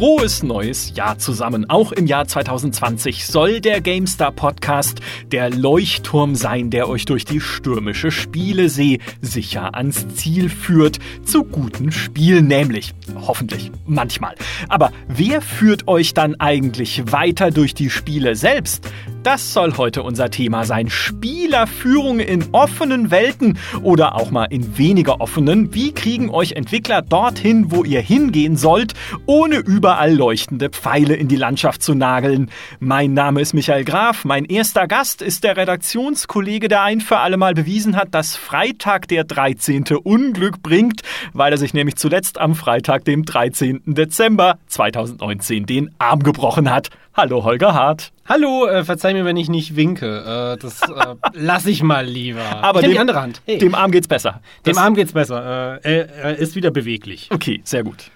frohes neues Jahr zusammen. Auch im Jahr 2020 soll der GameStar Podcast der Leuchtturm sein, der euch durch die stürmische Spielesee sicher ans Ziel führt. Zu guten Spielen nämlich. Hoffentlich. Manchmal. Aber wer führt euch dann eigentlich weiter durch die Spiele selbst? Das soll heute unser Thema sein. Spielerführung in offenen Welten oder auch mal in weniger offenen. Wie kriegen euch Entwickler dorthin, wo ihr hingehen sollt, ohne überall leuchtende Pfeile in die Landschaft zu nageln? Mein Name ist Michael Graf. Mein erster Gast ist der Redaktionskollege, der ein für alle Mal bewiesen hat, dass Freitag der 13. Unglück bringt, weil er sich nämlich zuletzt am Freitag, dem 13. Dezember 2019, den Arm gebrochen hat. Hallo Holger Hart. Hallo, äh, verzeih mir, wenn ich nicht winke. Äh, das äh, lass ich mal lieber. Aber dem, die andere Hand. Hey. Dem Arm geht's besser. Dem Arm geht's besser. Äh, er ist wieder beweglich. Okay, sehr gut.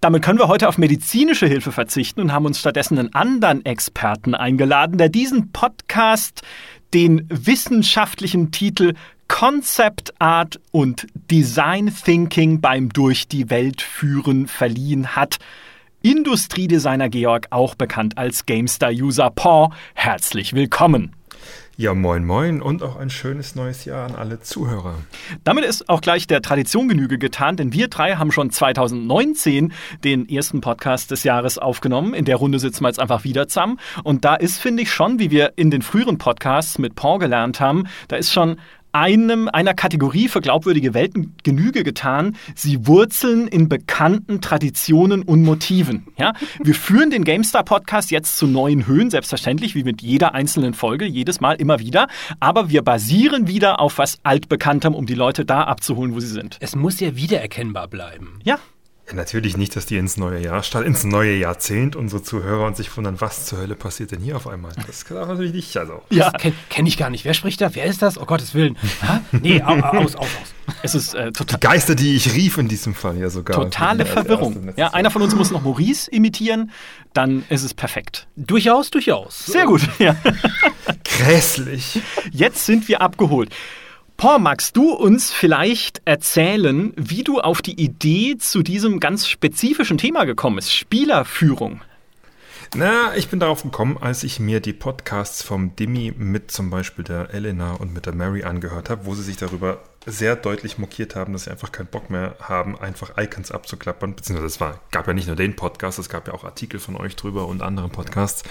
Damit können wir heute auf medizinische Hilfe verzichten und haben uns stattdessen einen anderen Experten eingeladen, der diesen Podcast den wissenschaftlichen Titel Concept Art und Design Thinking beim Durch die Welt führen verliehen hat. Industriedesigner Georg, auch bekannt als GameStar-User Paw. Herzlich willkommen. Ja, moin, moin und auch ein schönes neues Jahr an alle Zuhörer. Damit ist auch gleich der Tradition Genüge getan, denn wir drei haben schon 2019 den ersten Podcast des Jahres aufgenommen. In der Runde sitzen wir jetzt einfach wieder zusammen. Und da ist, finde ich schon, wie wir in den früheren Podcasts mit Paul gelernt haben, da ist schon einem, einer Kategorie für glaubwürdige Welten Genüge getan. Sie wurzeln in bekannten Traditionen und Motiven. Ja? Wir führen den GameStar Podcast jetzt zu neuen Höhen, selbstverständlich, wie mit jeder einzelnen Folge, jedes Mal immer wieder. Aber wir basieren wieder auf was Altbekanntem, um die Leute da abzuholen, wo sie sind. Es muss ja wiedererkennbar bleiben. Ja, ja, natürlich nicht, dass die ins neue Jahr starten, ins neue Jahrzehnt unsere Zuhörer und sich wundern, was zur Hölle passiert denn hier auf einmal. Das kann auch natürlich nicht. Also. Ja, kenne kenn ich gar nicht. Wer spricht da? Wer ist das? Oh Gottes Willen. Ha? Nee, aus, aus, aus. Es ist äh, total. Die Geister, die ich rief in diesem Fall ja sogar. Totale Verwirrung. Ja, einer von uns muss noch Maurice imitieren, dann ist es perfekt. Durchaus, durchaus. Sehr gut. Ja. Grässlich. Jetzt sind wir abgeholt. Paul, magst du uns vielleicht erzählen, wie du auf die Idee zu diesem ganz spezifischen Thema gekommen bist? Spielerführung. Na, ich bin darauf gekommen, als ich mir die Podcasts vom Dimi mit zum Beispiel der Elena und mit der Mary angehört habe, wo sie sich darüber sehr deutlich mokiert haben, dass sie einfach keinen Bock mehr haben, einfach Icons abzuklappern. Beziehungsweise es war, gab ja nicht nur den Podcast, es gab ja auch Artikel von euch drüber und anderen Podcasts,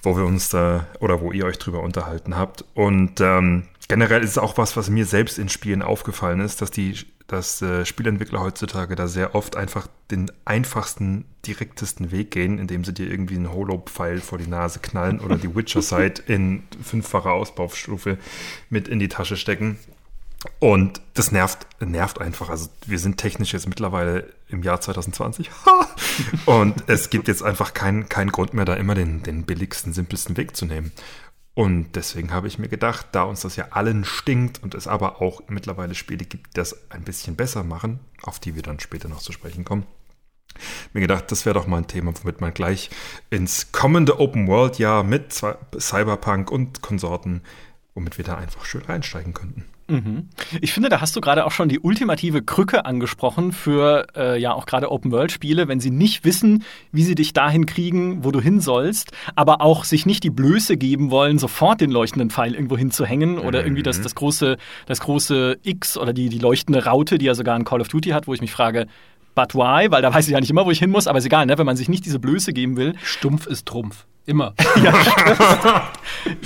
wo wir uns da oder wo ihr euch drüber unterhalten habt. Und ähm, generell ist es auch was, was mir selbst in Spielen aufgefallen ist, dass die dass äh, Spielentwickler heutzutage da sehr oft einfach den einfachsten, direktesten Weg gehen, indem sie dir irgendwie einen Holo-Pfeil vor die Nase knallen oder die Witcher-Site in fünffacher Ausbaustufe mit in die Tasche stecken. Und das nervt, nervt einfach. Also wir sind technisch jetzt mittlerweile im Jahr 2020. und es gibt jetzt einfach keinen kein Grund mehr, da immer den, den billigsten, simpelsten Weg zu nehmen. Und deswegen habe ich mir gedacht, da uns das ja allen stinkt und es aber auch mittlerweile Spiele gibt, die das ein bisschen besser machen, auf die wir dann später noch zu sprechen kommen, mir gedacht, das wäre doch mal ein Thema, womit man gleich ins kommende Open World Jahr mit Cyberpunk und Konsorten, womit wir da einfach schön reinsteigen könnten. Mhm. Ich finde, da hast du gerade auch schon die ultimative Krücke angesprochen für äh, ja auch gerade Open-World-Spiele, wenn sie nicht wissen, wie sie dich dahin kriegen, wo du hin sollst, aber auch sich nicht die Blöße geben wollen, sofort den leuchtenden Pfeil irgendwo hinzuhängen oder mhm. irgendwie das, das, große, das große X oder die, die leuchtende Raute, die ja sogar ein Call of Duty hat, wo ich mich frage, but why? Weil da weiß ich ja nicht immer, wo ich hin muss, aber ist egal, ne? wenn man sich nicht diese Blöße geben will. Stumpf ist Trumpf. Immer. ja,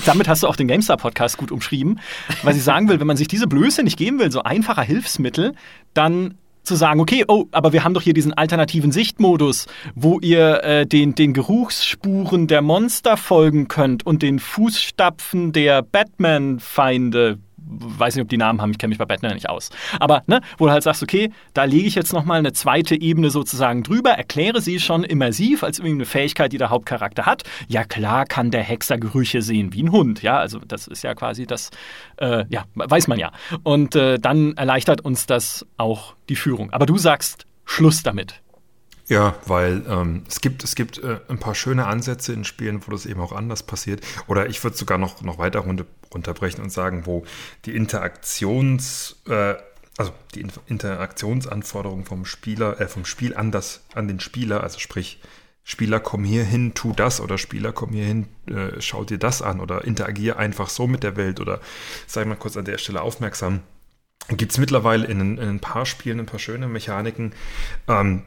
Damit hast du auch den GameStar-Podcast gut umschrieben. Weil sie sagen will, wenn man sich diese Blöße nicht geben will, so einfacher Hilfsmittel, dann zu sagen, okay, oh, aber wir haben doch hier diesen alternativen Sichtmodus, wo ihr äh, den, den Geruchsspuren der Monster folgen könnt und den Fußstapfen der Batman-Feinde weiß nicht, ob die Namen haben, ich kenne mich bei Batman nicht aus. Aber, ne, wo du halt sagst, okay, da lege ich jetzt nochmal eine zweite Ebene sozusagen drüber, erkläre sie schon immersiv als irgendwie eine Fähigkeit, die der Hauptcharakter hat. Ja, klar kann der Hexer Gerüche sehen wie ein Hund, ja, also das ist ja quasi das, äh, ja, weiß man ja. Und äh, dann erleichtert uns das auch die Führung. Aber du sagst Schluss damit. Ja, weil ähm, es gibt, es gibt äh, ein paar schöne Ansätze in Spielen, wo das eben auch anders passiert. Oder ich würde sogar noch, noch weiter runter, runterbrechen und sagen, wo die Interaktions, äh, also die Interaktionsanforderungen vom Spieler, äh, vom Spiel an das, an den Spieler, also sprich, Spieler, komm hier hin, tu das oder Spieler, komm hier hin, äh, schau dir das an oder interagier einfach so mit der Welt oder sei mal kurz an der Stelle aufmerksam. Gibt es mittlerweile in, in, ein paar Spielen ein paar schöne Mechaniken, ähm,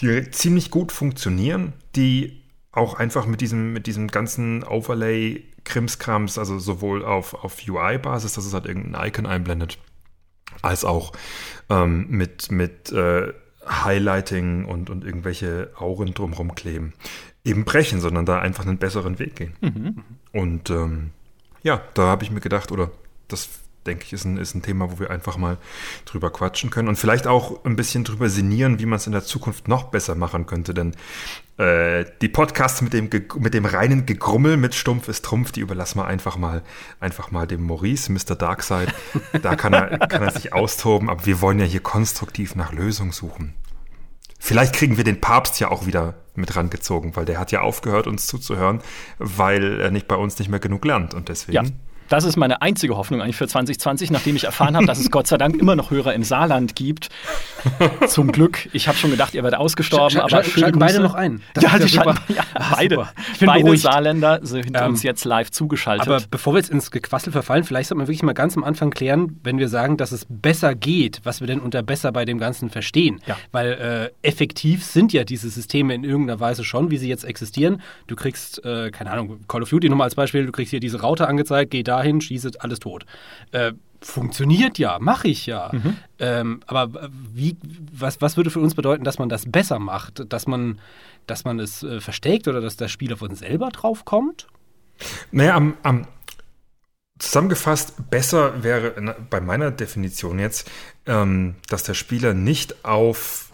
die ziemlich gut funktionieren, die auch einfach mit diesem, mit diesem ganzen Overlay Krimskrams, also sowohl auf, auf UI-Basis, dass es halt irgendein Icon einblendet, als auch ähm, mit, mit äh, Highlighting und, und irgendwelche Auren drumherum kleben, eben brechen, sondern da einfach einen besseren Weg gehen. Mhm. Und ähm, ja, da habe ich mir gedacht, oder das denke ich, ist ein, ist ein Thema, wo wir einfach mal drüber quatschen können und vielleicht auch ein bisschen drüber sinnieren, wie man es in der Zukunft noch besser machen könnte. Denn äh, die Podcasts mit dem, mit dem reinen Gegrummel mit Stumpf ist Trumpf, die überlassen wir einfach mal, einfach mal dem Maurice, Mr. Darkside. Da kann er, kann er sich austoben, aber wir wollen ja hier konstruktiv nach Lösungen suchen. Vielleicht kriegen wir den Papst ja auch wieder mit rangezogen, weil der hat ja aufgehört, uns zuzuhören, weil er nicht bei uns nicht mehr genug lernt. Und deswegen ja. Das ist meine einzige Hoffnung eigentlich für 2020, nachdem ich erfahren habe, dass es Gott sei Dank immer noch Hörer im Saarland gibt. Zum Glück. Ich habe schon gedacht, ihr werdet ausgestorben, sch aber schalten beide noch ein. Das ja, die schalten, ja, beide. beide beruhigt. Saarländer sind ähm, uns jetzt live zugeschaltet. Aber bevor wir jetzt ins Gequassel verfallen, vielleicht sollte man wirklich mal ganz am Anfang klären, wenn wir sagen, dass es besser geht, was wir denn unter besser bei dem Ganzen verstehen. Ja. Weil äh, effektiv sind ja diese Systeme in irgendeiner Weise schon, wie sie jetzt existieren. Du kriegst, äh, keine Ahnung, Call of Duty nochmal als Beispiel, du kriegst hier diese Router angezeigt, geh da dahin, schieße, alles tot. Äh, funktioniert ja, mache ich ja. Mhm. Ähm, aber wie, was, was würde für uns bedeuten, dass man das besser macht? Dass man, dass man es äh, versteckt oder dass der Spieler von selber drauf kommt? Naja, am, am zusammengefasst, besser wäre bei meiner Definition jetzt, ähm, dass der Spieler nicht auf,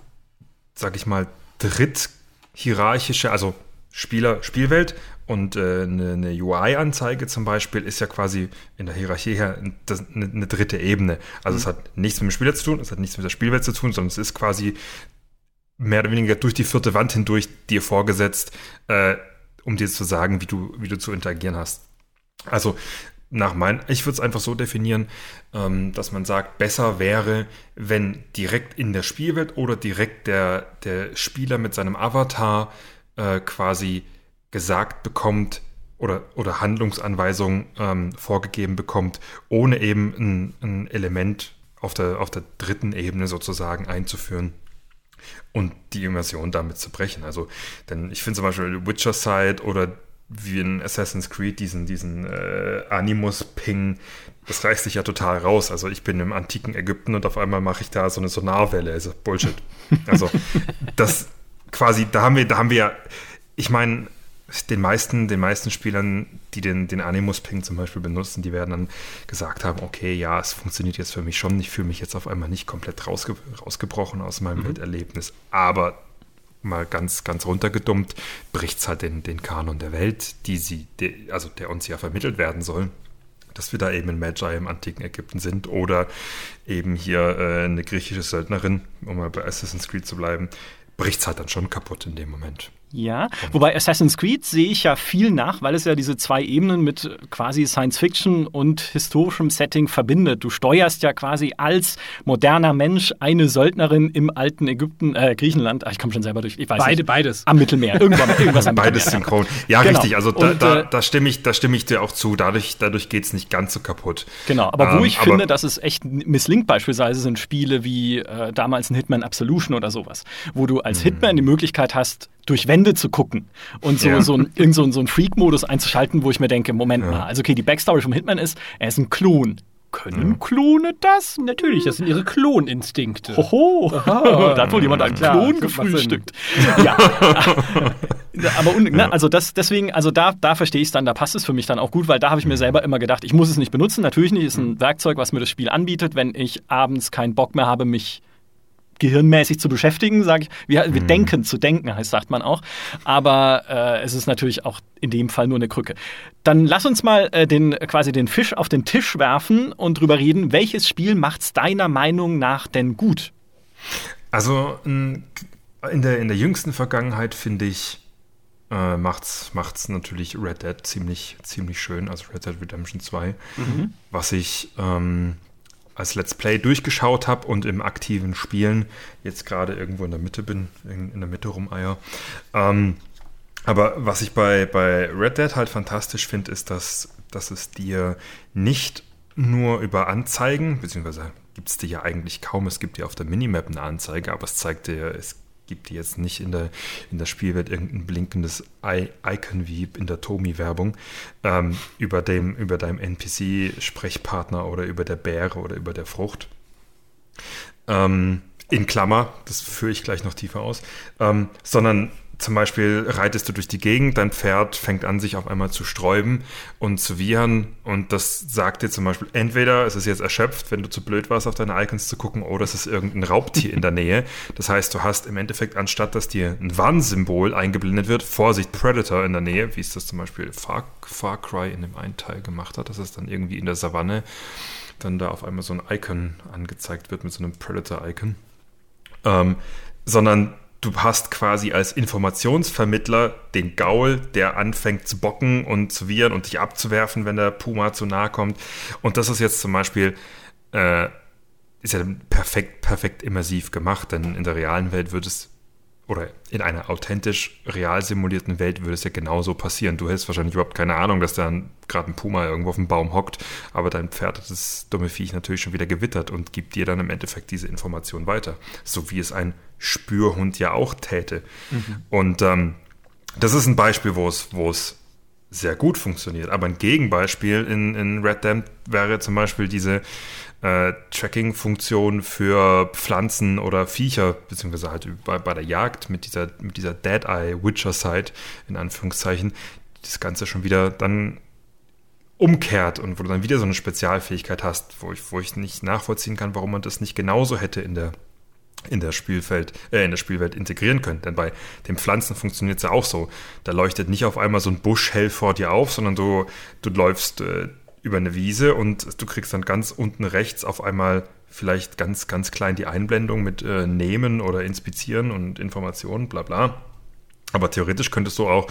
sag ich mal, dritthierarchische, also Spieler, Spielwelt und äh, eine, eine UI-Anzeige zum Beispiel ist ja quasi in der Hierarchie her eine, eine dritte Ebene. Also mhm. es hat nichts mit dem Spieler zu tun, es hat nichts mit der Spielwelt zu tun, sondern es ist quasi mehr oder weniger durch die vierte Wand hindurch dir vorgesetzt, äh, um dir zu sagen, wie du, wie du zu interagieren hast. Also nach mein, ich würde es einfach so definieren, ähm, dass man sagt, besser wäre, wenn direkt in der Spielwelt oder direkt der, der Spieler mit seinem Avatar äh, quasi gesagt bekommt oder, oder Handlungsanweisungen ähm, vorgegeben bekommt, ohne eben ein, ein Element auf der, auf der dritten Ebene sozusagen einzuführen und die Immersion damit zu brechen. Also, denn ich finde zum Beispiel Witcher Side oder wie in Assassin's Creed diesen, diesen äh, Animus-Ping, das reißt sich ja total raus. Also ich bin im antiken Ägypten und auf einmal mache ich da so eine Sonarwelle. Also Bullshit. Also das quasi, da haben wir, da haben wir ja, ich meine, den meisten, den meisten Spielern, die den, den Animus-Ping zum Beispiel benutzen, die werden dann gesagt haben, okay, ja, es funktioniert jetzt für mich schon, ich fühle mich jetzt auf einmal nicht komplett rausge rausgebrochen aus meinem mhm. Welterlebnis, aber mal ganz, ganz runtergedummt, bricht es halt den, den Kanon der Welt, die sie, die, also der uns ja vermittelt werden soll, dass wir da eben in Magi im antiken Ägypten sind oder eben hier äh, eine griechische Söldnerin, um mal bei Assassin's Creed zu bleiben, bricht es halt dann schon kaputt in dem Moment. Ja, wobei Assassin's Creed sehe ich ja viel nach, weil es ja diese zwei Ebenen mit quasi Science Fiction und historischem Setting verbindet. Du steuerst ja quasi als moderner Mensch eine Söldnerin im alten Ägypten, äh, Griechenland. Ach, ich komme schon selber durch. Ich weiß Beide, nicht. beides. Am Mittelmeer. Irgendwann irgendwas am Beides Mittelmeer. synchron. Ja, genau. richtig. Also da, und, da, äh, da, stimme ich, da stimme ich dir auch zu. Dadurch, dadurch geht es nicht ganz so kaputt. Genau, aber ähm, wo ich finde, dass es echt misslingt, beispielsweise sind Spiele wie äh, damals ein Hitman Absolution oder sowas, wo du als mhm. Hitman die Möglichkeit hast, durch Wände zu gucken und so, ja. so, ein, irgend so, so einen Freak-Modus einzuschalten, wo ich mir denke, Moment ja. mal, also okay, die Backstory vom Hitman ist, er ist ein Klon. Können ja. Klone das? Natürlich, das sind ihre Kloninstinkte. Hoho, da hat wohl jemand einen Klar, Klon gefrühstückt. ja. Aber ne, also das deswegen, also da, da verstehe ich es dann, da passt es für mich dann auch gut, weil da habe ich mir selber immer gedacht, ich muss es nicht benutzen. Natürlich nicht, ist ein. Werkzeug, was mir das Spiel anbietet, wenn ich abends keinen Bock mehr habe, mich gehirnmäßig zu beschäftigen, sage ich. Wir, wir mhm. denken zu denken, heißt, sagt man auch. Aber äh, es ist natürlich auch in dem Fall nur eine Krücke. Dann lass uns mal äh, den, quasi den Fisch auf den Tisch werfen und drüber reden, welches Spiel macht's deiner Meinung nach denn gut? Also in der, in der jüngsten Vergangenheit finde ich, äh, macht's, macht's natürlich Red Dead ziemlich, ziemlich schön, also Red Dead Redemption 2. Mhm. Was ich ähm, als Let's Play durchgeschaut habe und im aktiven Spielen jetzt gerade irgendwo in der Mitte bin, in, in der Mitte rumeier. Ähm, aber was ich bei, bei Red Dead halt fantastisch finde, ist, dass, dass es dir nicht nur über Anzeigen, beziehungsweise gibt es dir ja eigentlich kaum, es gibt dir auf der Minimap eine Anzeige, aber es zeigt dir, es gibt jetzt nicht in der, in der Spielwelt irgendein blinkendes I Icon wie in der Tomi-Werbung ähm, über, über deinem NPC-Sprechpartner oder über der Bäre oder über der Frucht. Ähm, in Klammer, das führe ich gleich noch tiefer aus, ähm, sondern zum Beispiel reitest du durch die Gegend, dein Pferd fängt an, sich auf einmal zu sträuben und zu wiehern. Und das sagt dir zum Beispiel, entweder es ist jetzt erschöpft, wenn du zu blöd warst, auf deine Icons zu gucken, oder es ist irgendein Raubtier in der Nähe. Das heißt, du hast im Endeffekt, anstatt dass dir ein Warnsymbol eingeblendet wird, Vorsicht, Predator in der Nähe, wie es das zum Beispiel Far, Far Cry in dem einen Teil gemacht hat, dass es dann irgendwie in der Savanne dann da auf einmal so ein Icon angezeigt wird mit so einem Predator-Icon. Ähm, sondern du hast quasi als Informationsvermittler den Gaul, der anfängt zu bocken und zu wiehern und dich abzuwerfen, wenn der Puma zu nahe kommt. Und das ist jetzt zum Beispiel, äh, ist ja perfekt, perfekt immersiv gemacht, denn in der realen Welt wird es oder in einer authentisch real simulierten Welt würde es ja genauso passieren. Du hättest wahrscheinlich überhaupt keine Ahnung, dass da gerade ein Puma irgendwo auf dem Baum hockt, aber dein Pferd hat das dumme Viech natürlich schon wieder gewittert und gibt dir dann im Endeffekt diese Information weiter. So wie es ein Spürhund ja auch täte. Mhm. Und ähm, das ist ein Beispiel, wo es, wo es sehr gut funktioniert. Aber ein Gegenbeispiel in, in Red Dead wäre zum Beispiel diese äh, Tracking-Funktion für Pflanzen oder Viecher, beziehungsweise halt bei, bei der Jagd mit dieser, mit dieser Dead-Eye-Witcher-Site, in Anführungszeichen, das Ganze schon wieder dann umkehrt und wo du dann wieder so eine Spezialfähigkeit hast, wo ich, wo ich nicht nachvollziehen kann, warum man das nicht genauso hätte in der in der Spielfeld, äh, in der Spielwelt integrieren können. Denn bei den Pflanzen funktioniert es ja auch so. Da leuchtet nicht auf einmal so ein Busch hell vor dir auf, sondern du, du läufst äh, über eine Wiese und du kriegst dann ganz unten rechts auf einmal vielleicht ganz, ganz klein die Einblendung mit äh, Nehmen oder Inspizieren und Informationen, bla bla. Aber theoretisch könntest du auch,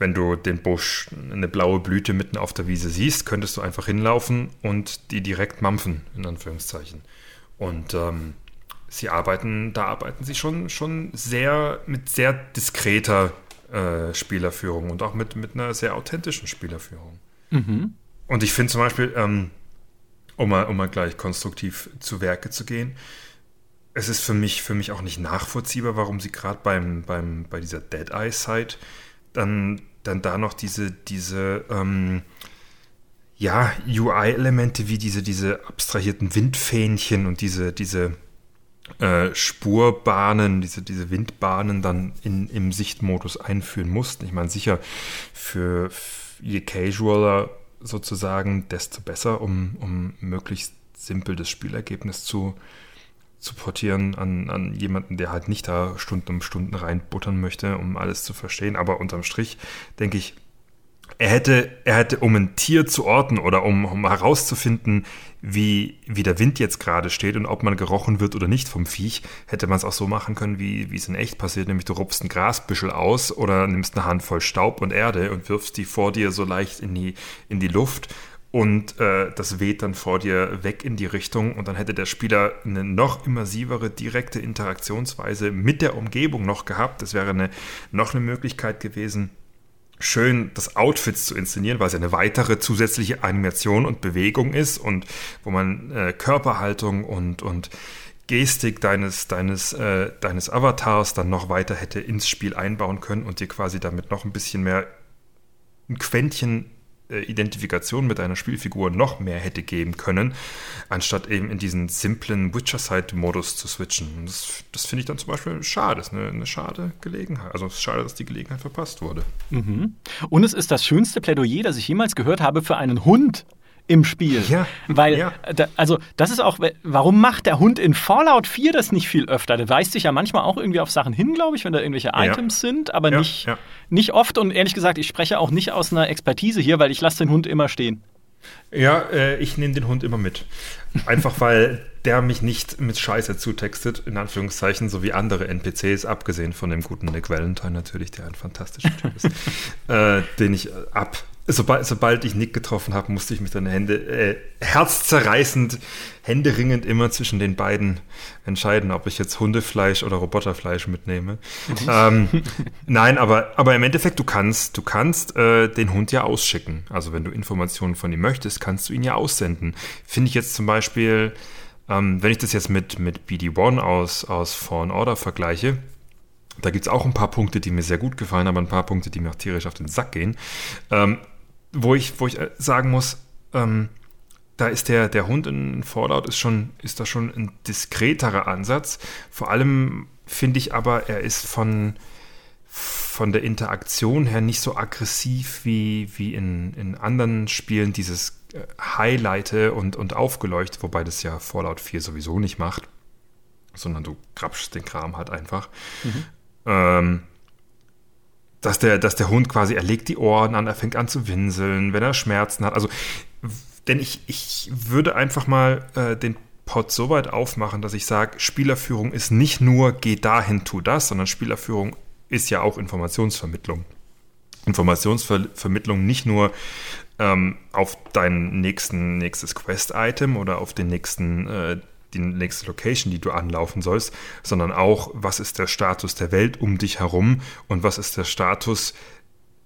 wenn du den Busch, eine blaue Blüte mitten auf der Wiese siehst, könntest du einfach hinlaufen und die direkt mampfen, in Anführungszeichen. Und ähm, sie arbeiten, da arbeiten sie schon, schon sehr mit sehr diskreter äh, Spielerführung und auch mit, mit einer sehr authentischen Spielerführung. Mhm. Und ich finde zum Beispiel, ähm, um, mal, um mal gleich konstruktiv zu Werke zu gehen, es ist für mich, für mich auch nicht nachvollziehbar, warum sie gerade beim, beim, bei dieser Dead Eye Site dann, dann da noch diese, diese ähm, ja, UI-Elemente wie diese, diese abstrahierten Windfähnchen und diese, diese äh, Spurbahnen, diese, diese Windbahnen dann in, im Sichtmodus einführen mussten. Ich meine, sicher, für je casualer sozusagen, desto besser, um, um möglichst simpel das Spielergebnis zu, zu portieren an, an jemanden, der halt nicht da Stunden um Stunden reinbuttern möchte, um alles zu verstehen. Aber unterm Strich denke ich, er hätte, er hätte, um ein Tier zu orten oder um, um herauszufinden, wie, wie der Wind jetzt gerade steht und ob man gerochen wird oder nicht vom Viech, hätte man es auch so machen können, wie, wie es in echt passiert, nämlich du rupfst ein Grasbüschel aus oder nimmst eine Handvoll Staub und Erde und wirfst die vor dir so leicht in die, in die Luft und äh, das weht dann vor dir weg in die Richtung und dann hätte der Spieler eine noch immersivere, direkte Interaktionsweise mit der Umgebung noch gehabt. Das wäre eine, noch eine Möglichkeit gewesen, schön das Outfits zu inszenieren, weil es ja eine weitere zusätzliche Animation und Bewegung ist und wo man äh, Körperhaltung und, und Gestik deines, deines, äh, deines Avatars dann noch weiter hätte ins Spiel einbauen können und dir quasi damit noch ein bisschen mehr ein Quäntchen Identifikation mit einer Spielfigur noch mehr hätte geben können, anstatt eben in diesen simplen Witcher-Side-Modus zu switchen. Das, das finde ich dann zum Beispiel schade. Das ist eine, eine schade Gelegenheit. Also es ist schade, dass die Gelegenheit verpasst wurde. Mhm. Und es ist das schönste Plädoyer, das ich jemals gehört habe für einen Hund im Spiel. Ja. Weil, ja. Da, also, das ist auch, warum macht der Hund in Fallout 4 das nicht viel öfter? Der weist sich ja manchmal auch irgendwie auf Sachen hin, glaube ich, wenn da irgendwelche ja. Items sind, aber ja. Nicht, nicht oft. Und ehrlich gesagt, ich spreche auch nicht aus einer Expertise hier, weil ich lasse den Hund immer stehen. Ja, äh, ich nehme den Hund immer mit. Einfach weil der mich nicht mit Scheiße zutextet, in Anführungszeichen, so wie andere NPCs, abgesehen von dem guten Nick Valentine natürlich, der ein fantastischer Typ ist, äh, den ich ab sobald, sobald ich Nick getroffen habe, musste ich mich dann Hände, äh, herzzerreißend, händeringend immer zwischen den beiden entscheiden, ob ich jetzt Hundefleisch oder Roboterfleisch mitnehme. ähm, nein, aber, aber im Endeffekt, du kannst, du kannst äh, den Hund ja ausschicken. Also wenn du Informationen von ihm möchtest, kannst du ihn ja aussenden. Finde ich jetzt zum Beispiel, ähm, wenn ich das jetzt mit, mit BD1 aus, aus Fallen Order vergleiche, da gibt es auch ein paar Punkte, die mir sehr gut gefallen, aber ein paar Punkte, die mir auch tierisch auf den Sack gehen. Ähm, wo ich, wo ich äh, sagen muss, ähm, da ist der, der Hund in Fallout ist schon, ist da schon ein diskreterer Ansatz. Vor allem finde ich aber, er ist von, von der Interaktion her nicht so aggressiv wie, wie in, in anderen Spielen dieses äh, Highlighte und, und aufgeleuchtet, wobei das ja Fallout 4 sowieso nicht macht, sondern du grapschst den Kram halt einfach. Mhm. Ähm, dass der, dass der Hund quasi, er legt die Ohren an, er fängt an zu winseln, wenn er Schmerzen hat. Also, denn ich, ich würde einfach mal äh, den Pod so weit aufmachen, dass ich sage, Spielerführung ist nicht nur, geh dahin, tu das, sondern Spielerführung ist ja auch Informationsvermittlung. Informationsvermittlung nicht nur ähm, auf dein nächsten, nächstes Quest-Item oder auf den nächsten äh, die nächste Location, die du anlaufen sollst, sondern auch, was ist der Status der Welt um dich herum und was ist der Status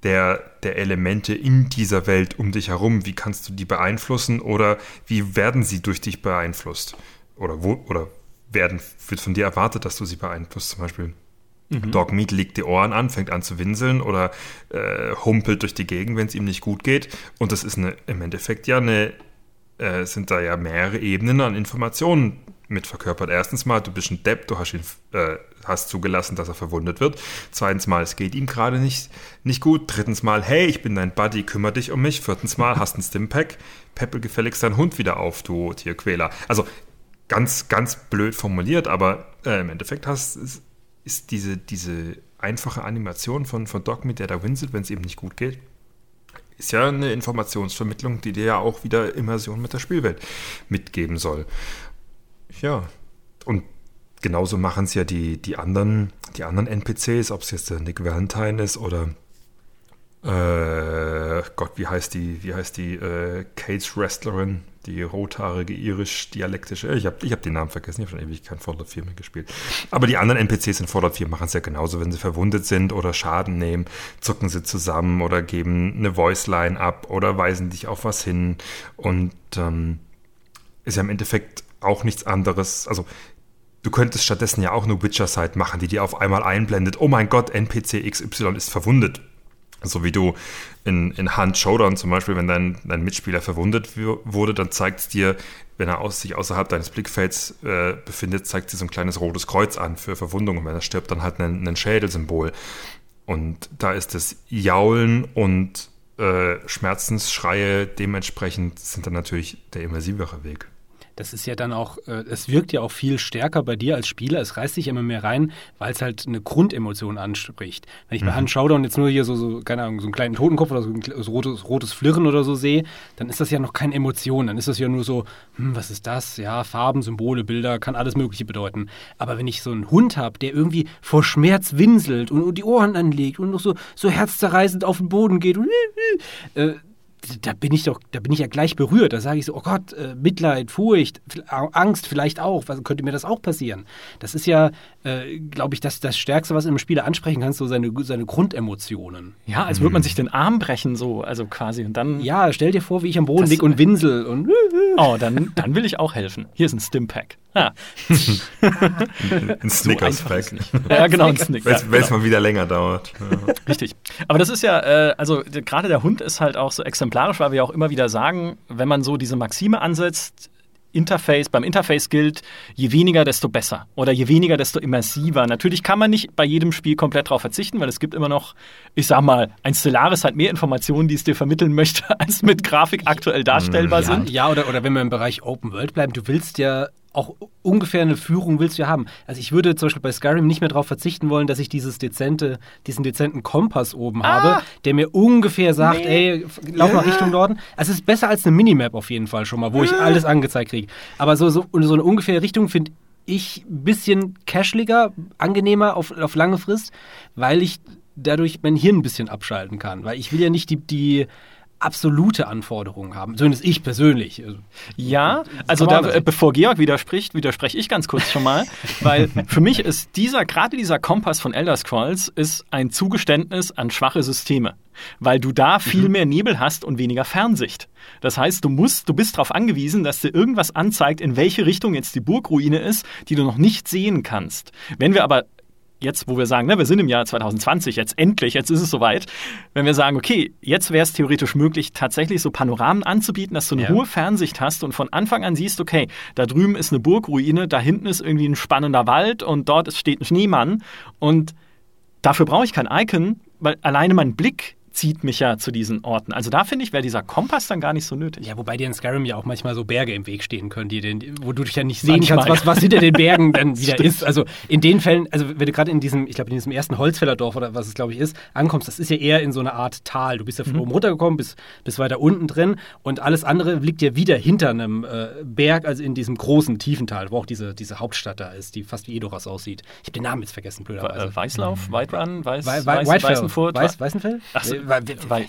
der, der Elemente in dieser Welt um dich herum. Wie kannst du die beeinflussen oder wie werden sie durch dich beeinflusst? Oder, wo, oder werden, wird von dir erwartet, dass du sie beeinflusst? Zum Beispiel mhm. Dog Meat legt die Ohren an, fängt an zu winseln oder äh, humpelt durch die Gegend, wenn es ihm nicht gut geht. Und das ist eine, im Endeffekt ja eine äh, sind da ja mehrere Ebenen an Informationen mit verkörpert. Erstens mal, du bist ein Depp, du hast ihn äh, hast zugelassen, dass er verwundet wird. Zweitens mal, es geht ihm gerade nicht, nicht gut. Drittens mal, hey, ich bin dein Buddy, kümmere dich um mich. Viertens mal, hast ein Stimpack, peppel gefälligst deinen Hund wieder auf, du Tierquäler. Also ganz, ganz blöd formuliert, aber äh, im Endeffekt hast, ist, ist diese, diese einfache Animation von, von Dogmeat, der da winselt, wenn es ihm nicht gut geht, ist ja eine Informationsvermittlung, die dir ja auch wieder Immersion mit der Spielwelt mitgeben soll. Ja, und genauso machen es ja die, die, anderen, die anderen NPCs, ob es jetzt der Nick Valentine ist oder äh, Gott, wie heißt die, wie heißt die äh, Cage Wrestlerin, die rothaarige irisch-dialektische. Ich habe ich hab den Namen vergessen, ich habe schon ewig kein Fallout 4 mehr gespielt. Aber die anderen NPCs in Fallout 4 machen es ja genauso. Wenn sie verwundet sind oder Schaden nehmen, zucken sie zusammen oder geben eine Voice-Line ab oder weisen dich auf was hin. Und ähm, ist ja im Endeffekt auch nichts anderes. Also Du könntest stattdessen ja auch eine Witcher-Site machen, die dir auf einmal einblendet, oh mein Gott, NPC XY ist verwundet. So wie du in, in Hand Showdown zum Beispiel, wenn dein, dein Mitspieler verwundet wurde, dann zeigt es dir, wenn er aus, sich außerhalb deines Blickfelds äh, befindet, zeigt dir so ein kleines rotes Kreuz an für Verwundung. Und wenn er stirbt, dann halt ein, ein Schädelsymbol. Und da ist das Jaulen und äh, Schmerzensschreie dementsprechend sind dann natürlich der immersivere Weg das ist ja dann auch, äh, es wirkt ja auch viel stärker bei dir als Spieler. Es reißt sich immer mehr rein, weil es halt eine Grundemotion anspricht. Wenn ich bei mhm. Hand Showdown jetzt nur hier so, so, keine Ahnung, so einen kleinen Totenkopf oder so ein so rotes, rotes Flirren oder so sehe, dann ist das ja noch keine Emotion. Dann ist das ja nur so, hm, was ist das? Ja, Farben, Symbole, Bilder, kann alles Mögliche bedeuten. Aber wenn ich so einen Hund habe, der irgendwie vor Schmerz winselt und, und, die Ohren anlegt und noch so, so herzzerreißend auf den Boden geht und äh, da bin ich doch, da bin ich ja gleich berührt. Da sage ich so, oh Gott, äh, Mitleid, Furcht, Angst vielleicht auch. Was könnte mir das auch passieren? Das ist ja, äh, glaube ich, das, das Stärkste, was du im Spieler ansprechen kannst, so seine, seine Grundemotionen. Ja, als würde man sich den Arm brechen, so, also quasi. Und dann. Ja, stell dir vor, wie ich am Boden liege und winsel und. Oh, dann, dann will ich auch helfen. Hier ist ein Stimpack. Ah. ein Snickers-Pack. So ja, genau, ein Snickers. Wenn es genau. mal wieder länger dauert. Ja. Richtig. Aber das ist ja, äh, also gerade der Hund ist halt auch so exemplarisch, weil wir auch immer wieder sagen, wenn man so diese Maxime ansetzt, Interface, beim Interface gilt, je weniger, desto besser. Oder je weniger, desto immersiver. Natürlich kann man nicht bei jedem Spiel komplett darauf verzichten, weil es gibt immer noch, ich sag mal, ein Stellaris hat mehr Informationen, die es dir vermitteln möchte, als mit Grafik aktuell darstellbar ja, sind. Ja, oder, oder wenn wir im Bereich Open World bleiben, du willst ja auch ungefähr eine Führung willst du ja haben. Also ich würde zum Beispiel bei Skyrim nicht mehr darauf verzichten wollen, dass ich dieses dezente, diesen dezenten Kompass oben ah, habe, der mir ungefähr sagt, nee. ey, lauf mal Richtung Norden. Also es ist besser als eine Minimap auf jeden Fall schon mal, wo ich alles angezeigt kriege. Aber so, so, so eine ungefähre Richtung finde ich ein bisschen cashliger, angenehmer auf, auf lange Frist, weil ich dadurch mein Hirn ein bisschen abschalten kann. Weil ich will ja nicht die, die absolute Anforderungen haben. Zumindest ich persönlich. Also, ja, also da, äh, bevor Georg widerspricht, widerspreche ich ganz kurz schon mal, weil für mich ist dieser, gerade dieser Kompass von Elder Scrolls ist ein Zugeständnis an schwache Systeme, weil du da viel mhm. mehr Nebel hast und weniger Fernsicht. Das heißt, du musst, du bist darauf angewiesen, dass dir irgendwas anzeigt, in welche Richtung jetzt die Burgruine ist, die du noch nicht sehen kannst. Wenn wir aber jetzt, wo wir sagen, ne, wir sind im Jahr 2020, jetzt endlich, jetzt ist es soweit, wenn wir sagen, okay, jetzt wäre es theoretisch möglich, tatsächlich so Panoramen anzubieten, dass du eine ja. hohe Fernsicht hast und von Anfang an siehst, okay, da drüben ist eine Burgruine, da hinten ist irgendwie ein spannender Wald und dort steht ein Schneemann und dafür brauche ich kein Icon, weil alleine mein Blick zieht mich ja zu diesen Orten. Also da finde ich, wäre dieser Kompass dann gar nicht so nötig. Ja, wobei dir in Skyrim ja auch manchmal so Berge im Weg stehen können, die den, wo du dich ja nicht sehen manchmal. kannst, was, was hinter den Bergen dann wieder ist. Also in den Fällen, also wenn du gerade in diesem, ich glaube in diesem ersten Holzfällerdorf oder was es glaube ich ist, ankommst, das ist ja eher in so einer Art Tal. Du bist ja von mhm. oben runtergekommen, bist, bist weiter unten drin und alles andere liegt ja wieder hinter einem äh, Berg, also in diesem großen, tiefen Tal, wo auch diese, diese Hauptstadt da ist, die fast wie Edoras aussieht. Ich habe den Namen jetzt vergessen, blöderweise. Äh, Weißlauf, mhm. Whiterun, Weiß, Weißenfurt? Weiß, Weißenfeld? Ach so, Weiß,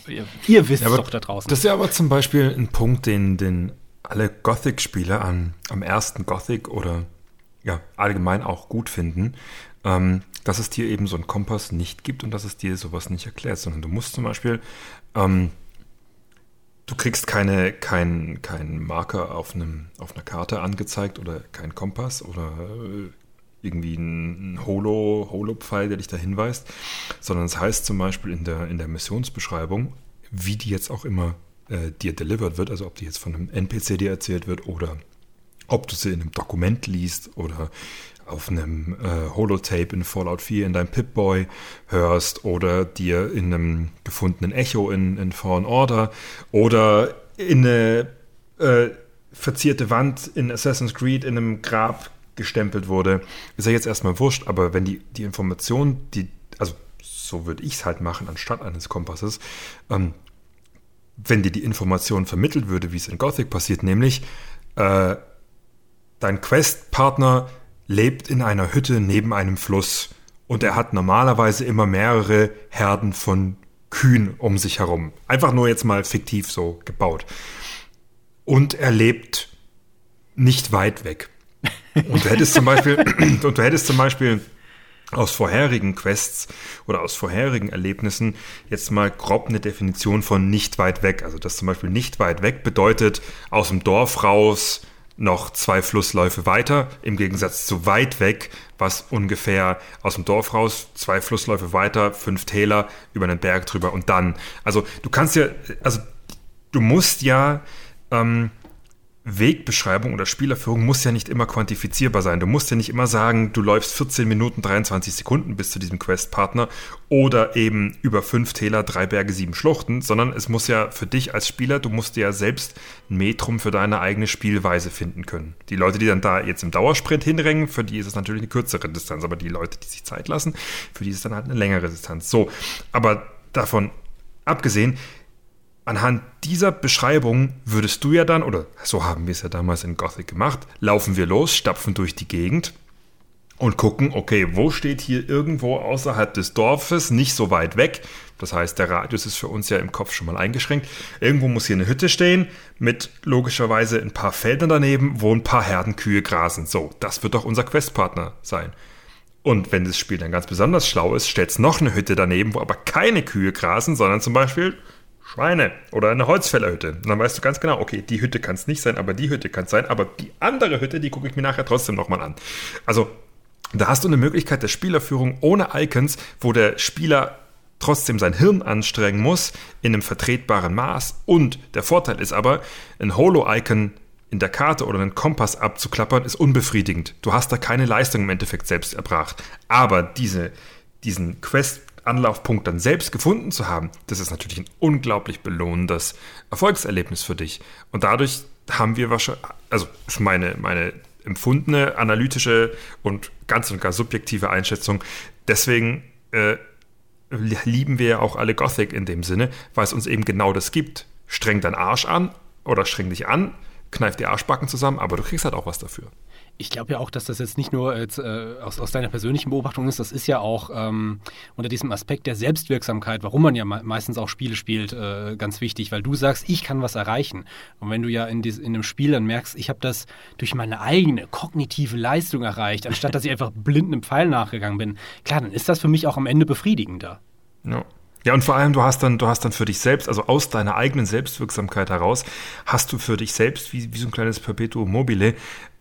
Ihr wisst ja, doch da draußen. Das ist ja aber zum Beispiel ein Punkt, den, den alle Gothic-Spieler am ersten Gothic oder ja, allgemein auch gut finden, ähm, dass es dir eben so einen Kompass nicht gibt und dass es dir sowas nicht erklärt, sondern du musst zum Beispiel, ähm, du kriegst keine, keinen kein Marker auf, einem, auf einer Karte angezeigt oder keinen Kompass oder äh, irgendwie ein Holo, Holo-Pfeil, der dich da hinweist, sondern es heißt zum Beispiel in der, in der Missionsbeschreibung, wie die jetzt auch immer äh, dir delivered wird, also ob die jetzt von einem NPC dir erzählt wird oder ob du sie in einem Dokument liest oder auf einem äh, Holotape in Fallout 4 in deinem Pip-Boy hörst oder dir in einem gefundenen Echo in, in Fallen Order oder in eine äh, verzierte Wand in Assassin's Creed in einem Grab gestempelt wurde, ist ja jetzt erstmal wurscht, aber wenn die, die Information, die, also so würde ich es halt machen, anstatt eines Kompasses, ähm, wenn dir die Information vermittelt würde, wie es in Gothic passiert, nämlich äh, dein Quest-Partner lebt in einer Hütte neben einem Fluss und er hat normalerweise immer mehrere Herden von Kühen um sich herum. Einfach nur jetzt mal fiktiv so gebaut. Und er lebt nicht weit weg. Und du hättest zum Beispiel, und du hättest zum Beispiel aus vorherigen Quests oder aus vorherigen Erlebnissen jetzt mal grob eine Definition von nicht weit weg. Also das zum Beispiel nicht weit weg bedeutet aus dem Dorf raus noch zwei Flussläufe weiter, im Gegensatz zu weit weg, was ungefähr aus dem Dorf raus zwei Flussläufe weiter, fünf Täler über einen Berg drüber und dann. Also du kannst ja, also du musst ja ähm, Wegbeschreibung oder Spielerführung muss ja nicht immer quantifizierbar sein. Du musst ja nicht immer sagen, du läufst 14 Minuten 23 Sekunden bis zu diesem Questpartner oder eben über fünf Täler, drei Berge, sieben Schluchten, sondern es muss ja für dich als Spieler, du musst ja selbst ein Metrum für deine eigene Spielweise finden können. Die Leute, die dann da jetzt im Dauersprint hinrennen, für die ist es natürlich eine kürzere Distanz, aber die Leute, die sich Zeit lassen, für die ist es dann halt eine längere Distanz. So, aber davon abgesehen, Anhand dieser Beschreibung würdest du ja dann, oder so haben wir es ja damals in Gothic gemacht, laufen wir los, stapfen durch die Gegend und gucken, okay, wo steht hier irgendwo außerhalb des Dorfes, nicht so weit weg. Das heißt, der Radius ist für uns ja im Kopf schon mal eingeschränkt. Irgendwo muss hier eine Hütte stehen, mit logischerweise ein paar Feldern daneben, wo ein paar Herdenkühe grasen. So, das wird doch unser Questpartner sein. Und wenn das Spiel dann ganz besonders schlau ist, stellt es noch eine Hütte daneben, wo aber keine Kühe grasen, sondern zum Beispiel Schweine oder eine Holzfällerhütte. Und dann weißt du ganz genau, okay, die Hütte kann es nicht sein, aber die Hütte kann es sein, aber die andere Hütte, die gucke ich mir nachher trotzdem nochmal an. Also da hast du eine Möglichkeit der Spielerführung ohne Icons, wo der Spieler trotzdem sein Hirn anstrengen muss in einem vertretbaren Maß. Und der Vorteil ist aber, ein Holo-Icon in der Karte oder einen Kompass abzuklappern, ist unbefriedigend. Du hast da keine Leistung im Endeffekt selbst erbracht. Aber diese, diesen Quest Anlaufpunkt dann selbst gefunden zu haben, das ist natürlich ein unglaublich belohnendes Erfolgserlebnis für dich. Und dadurch haben wir wahrscheinlich, also meine, meine empfundene, analytische und ganz und gar subjektive Einschätzung. Deswegen äh, lieben wir ja auch alle Gothic in dem Sinne, weil es uns eben genau das gibt. Streng deinen Arsch an oder streng dich an, kneift die Arschbacken zusammen, aber du kriegst halt auch was dafür. Ich glaube ja auch, dass das jetzt nicht nur jetzt, äh, aus, aus deiner persönlichen Beobachtung ist, das ist ja auch ähm, unter diesem Aspekt der Selbstwirksamkeit, warum man ja me meistens auch Spiele spielt, äh, ganz wichtig, weil du sagst, ich kann was erreichen. Und wenn du ja in, dies, in einem Spiel dann merkst, ich habe das durch meine eigene kognitive Leistung erreicht, anstatt dass ich einfach blind einem Pfeil nachgegangen bin, klar, dann ist das für mich auch am Ende befriedigender. Ja. Ja, und vor allem, du hast dann, du hast dann für dich selbst, also aus deiner eigenen Selbstwirksamkeit heraus, hast du für dich selbst, wie, wie so ein kleines Perpetuum mobile,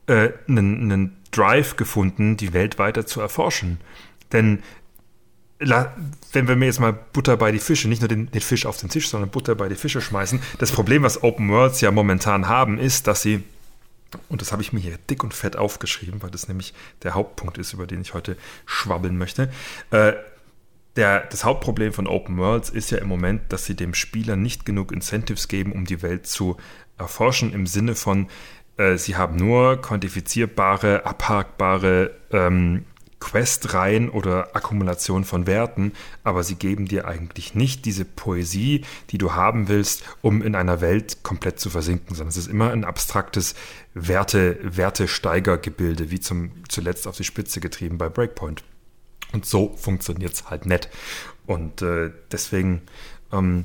äh, einen, einen Drive gefunden, die Welt weiter zu erforschen. Denn wenn wir mir jetzt mal Butter bei die Fische, nicht nur den, den, Fisch auf den Tisch, sondern Butter bei die Fische schmeißen, das Problem, was Open Worlds ja momentan haben, ist, dass sie, und das habe ich mir hier dick und fett aufgeschrieben, weil das nämlich der Hauptpunkt ist, über den ich heute schwabbeln möchte. Äh, der, das Hauptproblem von Open Worlds ist ja im Moment, dass sie dem Spieler nicht genug Incentives geben, um die Welt zu erforschen, im Sinne von, äh, sie haben nur quantifizierbare, abhakbare ähm, Questreihen oder Akkumulation von Werten, aber sie geben dir eigentlich nicht diese Poesie, die du haben willst, um in einer Welt komplett zu versinken, sondern es ist immer ein abstraktes Werte, Wertesteigergebilde, wie zum, zuletzt auf die Spitze getrieben bei Breakpoint. Und so funktioniert es halt nett. Und äh, deswegen ähm,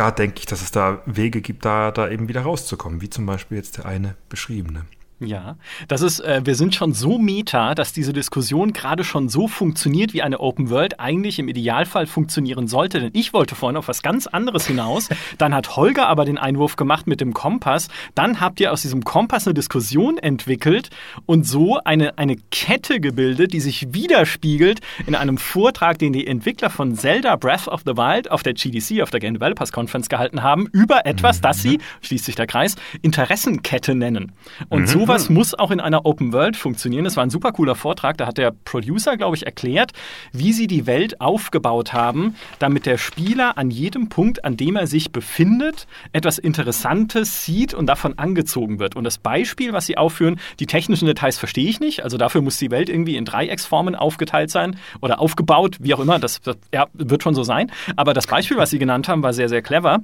da denke ich, dass es da Wege gibt, da, da eben wieder rauszukommen, wie zum Beispiel jetzt der eine beschriebene. Ja, das ist, äh, wir sind schon so meta, dass diese Diskussion gerade schon so funktioniert, wie eine Open World eigentlich im Idealfall funktionieren sollte. Denn ich wollte vorhin auf was ganz anderes hinaus. Dann hat Holger aber den Einwurf gemacht mit dem Kompass. Dann habt ihr aus diesem Kompass eine Diskussion entwickelt und so eine, eine Kette gebildet, die sich widerspiegelt in einem Vortrag, den die Entwickler von Zelda Breath of the Wild auf der GDC, auf der Game Developers Conference gehalten haben, über etwas, mhm. das sie, schließt sich der Kreis, Interessenkette nennen. Und mhm. so sowas hm. muss auch in einer Open World funktionieren. Das war ein super cooler Vortrag. Da hat der Producer, glaube ich, erklärt, wie sie die Welt aufgebaut haben, damit der Spieler an jedem Punkt, an dem er sich befindet, etwas Interessantes sieht und davon angezogen wird. Und das Beispiel, was sie aufführen, die technischen Details verstehe ich nicht. Also dafür muss die Welt irgendwie in Dreiecksformen aufgeteilt sein oder aufgebaut, wie auch immer. Das, das ja, wird schon so sein. Aber das Beispiel, was sie genannt haben, war sehr, sehr clever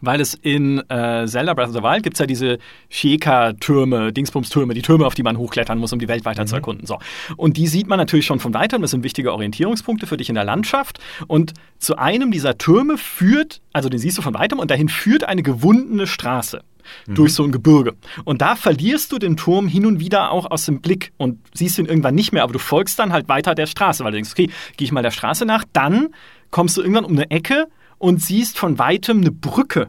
weil es in äh, Zelda Breath of the Wild gibt es ja diese Sheka-Türme, Dingsbums-Türme, die Türme, auf die man hochklettern muss, um die Welt weiter mhm. zu erkunden. So. Und die sieht man natürlich schon von weitem. Das sind wichtige Orientierungspunkte für dich in der Landschaft. Und zu einem dieser Türme führt, also den siehst du von weitem, und dahin führt eine gewundene Straße mhm. durch so ein Gebirge. Und da verlierst du den Turm hin und wieder auch aus dem Blick und siehst ihn irgendwann nicht mehr, aber du folgst dann halt weiter der Straße, weil du denkst, okay, gehe ich mal der Straße nach, dann kommst du irgendwann um eine Ecke und siehst von weitem eine Brücke.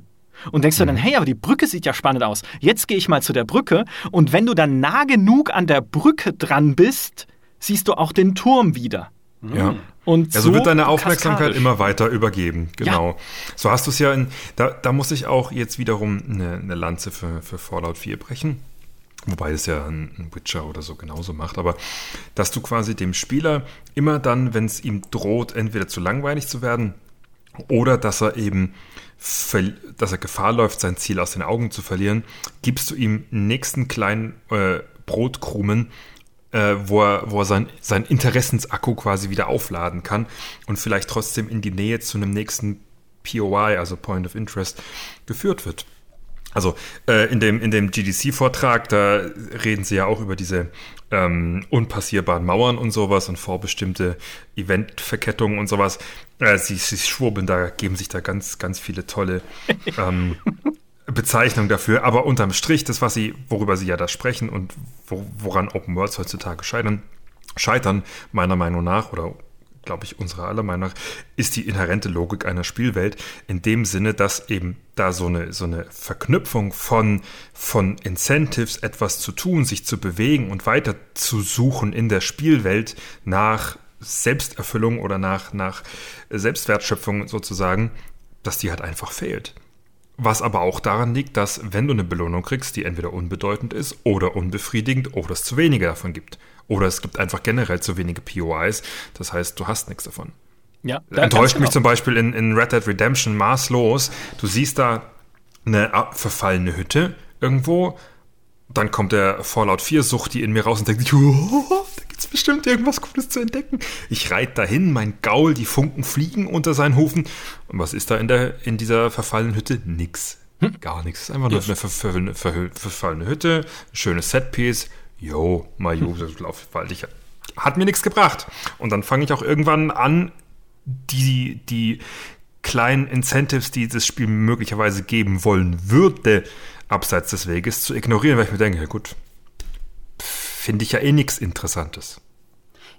Und denkst du dann, mhm. hey, aber die Brücke sieht ja spannend aus. Jetzt gehe ich mal zu der Brücke. Und wenn du dann nah genug an der Brücke dran bist, siehst du auch den Turm wieder. Ja. Und ja, so, so wird deine Aufmerksamkeit kaskadisch. immer weiter übergeben. Genau. Ja. So hast du es ja in. Da, da muss ich auch jetzt wiederum eine, eine Lanze für, für Fallout 4 brechen. Wobei es ja ein Witcher oder so genauso macht. Aber dass du quasi dem Spieler immer dann, wenn es ihm droht, entweder zu langweilig zu werden, oder dass er eben dass er Gefahr läuft, sein Ziel aus den Augen zu verlieren, gibst du ihm nächsten kleinen äh, Brotkrumen, äh, wo er, wo er sein, sein Interessensakku quasi wieder aufladen kann und vielleicht trotzdem in die Nähe zu einem nächsten POI, also Point of Interest, geführt wird. Also äh, in dem, in dem GDC-Vortrag, da reden sie ja auch über diese ähm, unpassierbaren Mauern und sowas und vorbestimmte Eventverkettungen und sowas. Äh, sie, sie schwurbeln da, geben sich da ganz, ganz viele tolle ähm, Bezeichnungen dafür. Aber unterm Strich, das, was sie, worüber sie ja da sprechen und wo, woran Open Worlds heutzutage scheitern, scheitern, meiner Meinung nach, oder glaube ich, unserer aller Meinung nach, ist die inhärente Logik einer Spielwelt in dem Sinne, dass eben da so eine, so eine Verknüpfung von, von Incentives, etwas zu tun, sich zu bewegen und weiter zu suchen in der Spielwelt nach Selbsterfüllung oder nach, nach Selbstwertschöpfung sozusagen, dass die halt einfach fehlt. Was aber auch daran liegt, dass wenn du eine Belohnung kriegst, die entweder unbedeutend ist oder unbefriedigend oder es zu wenige davon gibt. Oder es gibt einfach generell zu wenige POIs. Das heißt, du hast nichts davon. Ja, Enttäuscht mich genau. zum Beispiel in, in Red Dead Redemption maßlos. Du siehst da eine verfallene Hütte irgendwo. Dann kommt der Fallout 4 Sucht die in mir raus und denkt, oh, da gibt's bestimmt irgendwas Cooles zu entdecken. Ich reite dahin, mein Gaul, die Funken fliegen unter seinen Hufen. Und was ist da in, der, in dieser verfallenen Hütte? Nix. Hm? Gar nichts. Es ist einfach nur eine verfallene, verfallene Hütte, schönes Setpiece. Jo, Mayu, lauf bald ich. Hat mir nichts gebracht. Und dann fange ich auch irgendwann an, die, die kleinen Incentives, die das Spiel möglicherweise geben wollen würde, abseits des Weges zu ignorieren, weil ich mir denke, ja gut, finde ich ja eh nichts Interessantes.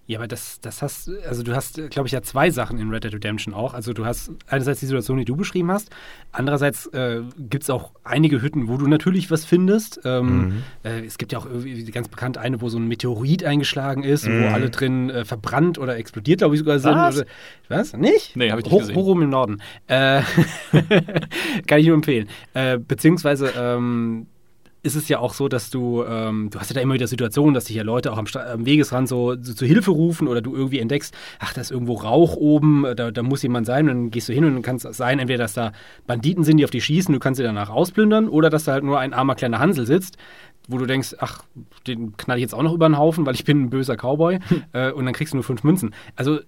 Ja, aber das, das hast, also du hast, glaube ich, ja zwei Sachen in Red Dead Redemption auch. Also du hast einerseits die Situation, die du beschrieben hast, andererseits äh, gibt es auch einige Hütten, wo du natürlich was findest. Ähm, mhm. äh, es gibt ja auch irgendwie ganz bekannt eine, wo so ein Meteorit eingeschlagen ist, mhm. wo alle drin äh, verbrannt oder explodiert, glaube ich, sogar sind. Was? Oder, was? Nicht? Nee, habe ich nicht Hoch, gesehen. Hoch oben im Norden. Äh, kann ich nur empfehlen. Äh, beziehungsweise ähm, ist es ja auch so, dass du, ähm, du hast ja da immer wieder Situationen, dass dich ja Leute auch am, am Wegesrand so, so zu Hilfe rufen oder du irgendwie entdeckst, ach, da ist irgendwo Rauch oben, da, da muss jemand sein und dann gehst du hin und dann kann es sein, entweder, dass da Banditen sind, die auf dich schießen, du kannst sie danach ausplündern oder dass da halt nur ein armer kleiner Hansel sitzt, wo du denkst, ach, den knall ich jetzt auch noch über den Haufen, weil ich bin ein böser Cowboy äh, und dann kriegst du nur fünf Münzen. Also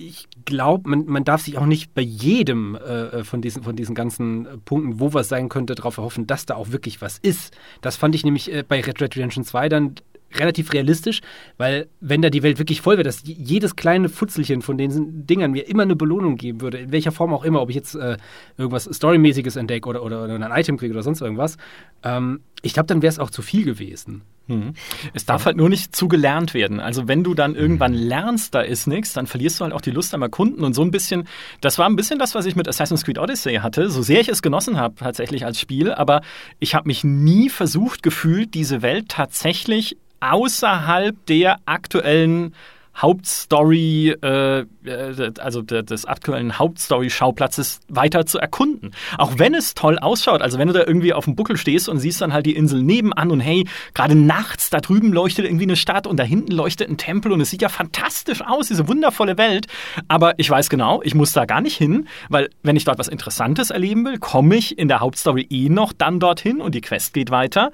ich glaube, man, man darf sich auch nicht bei jedem äh, äh, von, diesen, von diesen ganzen äh, Punkten, wo was sein könnte, darauf erhoffen, dass da auch wirklich was ist. Das fand ich nämlich äh, bei Red Dead Redemption 2 dann relativ realistisch, weil wenn da die Welt wirklich voll wäre, dass jedes kleine Futzelchen von den Dingern mir immer eine Belohnung geben würde, in welcher Form auch immer, ob ich jetzt äh, irgendwas Storymäßiges entdecke oder, oder, oder, ein Item kriege oder sonst irgendwas, ähm, ich glaube, dann wäre es auch zu viel gewesen. Mhm. Es darf halt nur nicht zu gelernt werden. Also wenn du dann irgendwann mhm. lernst, da ist nichts, dann verlierst du halt auch die Lust am Erkunden und so ein bisschen, das war ein bisschen das, was ich mit Assassin's Creed Odyssey hatte, so sehr ich es genossen habe tatsächlich als Spiel, aber ich habe mich nie versucht gefühlt, diese Welt tatsächlich außerhalb der aktuellen Hauptstory, äh, äh also des aktuellen Hauptstory-Schauplatzes weiter zu erkunden. Auch wenn es toll ausschaut, also wenn du da irgendwie auf dem Buckel stehst und siehst dann halt die Insel nebenan und hey, gerade nachts da drüben leuchtet irgendwie eine Stadt und da hinten leuchtet ein Tempel und es sieht ja fantastisch aus, diese wundervolle Welt. Aber ich weiß genau, ich muss da gar nicht hin, weil wenn ich dort was Interessantes erleben will, komme ich in der Hauptstory eh noch dann dorthin und die Quest geht weiter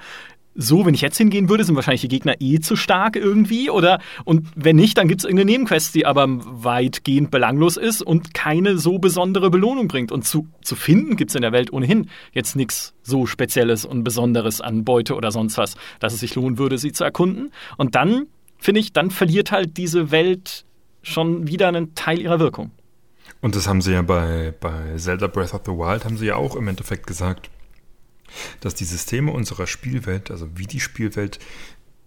so, wenn ich jetzt hingehen würde, sind wahrscheinlich die Gegner eh zu stark irgendwie. Oder und wenn nicht, dann gibt es irgendeine Nebenquest, die aber weitgehend belanglos ist und keine so besondere Belohnung bringt. Und zu, zu finden gibt es in der Welt ohnehin jetzt nichts so Spezielles und Besonderes an Beute oder sonst was, dass es sich lohnen würde, sie zu erkunden. Und dann, finde ich, dann verliert halt diese Welt schon wieder einen Teil ihrer Wirkung. Und das haben sie ja bei, bei Zelda Breath of the Wild, haben sie ja auch im Endeffekt gesagt dass die Systeme unserer Spielwelt, also wie die Spielwelt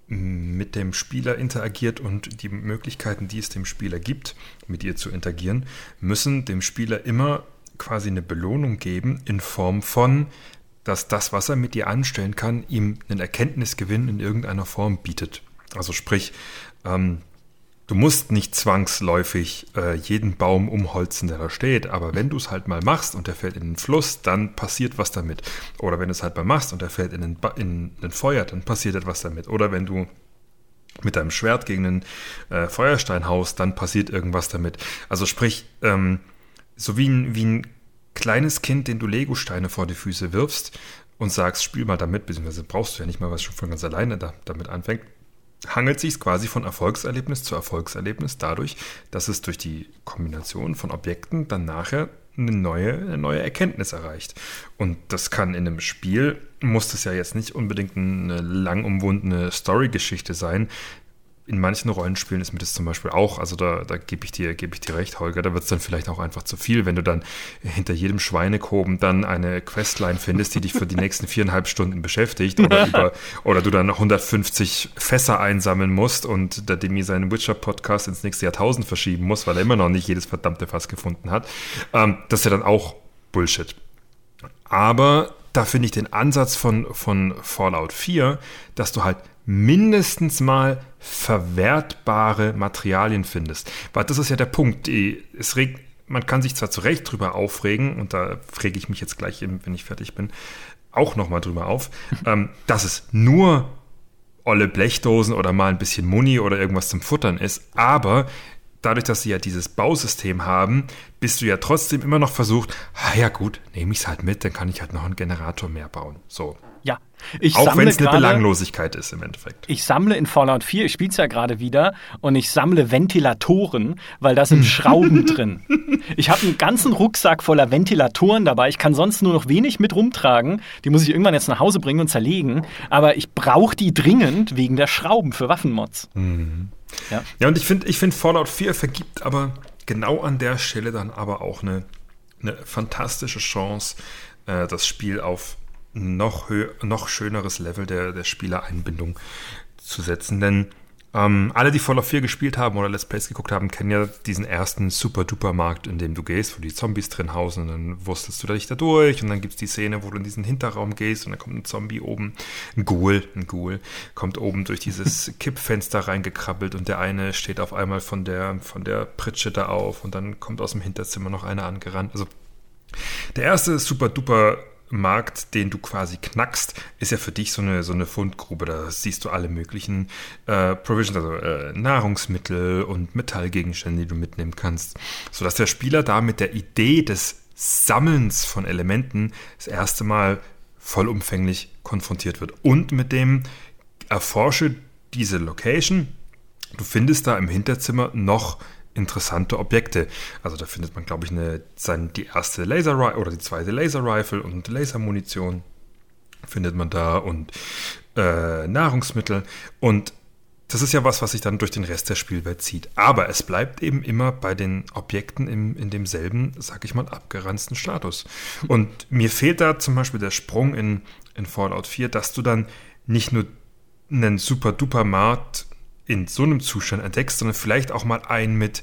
mit dem Spieler interagiert und die Möglichkeiten, die es dem Spieler gibt, mit ihr zu interagieren, müssen dem Spieler immer quasi eine Belohnung geben in Form von, dass das, was er mit ihr anstellen kann, ihm einen Erkenntnisgewinn in irgendeiner Form bietet. Also sprich, ähm, Du musst nicht zwangsläufig äh, jeden Baum umholzen, der da steht, aber wenn du es halt mal machst und der fällt in den Fluss, dann passiert was damit. Oder wenn du es halt mal machst und der fällt in den, ba in den Feuer, dann passiert etwas damit. Oder wenn du mit deinem Schwert gegen einen äh, Feuerstein haust, dann passiert irgendwas damit. Also sprich, ähm, so wie ein, wie ein kleines Kind, den du Legosteine vor die Füße wirfst und sagst, spiel mal damit, beziehungsweise brauchst du ja nicht mal, was schon von ganz alleine da, damit anfängt hangelt sich quasi von Erfolgserlebnis zu Erfolgserlebnis dadurch, dass es durch die Kombination von Objekten dann nachher eine neue, eine neue Erkenntnis erreicht. Und das kann in einem Spiel, muss das ja jetzt nicht unbedingt eine lang umwundene Story-Geschichte sein, in manchen Rollenspielen ist mir das zum Beispiel auch, also da, da gebe ich, dir, geb ich dir recht, Holger, da wird es dann vielleicht auch einfach zu viel, wenn du dann hinter jedem Schweinekoben dann eine Questline findest, die dich für die nächsten viereinhalb Stunden beschäftigt oder, über, oder du dann 150 Fässer einsammeln musst und der Demi seinen Witcher-Podcast ins nächste Jahrtausend verschieben muss, weil er immer noch nicht jedes verdammte Fass gefunden hat. Ähm, das ist ja dann auch Bullshit. Aber da finde ich den Ansatz von, von Fallout 4, dass du halt mindestens mal verwertbare Materialien findest. Weil das ist ja der Punkt. Es regt, man kann sich zwar zu Recht drüber aufregen, und da rege ich mich jetzt gleich, wenn ich fertig bin, auch nochmal drüber auf, ähm, dass es nur olle Blechdosen oder mal ein bisschen Muni oder irgendwas zum Futtern ist, aber dadurch, dass sie ja dieses Bausystem haben, bist du ja trotzdem immer noch versucht, ah ja gut, nehme ich es halt mit, dann kann ich halt noch einen Generator mehr bauen. So, Ja. Ich Auch wenn es eine Belanglosigkeit ist im Endeffekt. Ich sammle in Fallout 4, ich spiele es ja gerade wieder, und ich sammle Ventilatoren, weil da sind Schrauben drin. Ich habe einen ganzen Rucksack voller Ventilatoren dabei. Ich kann sonst nur noch wenig mit rumtragen. Die muss ich irgendwann jetzt nach Hause bringen und zerlegen. Aber ich brauche die dringend wegen der Schrauben für Waffenmods. Mhm. Ja. ja, und ich finde, ich find Fallout 4 vergibt aber genau an der Stelle dann aber auch eine, eine fantastische Chance, äh, das Spiel auf noch, noch schöneres Level der, der Spielereinbindung zu setzen. Denn ähm, alle, die Fallout 4 gespielt haben oder Let's Plays geguckt haben, kennen ja diesen ersten super-duper-Markt, in dem du gehst, wo die Zombies drin hausen und dann wurstelst du dich da durch und dann gibt es die Szene, wo du in diesen Hinterraum gehst und dann kommt ein Zombie oben, ein Ghoul, ein Ghoul, kommt oben durch dieses Kippfenster reingekrabbelt und der eine steht auf einmal von der, von der Pritsche da auf und dann kommt aus dem Hinterzimmer noch einer angerannt. Also der erste super-duper Markt, den du quasi knackst, ist ja für dich so eine, so eine Fundgrube. Da siehst du alle möglichen äh, Provisions, also äh, Nahrungsmittel und Metallgegenstände, die du mitnehmen kannst. Sodass der Spieler da mit der Idee des Sammelns von Elementen das erste Mal vollumfänglich konfrontiert wird. Und mit dem erforsche diese Location. Du findest da im Hinterzimmer noch interessante Objekte. Also da findet man, glaube ich, eine, sein, die erste Laser oder die zweite Laser Rifle und Lasermunition findet man da und äh, Nahrungsmittel. Und das ist ja was, was sich dann durch den Rest der Spielwelt zieht. Aber es bleibt eben immer bei den Objekten im, in demselben, sag ich mal, abgeranzten Status. Und mir fehlt da zum Beispiel der Sprung in, in Fallout 4, dass du dann nicht nur einen super duper Markt in so einem Zustand entdeckst, sondern vielleicht auch mal einen mit,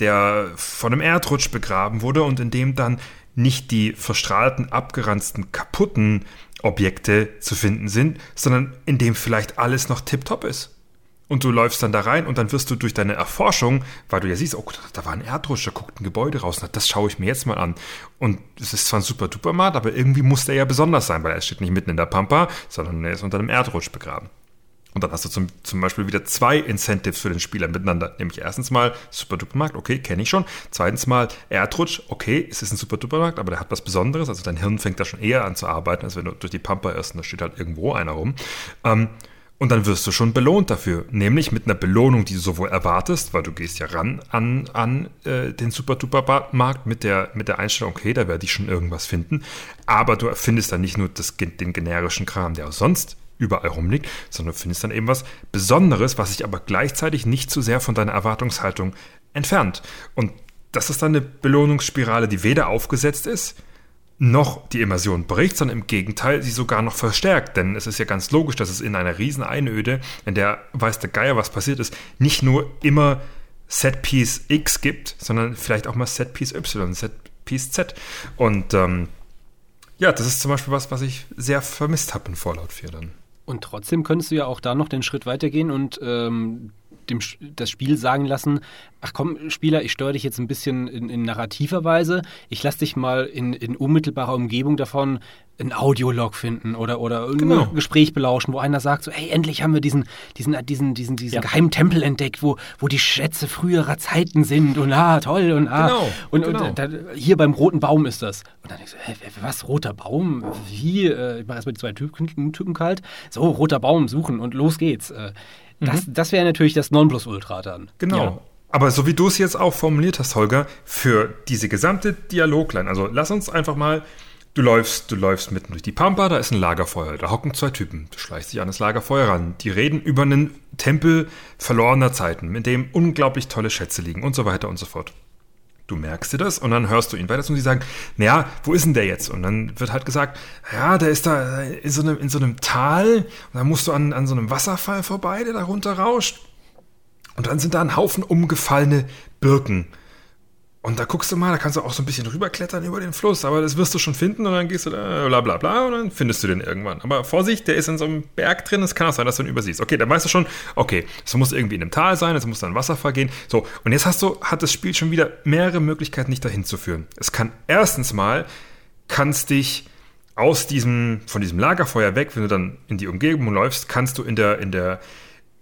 der von einem Erdrutsch begraben wurde und in dem dann nicht die verstrahlten, abgeranzten, kaputten Objekte zu finden sind, sondern in dem vielleicht alles noch tiptop ist. Und du läufst dann da rein und dann wirst du durch deine Erforschung, weil du ja siehst, oh, da war ein Erdrutsch, da guckt ein Gebäude raus, das schaue ich mir jetzt mal an. Und es ist zwar ein super duper Mart, aber irgendwie muss der ja besonders sein, weil er steht nicht mitten in der Pampa, sondern er ist unter einem Erdrutsch begraben. Und dann hast du zum, zum Beispiel wieder zwei Incentives für den Spieler miteinander. Nämlich erstens mal super duper Markt, okay, kenne ich schon. Zweitens mal Erdrutsch, okay, es ist ein super duper Markt, aber der hat was Besonderes. Also dein Hirn fängt da schon eher an zu arbeiten, als wenn du durch die Pampa irrst und da steht halt irgendwo einer rum. Ähm, und dann wirst du schon belohnt dafür. Nämlich mit einer Belohnung, die du sowohl erwartest, weil du gehst ja ran an, an äh, den Super-Duper-Markt mit der, mit der Einstellung, okay, da werde ich schon irgendwas finden. Aber du findest dann nicht nur das, den generischen Kram, der auch sonst überall rumliegt, sondern du findest dann eben was Besonderes, was sich aber gleichzeitig nicht zu sehr von deiner Erwartungshaltung entfernt. Und das ist dann eine Belohnungsspirale, die weder aufgesetzt ist, noch die Immersion bricht, sondern im Gegenteil sie sogar noch verstärkt. Denn es ist ja ganz logisch, dass es in einer riesen Einöde, in der weiß der Geier, was passiert ist, nicht nur immer Setpiece X gibt, sondern vielleicht auch mal Setpiece Y, Setpiece Z. Und ähm, ja, das ist zum Beispiel was, was ich sehr vermisst habe in Fallout 4 dann. Und trotzdem könntest du ja auch da noch den Schritt weitergehen und ähm, dem, das Spiel sagen lassen, ach komm, Spieler, ich steuere dich jetzt ein bisschen in, in narrativer Weise. Ich lasse dich mal in, in unmittelbarer Umgebung davon ein Audiolog finden oder, oder genau. ein Gespräch belauschen, wo einer sagt, so, hey, endlich haben wir diesen, diesen, diesen, diesen, diesen ja. geheimen Tempel entdeckt, wo, wo die Schätze früherer Zeiten sind und ah, toll und ah. Genau, und, genau. und da, hier beim roten Baum ist das. Und dann denkst du, hä, was, roter Baum? Wie? Äh, ich mache erstmal die zwei Typen, Typen kalt. So, roter Baum suchen und los geht's. Das, mhm. das wäre natürlich das Nonplusultra dann. Genau. Ja. Aber so wie du es jetzt auch formuliert hast, Holger, für diese gesamte Dialogline, also lass uns einfach mal, du läufst, du läufst mitten durch die Pampa, da ist ein Lagerfeuer, da hocken zwei Typen, du schleichst dich an das Lagerfeuer ran, die reden über einen Tempel verlorener Zeiten, in dem unglaublich tolle Schätze liegen und so weiter und so fort. Du merkst dir das und dann hörst du ihn weiter und sie sagen, naja, wo ist denn der jetzt? Und dann wird halt gesagt, ja, der ist da in so einem, in so einem Tal und dann musst du an, an so einem Wasserfall vorbei, der da runter rauscht. Und dann sind da ein Haufen umgefallene Birken. Und da guckst du mal, da kannst du auch so ein bisschen rüberklettern über den Fluss, aber das wirst du schon finden und dann gehst du da, bla bla bla, und dann findest du den irgendwann. Aber Vorsicht, der ist in so einem Berg drin, es kann auch sein, dass du ihn übersiehst. Okay, dann weißt du schon, okay, es muss irgendwie in einem Tal sein, es muss dann Wasserfall gehen. So, und jetzt hast du, hat das Spiel schon wieder mehrere Möglichkeiten, dich dahin zu führen. Es kann erstens mal, kannst dich aus diesem, von diesem Lagerfeuer weg, wenn du dann in die Umgebung läufst, kannst du in der, in der,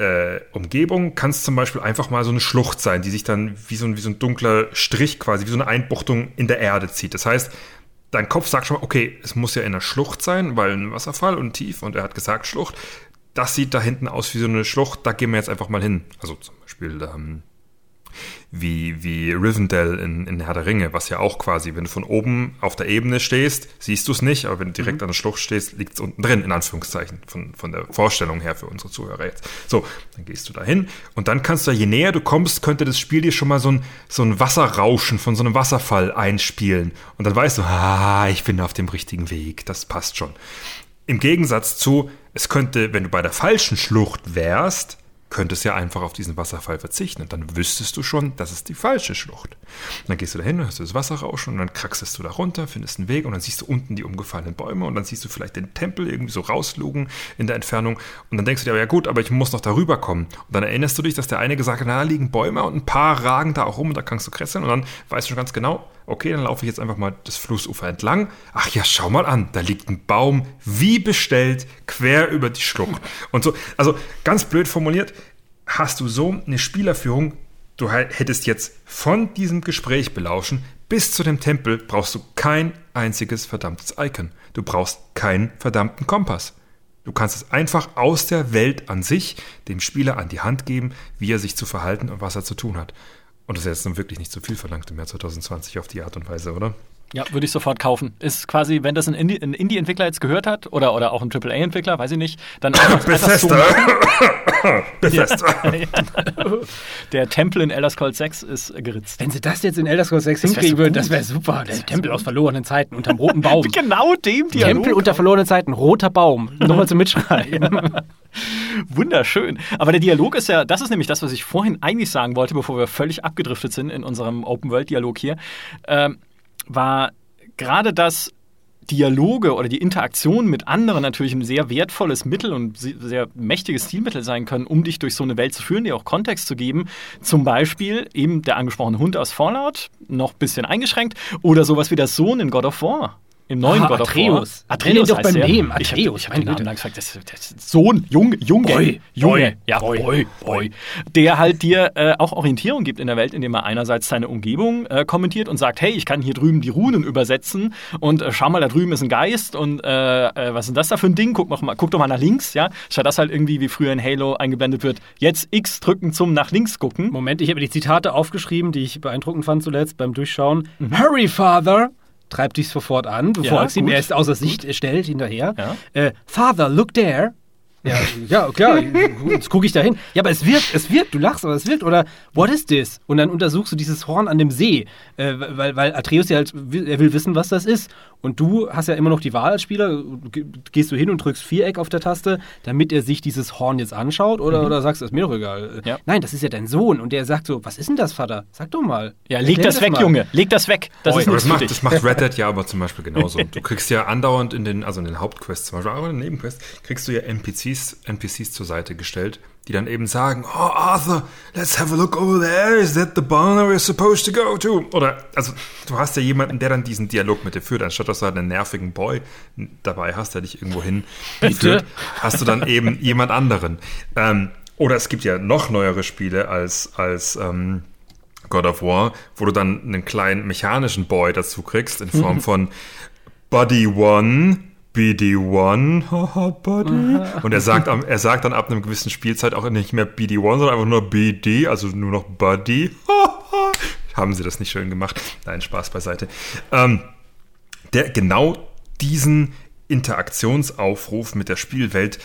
äh, Umgebung kann es zum Beispiel einfach mal so eine Schlucht sein, die sich dann wie so, ein, wie so ein dunkler Strich quasi, wie so eine Einbuchtung in der Erde zieht. Das heißt, dein Kopf sagt schon mal, okay, es muss ja in der Schlucht sein, weil ein Wasserfall und tief und er hat gesagt Schlucht. Das sieht da hinten aus wie so eine Schlucht, da gehen wir jetzt einfach mal hin. Also zum Beispiel ähm, wie, wie Rivendell in, in Herr der Ringe, was ja auch quasi, wenn du von oben auf der Ebene stehst, siehst du es nicht, aber wenn du direkt mhm. an der Schlucht stehst, liegt es unten drin, in Anführungszeichen, von, von der Vorstellung her für unsere Zuhörer jetzt. So, dann gehst du da hin und dann kannst du, je näher du kommst, könnte das Spiel dir schon mal so ein, so ein Wasserrauschen von so einem Wasserfall einspielen. Und dann weißt du, ah, ich bin auf dem richtigen Weg, das passt schon. Im Gegensatz zu, es könnte, wenn du bei der falschen Schlucht wärst, könntest ja einfach auf diesen Wasserfall verzichten. Und dann wüsstest du schon, das ist die falsche Schlucht. Und dann gehst du da hin, hast du das Wasser rauschen und dann kraxest du da runter, findest einen Weg und dann siehst du unten die umgefallenen Bäume und dann siehst du vielleicht den Tempel irgendwie so rauslugen in der Entfernung. Und dann denkst du dir, ja gut, aber ich muss noch darüber kommen. Und dann erinnerst du dich, dass der eine gesagt hat, na, da liegen Bäume und ein paar ragen da auch rum und da kannst du kresseln. Und dann weißt du schon ganz genau, okay, dann laufe ich jetzt einfach mal das Flussufer entlang. Ach ja, schau mal an, da liegt ein Baum, wie bestellt, quer über die Schlucht. Und so, also ganz blöd formuliert, hast du so eine Spielerführung, du hättest jetzt von diesem Gespräch belauschen bis zu dem Tempel brauchst du kein einziges verdammtes Icon. Du brauchst keinen verdammten Kompass. Du kannst es einfach aus der Welt an sich dem Spieler an die Hand geben, wie er sich zu verhalten und was er zu tun hat. Und das ist jetzt nun wirklich nicht zu viel verlangt im Jahr 2020 auf die Art und Weise, oder? Ja, würde ich sofort kaufen. Ist quasi, wenn das ein Indie-Entwickler jetzt gehört hat oder, oder auch ein AAA-Entwickler, weiß ich nicht, dann einfach, Bethesda. Einfach Bethesda. Der Tempel in Elder Scrolls 6 ist geritzt. Wenn sie das jetzt in Elder Scrolls 6 hinkriegen würden, das wäre super. Der Tempel aus verlorenen Zeiten unterm roten Baum. genau dem Dialog. Tempel unter verlorenen Zeiten, roter Baum. Nochmal zum Mitschreiben. Wunderschön. Aber der Dialog ist ja, das ist nämlich das, was ich vorhin eigentlich sagen wollte, bevor wir völlig abgedriftet sind in unserem Open-World-Dialog hier. Ähm, war gerade das Dialoge oder die Interaktion mit anderen natürlich ein sehr wertvolles Mittel und sehr mächtiges Stilmittel sein können, um dich durch so eine Welt zu führen, dir auch Kontext zu geben. Zum Beispiel eben der angesprochene Hund aus Fallout, noch ein bisschen eingeschränkt, oder sowas wie der Sohn in God of War. Im neuen ah, God of War. Atreus. Atreus doch beim Leben. Atreus. Ich habe hab den Namen lang gesagt. Das, das Sohn, Jung, Junge, Boy, Junge, ja, Boy, Boy, Boy, der halt dir äh, auch Orientierung gibt in der Welt, indem er einerseits seine Umgebung äh, kommentiert und sagt, hey, ich kann hier drüben die Runen übersetzen und äh, schau mal, da drüben ist ein Geist und äh, äh, was ist das da für ein Ding? Guck, noch mal, guck doch mal nach links, ja. Statt das halt irgendwie wie früher in Halo eingeblendet wird, jetzt X drücken zum nach links gucken. Moment, ich habe die Zitate aufgeschrieben, die ich beeindruckend fand zuletzt beim Durchschauen. Mhm. Hurry, Father! Treibt dich sofort an. Du ja, folgst ihm, er ist außer Sicht, stellt hinterher. Ja. Äh, Father, look there. Ja, ja klar, jetzt gucke ich da hin. Ja, aber es wirkt, es wirkt, du lachst, aber es wirkt. Oder, what is this? Und dann untersuchst du dieses Horn an dem See, äh, weil, weil Atreus ja halt, er will wissen, was das ist. Und du hast ja immer noch die Wahl als Spieler. Gehst du hin und drückst Viereck auf der Taste, damit er sich dieses Horn jetzt anschaut? Oder, mhm. oder sagst du, ist mir doch egal. Ja. Nein, das ist ja dein Sohn. Und der sagt so, was ist denn das, Vater? Sag doch mal. Ja, leg das, das weg, mal. Junge. Leg das weg. Das, oh, ist das, macht, das macht Red Dead ja aber zum Beispiel genauso. du kriegst ja andauernd in den, also in den Hauptquests zum Beispiel, aber in den Nebenquests, kriegst du ja NPCs, NPCs zur Seite gestellt, die dann eben sagen, oh Arthur, let's have a look over there, is that the barn we're supposed to go to? Oder, also du hast ja jemanden, der dann diesen Dialog mit dir führt, anstatt dass du halt einen nervigen Boy dabei hast, der dich irgendwo hin führt, hast du dann eben jemand anderen. Ähm, oder es gibt ja noch neuere Spiele als, als ähm, God of War, wo du dann einen kleinen mechanischen Boy dazu kriegst, in Form mhm. von Buddy One, BD1, haha, Buddy. Und er sagt, er sagt dann ab einer gewissen Spielzeit auch nicht mehr BD1, sondern einfach nur BD, also nur noch Buddy. Haben sie das nicht schön gemacht? Nein, Spaß beiseite. Ähm, der genau diesen Interaktionsaufruf mit der Spielwelt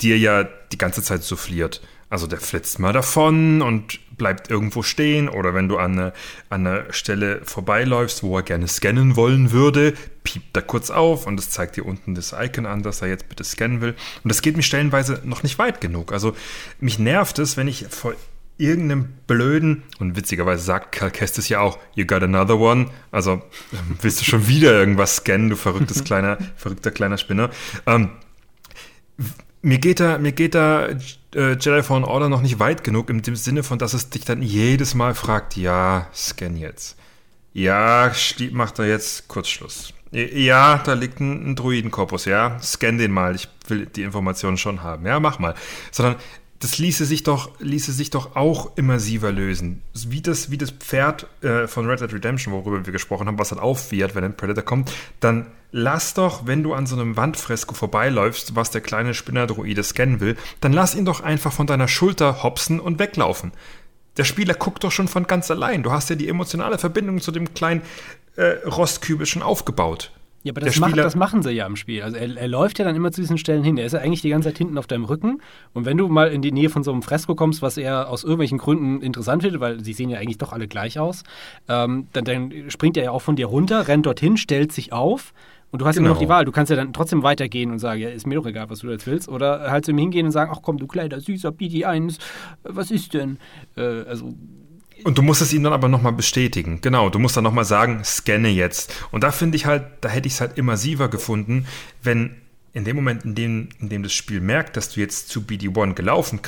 dir ja die ganze Zeit souffliert. Also der flitzt mal davon und bleibt irgendwo stehen oder wenn du an eine, an einer Stelle vorbeiläufst, wo er gerne scannen wollen würde, piept er kurz auf und es zeigt dir unten das Icon an, dass er jetzt bitte scannen will. Und das geht mir stellenweise noch nicht weit genug. Also mich nervt es, wenn ich vor irgendeinem blöden, und witzigerweise sagt Cal Kestis ja auch, you got another one, also ähm, willst du schon wieder irgendwas scannen, du verrücktes kleiner, verrückter kleiner Spinner. Ähm, mir geht da, mir geht da äh, Jedi Fallen Order noch nicht weit genug im Sinne von, dass es dich dann jedes Mal fragt, ja, scan jetzt. Ja, macht er jetzt Kurzschluss. Ja, da liegt ein, ein Druidenkorpus, ja, scan den mal, ich will die Informationen schon haben, ja, mach mal. Sondern das ließe sich doch, ließe sich doch auch immersiver lösen. Wie das, wie das Pferd äh, von Red Dead Redemption, worüber wir gesprochen haben, was dann aufwehrt, wenn ein Predator kommt, dann lass doch, wenn du an so einem Wandfresko vorbeiläufst, was der kleine Spinnerdroide scannen will, dann lass ihn doch einfach von deiner Schulter hopsen und weglaufen. Der Spieler guckt doch schon von ganz allein. Du hast ja die emotionale Verbindung zu dem kleinen äh, Rostkübel schon aufgebaut. Ja, aber das, macht, das, machen sie ja im Spiel. Also er, er, läuft ja dann immer zu diesen Stellen hin. Er ist ja eigentlich die ganze Zeit hinten auf deinem Rücken. Und wenn du mal in die Nähe von so einem Fresko kommst, was er aus irgendwelchen Gründen interessant findet, weil sie sehen ja eigentlich doch alle gleich aus, ähm, dann, dann, springt er ja auch von dir runter, rennt dorthin, stellt sich auf. Und du hast genau. immer noch die Wahl. Du kannst ja dann trotzdem weitergehen und sagen, ja, ist mir doch egal, was du jetzt willst. Oder halt zu ihm hingehen und sagen, ach komm, du kleiner, süßer BD1, was ist denn? Äh, also und du musst es ihm dann aber nochmal bestätigen. Genau, du musst dann nochmal sagen, scanne jetzt. Und da finde ich halt, da hätte ich es halt immersiver gefunden, wenn in dem Moment, in dem, in dem das Spiel merkt, dass du jetzt zu BD1 gelaufen,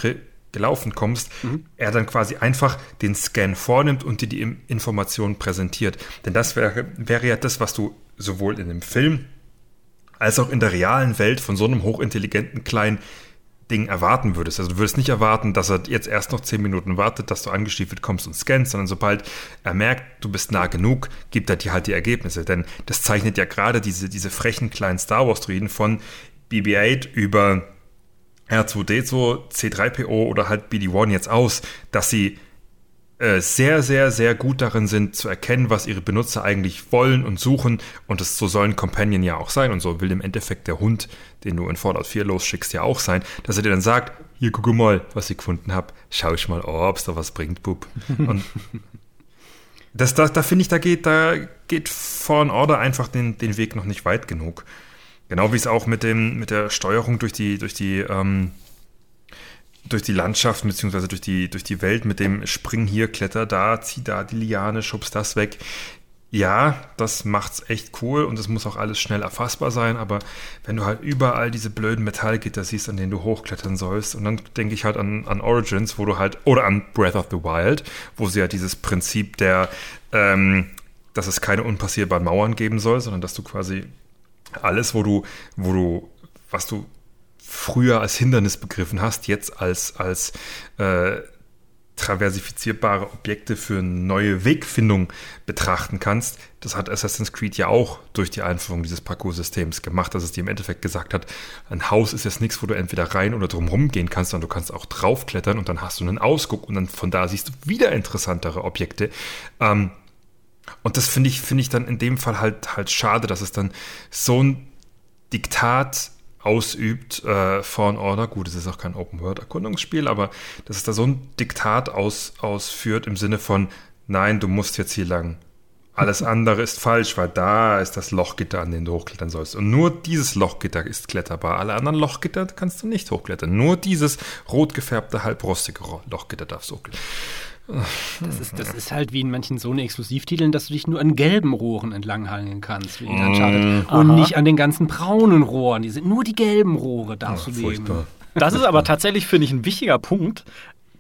gelaufen kommst, mhm. er dann quasi einfach den Scan vornimmt und dir die Informationen präsentiert. Denn das wäre, wäre ja das, was du sowohl in dem Film als auch in der realen Welt von so einem hochintelligenten kleinen Ding erwarten würdest. Also du würdest nicht erwarten, dass er jetzt erst noch zehn Minuten wartet, dass du angestiefelt kommst und scannst, sondern sobald er merkt, du bist nah genug, gibt er dir halt die Ergebnisse. Denn das zeichnet ja gerade diese, diese frechen kleinen Star Wars-Druiden von BB-8 über R2D2, C3PO oder halt BD-1 jetzt aus, dass sie sehr, sehr, sehr gut darin sind zu erkennen, was ihre Benutzer eigentlich wollen und suchen. Und das, so soll ein Companion ja auch sein. Und so will im Endeffekt der Hund, den du in Fallout 4 losschickst, ja auch sein, dass er dir dann sagt, hier guck mal, was ich gefunden habe. Schau ich mal, oh, ob es da was bringt, Bub. Und das, da, da finde ich, da geht, da geht Fallen Order einfach den, den Weg noch nicht weit genug. Genau wie es auch mit, dem, mit der Steuerung durch die, durch die ähm, durch die Landschaft beziehungsweise durch die, durch die Welt mit dem Spring hier, Kletter da, zieh da die Liane, schubst das weg. Ja, das macht's echt cool und es muss auch alles schnell erfassbar sein, aber wenn du halt überall diese blöden Metallgitter siehst, an denen du hochklettern sollst, und dann denke ich halt an, an Origins, wo du halt, oder an Breath of the Wild, wo sie ja dieses Prinzip der, ähm, dass es keine unpassierbaren Mauern geben soll, sondern dass du quasi alles, wo du, wo du, was du früher als Hindernis begriffen hast, jetzt als, als äh, traversifizierbare Objekte für neue Wegfindung betrachten kannst. Das hat Assassin's Creed ja auch durch die Einführung dieses Parcours-Systems gemacht, dass es dir im Endeffekt gesagt hat, ein Haus ist jetzt nichts, wo du entweder rein oder drumherum gehen kannst, sondern du kannst auch draufklettern und dann hast du einen Ausguck und dann von da siehst du wieder interessantere Objekte. Ähm, und das finde ich, finde ich dann in dem Fall halt, halt schade, dass es dann so ein Diktat ausübt, äh, Fallen Order. Gut, es ist auch kein Open-World-Erkundungsspiel, aber dass es da so ein Diktat aus, ausführt im Sinne von, nein, du musst jetzt hier lang. Alles andere ist falsch, weil da ist das Lochgitter, an dem du hochklettern sollst. Und nur dieses Lochgitter ist kletterbar. Alle anderen Lochgitter kannst du nicht hochklettern. Nur dieses rot gefärbte, halbrostige Lochgitter darfst du hochklettern. Das ist, das ist halt wie in manchen Sony-Exklusivtiteln, dass du dich nur an gelben Rohren entlanghangeln kannst, wie in Uncharted. Mm, und nicht an den ganzen braunen Rohren. Die sind nur die gelben Rohre, darfst Ach, du nehmen. Das ist aber tatsächlich, finde ich, ein wichtiger Punkt.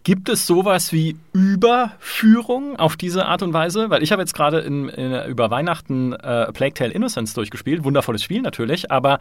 Gibt es sowas wie Überführung auf diese Art und Weise? Weil ich habe jetzt gerade in, in, über Weihnachten äh, Plague Tale Innocence durchgespielt. Wundervolles Spiel natürlich, aber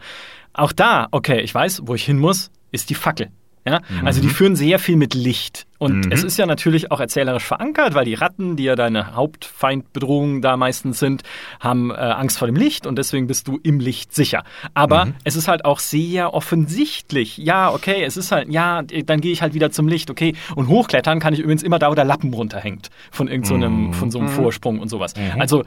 auch da, okay, ich weiß, wo ich hin muss, ist die Fackel. Ja? Mhm. Also die führen sehr viel mit Licht. Und mhm. es ist ja natürlich auch erzählerisch verankert, weil die Ratten, die ja deine Hauptfeindbedrohung da meistens sind, haben äh, Angst vor dem Licht und deswegen bist du im Licht sicher. Aber mhm. es ist halt auch sehr offensichtlich. Ja, okay, es ist halt, ja, dann gehe ich halt wieder zum Licht, okay. Und hochklettern kann ich übrigens immer da, wo der Lappen runterhängt von irgendeinem, so von so einem mhm. Vorsprung und sowas. Mhm. Also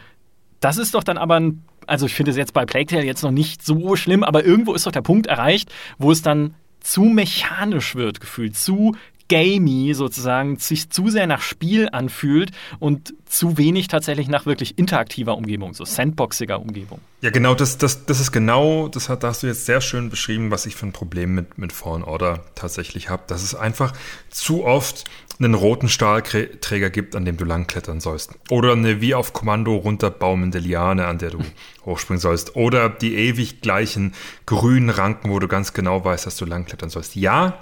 das ist doch dann aber ein, also ich finde es jetzt bei Plague Tale jetzt noch nicht so schlimm, aber irgendwo ist doch der Punkt erreicht, wo es dann zu mechanisch wird gefühlt, zu gamey sozusagen, sich zu sehr nach Spiel anfühlt und zu wenig tatsächlich nach wirklich interaktiver Umgebung, so sandboxiger Umgebung. Ja, genau, das, das, das ist genau, das hat, da hast du jetzt sehr schön beschrieben, was ich für ein Problem mit, mit Fallen Order tatsächlich habe. Dass es einfach zu oft einen roten Stahlträger gibt, an dem du langklettern sollst. Oder eine wie auf Kommando runterbaumende Liane, an der du hochspringen sollst. Oder die ewig gleichen grünen Ranken, wo du ganz genau weißt, dass du langklettern sollst. Ja,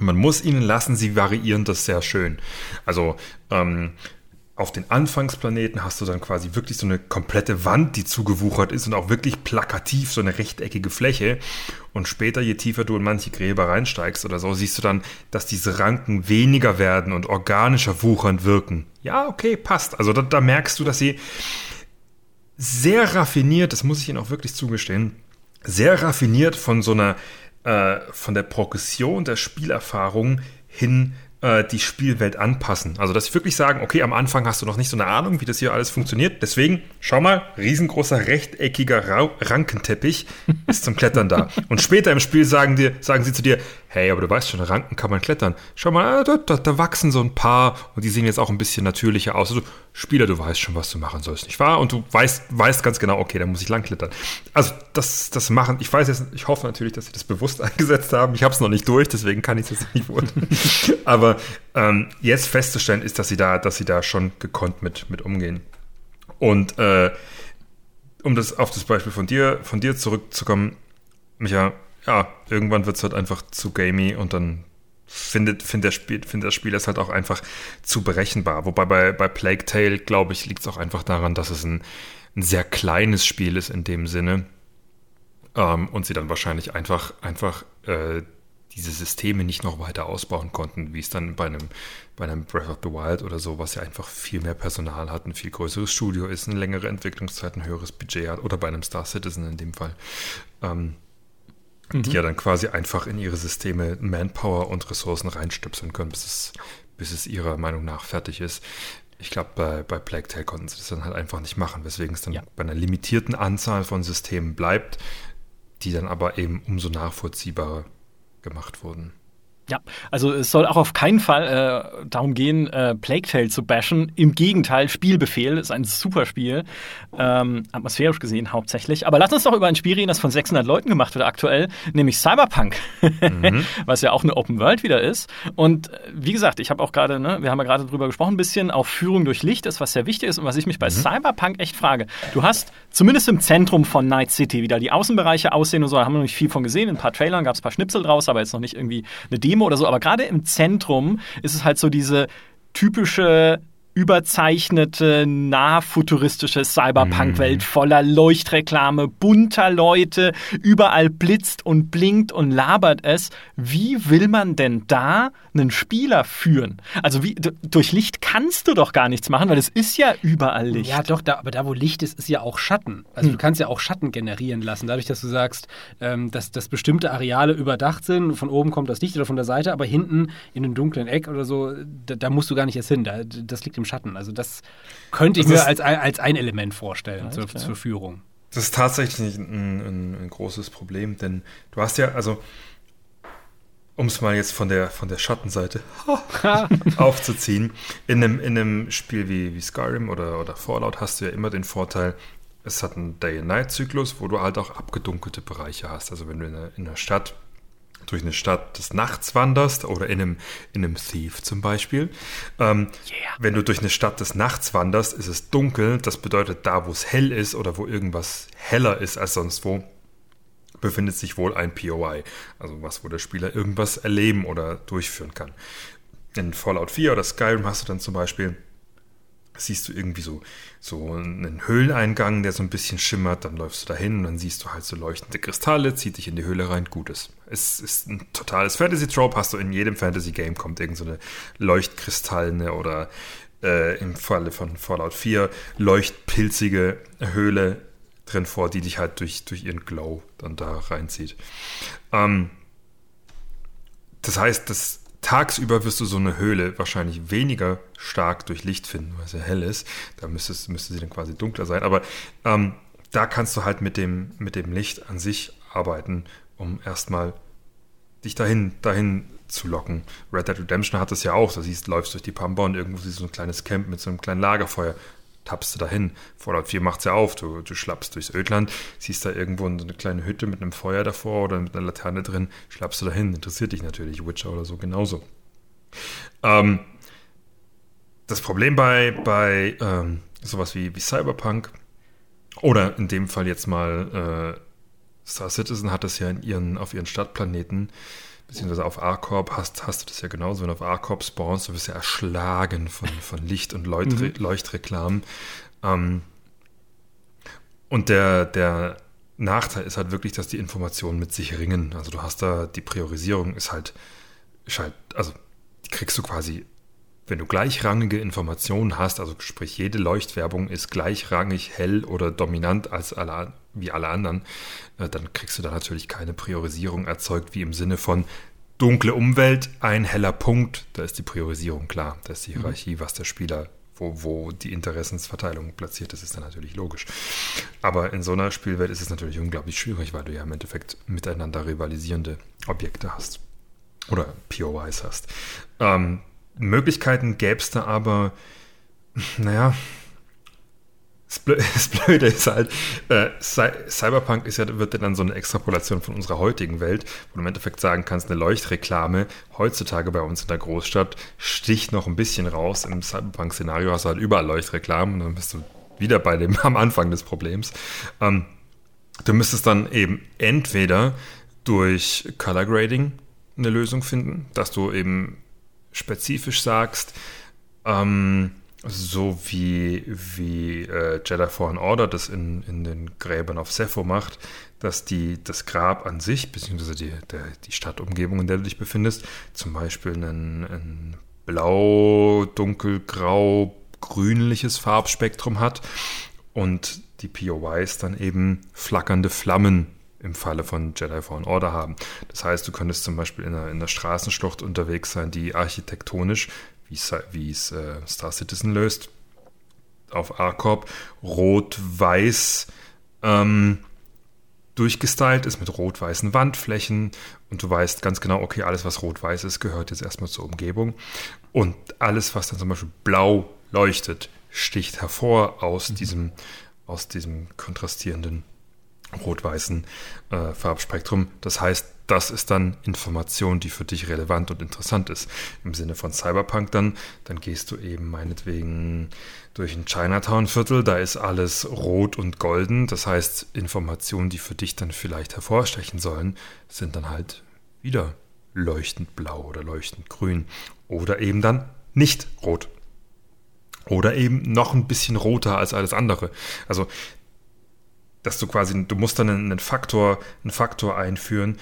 man muss ihnen lassen, sie variieren das sehr schön. Also ähm, auf den Anfangsplaneten hast du dann quasi wirklich so eine komplette Wand, die zugewuchert ist und auch wirklich plakativ so eine rechteckige Fläche. Und später, je tiefer du in manche Gräber reinsteigst oder so, siehst du dann, dass diese Ranken weniger werden und organischer wuchernd wirken. Ja, okay, passt. Also da, da merkst du, dass sie sehr raffiniert, das muss ich ihnen auch wirklich zugestehen, sehr raffiniert von so einer, äh, von der Progression der Spielerfahrung hin äh, die Spielwelt anpassen. Also, dass sie wirklich sagen, okay, am Anfang hast du noch nicht so eine Ahnung, wie das hier alles funktioniert. Deswegen, schau mal, riesengroßer rechteckiger Ra Rankenteppich ist zum Klettern da. Und später im Spiel sagen, dir, sagen sie zu dir, hey, aber du weißt schon, Ranken kann man klettern. Schau mal, da, da, da wachsen so ein paar und die sehen jetzt auch ein bisschen natürlicher aus. Also, Spieler, du weißt schon, was du machen sollst, nicht wahr? Und du weißt, weißt ganz genau, okay, da muss ich langklettern. Also, das, das machen, ich weiß jetzt, ich hoffe natürlich, dass sie das bewusst eingesetzt haben. Ich habe es noch nicht durch, deswegen kann ich es jetzt nicht beurteilen. Aber ähm, jetzt festzustellen ist, dass sie da, dass sie da schon gekonnt mit, mit umgehen. Und äh, um das auf das Beispiel von dir, von dir zurückzukommen, Micha, ja, irgendwann wird es halt einfach zu gamey und dann findet, findet, der Spiel, findet das Spiel es halt auch einfach zu berechenbar. Wobei bei, bei Plague Tale, glaube ich, liegt es auch einfach daran, dass es ein, ein sehr kleines Spiel ist in dem Sinne. Ähm, und sie dann wahrscheinlich einfach, einfach äh, diese Systeme nicht noch weiter ausbauen konnten, wie es dann bei einem, bei einem Breath of the Wild oder so, was ja einfach viel mehr Personal hat, ein viel größeres Studio ist, eine längere Entwicklungszeit, ein höheres Budget hat, oder bei einem Star Citizen in dem Fall. Ähm, mhm. Die ja dann quasi einfach in ihre Systeme Manpower und Ressourcen reinstöpseln können, bis es, bis es ihrer Meinung nach fertig ist. Ich glaube, bei, bei Plague Tale konnten sie das dann halt einfach nicht machen, weswegen es dann ja. bei einer limitierten Anzahl von Systemen bleibt, die dann aber eben umso nachvollziehbarer gemacht wurden. Ja, also es soll auch auf keinen Fall äh, darum gehen, äh, Plague Tale zu bashen. Im Gegenteil, Spielbefehl ist ein super Spiel, ähm, atmosphärisch gesehen hauptsächlich. Aber lass uns doch über ein Spiel reden, das von 600 Leuten gemacht wird aktuell, nämlich Cyberpunk, mhm. was ja auch eine Open World wieder ist. Und äh, wie gesagt, ich habe auch gerade, ne, wir haben ja gerade drüber gesprochen, ein bisschen auch Führung durch Licht ist, was sehr wichtig ist und was ich mich bei mhm. Cyberpunk echt frage. Du hast zumindest im Zentrum von Night City, wie da die Außenbereiche aussehen und so, da haben wir noch nicht viel von gesehen. In ein paar Trailern gab es ein paar Schnipsel draus, aber jetzt noch nicht irgendwie eine Demo Demo oder so, aber gerade im Zentrum ist es halt so diese typische überzeichnete, nah futuristische Cyberpunk-Welt mhm. voller Leuchtreklame, bunter Leute, überall blitzt und blinkt und labert es. Wie will man denn da einen Spieler führen? Also wie, durch Licht kannst du doch gar nichts machen, weil es ist ja überall Licht. Ja, doch, da, aber da, wo Licht ist, ist ja auch Schatten. Also hm. du kannst ja auch Schatten generieren lassen, dadurch, dass du sagst, ähm, dass, dass bestimmte Areale überdacht sind, von oben kommt das Licht oder von der Seite, aber hinten in einem dunklen Eck oder so, da, da musst du gar nicht erst hin. Da, das liegt im Schatten. Also das könnte ich das mir als, als ein Element vorstellen zur, zur, Führung. Das ist tatsächlich ein, ein, ein, großes Problem, denn du hast ja, also um es mal jetzt von der, von der Schattenseite aufzuziehen, in einem, in einem Spiel wie, wie Skyrim oder, oder Fallout hast du ja immer den Vorteil, es hat einen Day-and-Night-Zyklus, wo du halt auch abgedunkelte Bereiche hast. Also wenn du in einer, in einer Stadt durch eine Stadt des Nachts wanderst oder in einem, in einem Thief zum Beispiel. Ähm, yeah. Wenn du durch eine Stadt des Nachts wanderst, ist es dunkel. Das bedeutet, da wo es hell ist oder wo irgendwas heller ist als sonst wo, befindet sich wohl ein POI. Also was, wo der Spieler irgendwas erleben oder durchführen kann. In Fallout 4 oder Skyrim hast du dann zum Beispiel siehst du irgendwie so, so einen Höhleneingang, der so ein bisschen schimmert, dann läufst du dahin und dann siehst du halt so leuchtende Kristalle, zieht dich in die Höhle rein, Gutes. Es ist ein totales Fantasy-Trope, hast du in jedem Fantasy-Game kommt irgend so leuchtkristallene oder äh, im Falle von Fallout 4 leuchtpilzige Höhle drin vor, die dich halt durch, durch ihren Glow dann da reinzieht. Ähm, das heißt, das Tagsüber wirst du so eine Höhle wahrscheinlich weniger stark durch Licht finden, weil es ja hell ist. Da müsste, müsste sie dann quasi dunkler sein. Aber ähm, da kannst du halt mit dem, mit dem Licht an sich arbeiten, um erstmal dich dahin, dahin zu locken. Red Dead Redemption hat das ja auch. Da siehst, läufst durch die Pampa und irgendwo siehst du so ein kleines Camp mit so einem kleinen Lagerfeuer tappst du dahin. Fallout 4 macht es ja auf. Du, du schlappst durchs Ödland, siehst da irgendwo eine kleine Hütte mit einem Feuer davor oder mit einer Laterne drin, schlappst du dahin. Interessiert dich natürlich. Witcher oder so genauso. Ähm, das Problem bei, bei ähm, sowas wie, wie Cyberpunk oder in dem Fall jetzt mal äh, Star Citizen hat das ja in ihren, auf ihren Stadtplaneten beziehungsweise auf A-Corp hast, hast du das ja genauso. Wenn du auf A-Corp spawnst, du wirst ja erschlagen von, von Licht- und Leutre mhm. Leuchtreklamen. Ähm, und der, der Nachteil ist halt wirklich, dass die Informationen mit sich ringen. Also du hast da, die Priorisierung ist halt, ist halt also die kriegst du quasi, wenn du gleichrangige Informationen hast, also sprich jede Leuchtwerbung ist gleichrangig hell oder dominant als alle, wie alle anderen, äh, dann kriegst du da natürlich keine Priorisierung erzeugt, wie im Sinne von dunkle Umwelt, ein heller Punkt, da ist die Priorisierung klar, da ist die mhm. Hierarchie, was der Spieler wo, wo die Interessensverteilung platziert ist, ist dann natürlich logisch. Aber in so einer Spielwelt ist es natürlich unglaublich schwierig, weil du ja im Endeffekt miteinander rivalisierende Objekte hast. Oder POIs hast. Ähm, Möglichkeiten gäbe es da aber, naja, das Blöde ist halt, äh, Cyberpunk ist ja, wird ja dann so eine Extrapolation von unserer heutigen Welt, wo du im Endeffekt sagen kannst, eine Leuchtreklame heutzutage bei uns in der Großstadt sticht noch ein bisschen raus. Im Cyberpunk-Szenario hast du halt überall Leuchtreklamen und dann bist du wieder bei dem am Anfang des Problems. Ähm, du müsstest dann eben entweder durch Color Grading eine Lösung finden, dass du eben spezifisch sagst, ähm, so wie, wie äh, Jedi Fallen Order das in, in den Gräbern auf Sepho macht, dass die, das Grab an sich, beziehungsweise die, der, die Stadtumgebung, in der du dich befindest, zum Beispiel ein, ein blau, dunkelgrau, grünliches Farbspektrum hat und die POIs dann eben flackernde Flammen im Falle von Jedi Fallen Order haben. Das heißt, du könntest zum Beispiel in einer, in einer Straßenschlucht unterwegs sein, die architektonisch wie es äh, Star Citizen löst, auf A-Corp, rot-weiß ähm, durchgestylt ist mit rot-weißen Wandflächen und du weißt ganz genau, okay, alles, was rot-weiß ist, gehört jetzt erstmal zur Umgebung und alles, was dann zum Beispiel blau leuchtet, sticht hervor aus mhm. diesem, aus diesem kontrastierenden rot-weißen äh, Farbspektrum. Das heißt, das ist dann Information, die für dich relevant und interessant ist. Im Sinne von Cyberpunk dann, dann gehst du eben meinetwegen durch ein Chinatown-Viertel, da ist alles rot und golden. Das heißt, Informationen, die für dich dann vielleicht hervorstechen sollen, sind dann halt wieder leuchtend blau oder leuchtend grün. Oder eben dann nicht rot. Oder eben noch ein bisschen roter als alles andere. Also dass du quasi, du musst dann einen Faktor, einen Faktor einführen,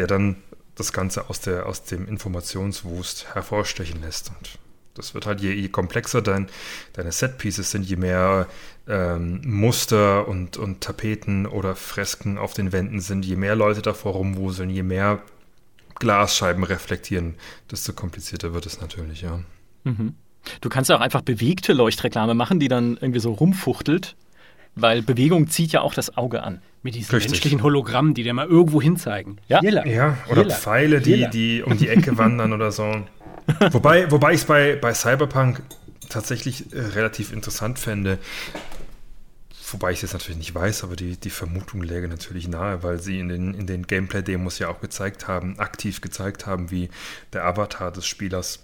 der dann das Ganze aus, der, aus dem Informationswust hervorstechen lässt. Und das wird halt, je, je komplexer dein, deine Setpieces sind, je mehr ähm, Muster und, und Tapeten oder Fresken auf den Wänden sind, je mehr Leute davor rumwuseln, je mehr Glasscheiben reflektieren, desto komplizierter wird es natürlich, ja. Mhm. Du kannst ja auch einfach bewegte Leuchtreklame machen, die dann irgendwie so rumfuchtelt weil Bewegung zieht ja auch das Auge an. Mit diesen Richtig. menschlichen Hologrammen, die dir mal irgendwo hinzeigen. Ja, ja oder Jella. Pfeile, die, die um die Ecke wandern oder so. Wobei, wobei ich es bei, bei Cyberpunk tatsächlich äh, relativ interessant fände. Wobei ich es jetzt natürlich nicht weiß, aber die, die Vermutung läge natürlich nahe, weil sie in den, in den Gameplay-Demos ja auch gezeigt haben, aktiv gezeigt haben, wie der Avatar des Spielers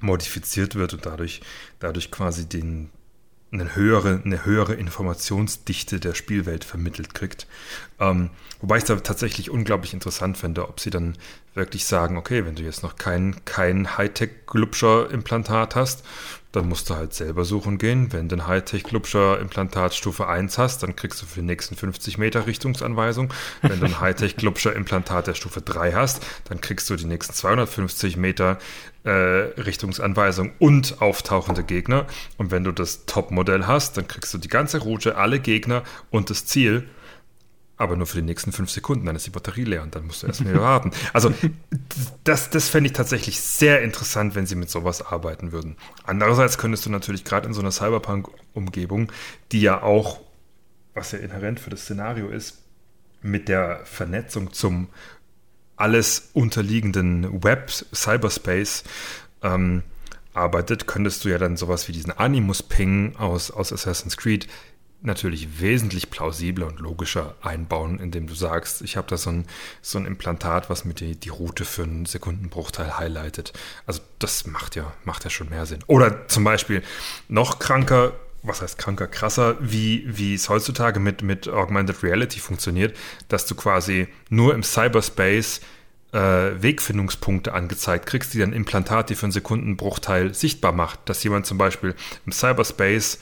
modifiziert wird und dadurch, dadurch quasi den, eine höhere, eine höhere Informationsdichte der Spielwelt vermittelt kriegt. Ähm, wobei ich es tatsächlich unglaublich interessant finde, ob sie dann wirklich sagen, okay, wenn du jetzt noch kein, kein Hightech-Glubscher-Implantat hast, dann musst du halt selber suchen gehen. Wenn du ein Hightech-Glubscher-Implantat Stufe 1 hast, dann kriegst du für die nächsten 50 Meter Richtungsanweisung. Wenn du ein Hightech-Glubscher-Implantat der Stufe 3 hast, dann kriegst du die nächsten 250 Meter äh, Richtungsanweisung und auftauchende Gegner. Und wenn du das Top-Modell hast, dann kriegst du die ganze Route, alle Gegner und das Ziel aber nur für die nächsten fünf Sekunden, dann ist die Batterie leer und dann musst du erstmal warten. Also das, das fände ich tatsächlich sehr interessant, wenn sie mit sowas arbeiten würden. Andererseits könntest du natürlich gerade in so einer Cyberpunk-Umgebung, die ja auch, was ja inhärent für das Szenario ist, mit der Vernetzung zum alles unterliegenden Web, Cyberspace ähm, arbeitet, könntest du ja dann sowas wie diesen Animus-Ping aus, aus Assassin's Creed natürlich wesentlich plausibler und logischer einbauen, indem du sagst, ich habe da so ein, so ein Implantat, was mir die, die Route für einen Sekundenbruchteil highlightet. Also das macht ja, macht ja schon mehr Sinn. Oder zum Beispiel noch kranker, was heißt kranker, krasser, wie, wie es heutzutage mit, mit Augmented Reality funktioniert, dass du quasi nur im Cyberspace äh, Wegfindungspunkte angezeigt kriegst, die dann Implantat, die für einen Sekundenbruchteil sichtbar macht. Dass jemand zum Beispiel im Cyberspace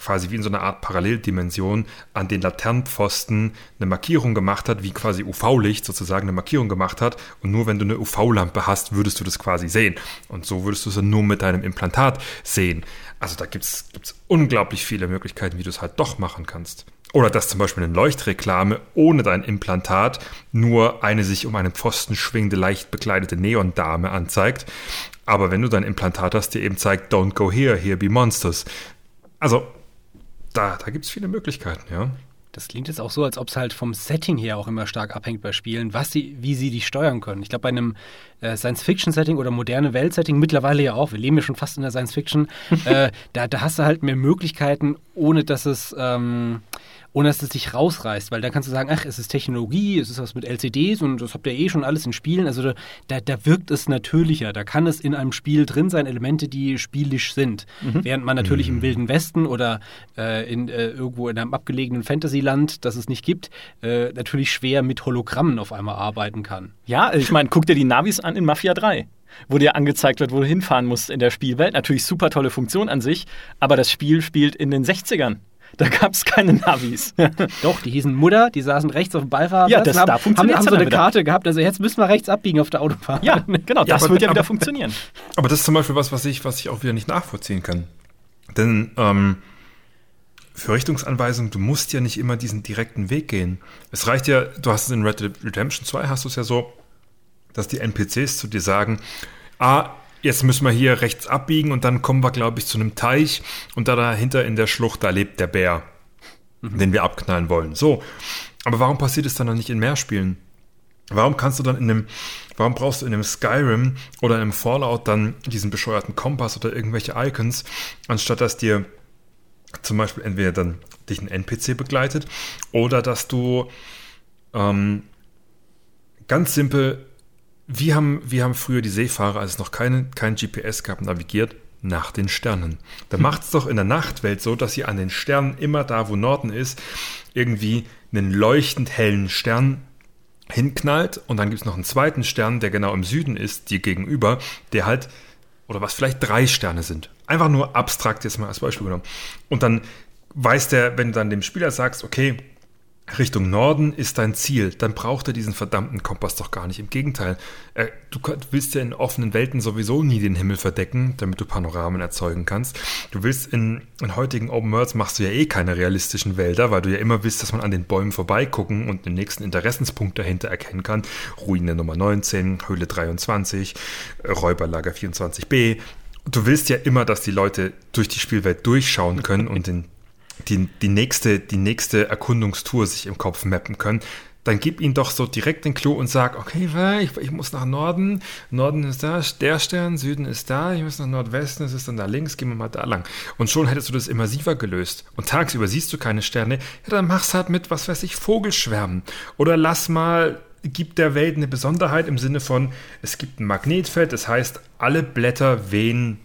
quasi wie in so einer Art Paralleldimension an den Laternenpfosten eine Markierung gemacht hat, wie quasi UV-Licht sozusagen eine Markierung gemacht hat. Und nur wenn du eine UV-Lampe hast, würdest du das quasi sehen. Und so würdest du es nur mit deinem Implantat sehen. Also da gibt es unglaublich viele Möglichkeiten, wie du es halt doch machen kannst. Oder dass zum Beispiel eine Leuchtreklame ohne dein Implantat nur eine sich um einen Pfosten schwingende, leicht bekleidete Neondame anzeigt. Aber wenn du dein Implantat hast, dir eben zeigt, don't go here, here be monsters. Also da, da gibt es viele Möglichkeiten, ja. Das klingt jetzt auch so, als ob es halt vom Setting her auch immer stark abhängt bei Spielen, was sie, wie sie die steuern können. Ich glaube, bei einem äh, Science-Fiction-Setting oder moderne Welt-Setting, mittlerweile ja auch, wir leben ja schon fast in der Science-Fiction, äh, da, da hast du halt mehr Möglichkeiten, ohne dass es ähm, ohne dass es sich rausreißt, weil da kannst du sagen, ach, es ist Technologie, es ist was mit LCDs und das habt ihr eh schon alles in Spielen. Also da, da wirkt es natürlicher. Da kann es in einem Spiel drin sein, Elemente, die spielisch sind. Mhm. Während man natürlich mhm. im Wilden Westen oder äh, in, äh, irgendwo in einem abgelegenen Fantasyland, das es nicht gibt, äh, natürlich schwer mit Hologrammen auf einmal arbeiten kann. Ja, ich meine, guck dir die Navis an in Mafia 3 wo dir angezeigt wird, wo du hinfahren musst in der Spielwelt. Natürlich super tolle Funktion an sich, aber das Spiel spielt in den 60ern. Da gab es keine Navis. Doch, die hießen Mutter, die saßen rechts auf dem Beifahrer. Ja, das haben, da funktioniert haben, haben so eine wieder. Karte gehabt, also jetzt müssen wir rechts abbiegen auf der Autobahn. Ja, genau, das wird ja aber, wieder funktionieren. Aber das ist zum Beispiel was, was ich, was ich auch wieder nicht nachvollziehen kann. Denn ähm, für Richtungsanweisung, du musst ja nicht immer diesen direkten Weg gehen. Es reicht ja, du hast es in Red Dead Redemption 2, hast du es ja so, dass die NPCs zu dir sagen, ah, jetzt müssen wir hier rechts abbiegen und dann kommen wir, glaube ich, zu einem Teich und da dahinter in der Schlucht, da lebt der Bär, mhm. den wir abknallen wollen. So. Aber warum passiert es dann noch nicht in mehr Spielen? Warum kannst du dann in einem, warum brauchst du in einem Skyrim oder in einem Fallout dann diesen bescheuerten Kompass oder irgendwelche Icons, anstatt dass dir zum Beispiel entweder dann dich ein NPC begleitet oder dass du ähm, ganz simpel wir haben, wir haben früher die Seefahrer, als es noch keine, kein GPS gab, navigiert nach den Sternen. Da macht es doch in der Nachtwelt so, dass ihr an den Sternen immer da, wo Norden ist, irgendwie einen leuchtend hellen Stern hinknallt und dann gibt es noch einen zweiten Stern, der genau im Süden ist, dir gegenüber, der halt, oder was vielleicht drei Sterne sind. Einfach nur abstrakt jetzt mal als Beispiel genommen. Und dann weiß der, wenn du dann dem Spieler sagst, okay, Richtung Norden ist dein Ziel, dann braucht er diesen verdammten Kompass doch gar nicht. Im Gegenteil, äh, du willst ja in offenen Welten sowieso nie den Himmel verdecken, damit du Panoramen erzeugen kannst. Du willst in, in heutigen Open Worlds machst du ja eh keine realistischen Wälder, weil du ja immer willst, dass man an den Bäumen vorbeigucken und den nächsten Interessenspunkt dahinter erkennen kann. Ruine Nummer 19, Höhle 23, Räuberlager 24b. Du willst ja immer, dass die Leute durch die Spielwelt durchschauen können und den die, die, nächste, die nächste Erkundungstour sich im Kopf mappen können, dann gib ihnen doch so direkt den Clou und sag, okay, ich, ich, muss nach Norden, Norden ist da, der Stern, Süden ist da, ich muss nach Nordwesten, es ist dann da links, gehen wir mal da lang. Und schon hättest du das immersiver gelöst. Und tagsüber siehst du keine Sterne, ja, dann mach's halt mit, was weiß ich, Vogelschwärmen. Oder lass mal, gibt der Welt eine Besonderheit im Sinne von, es gibt ein Magnetfeld, das heißt, alle Blätter wehen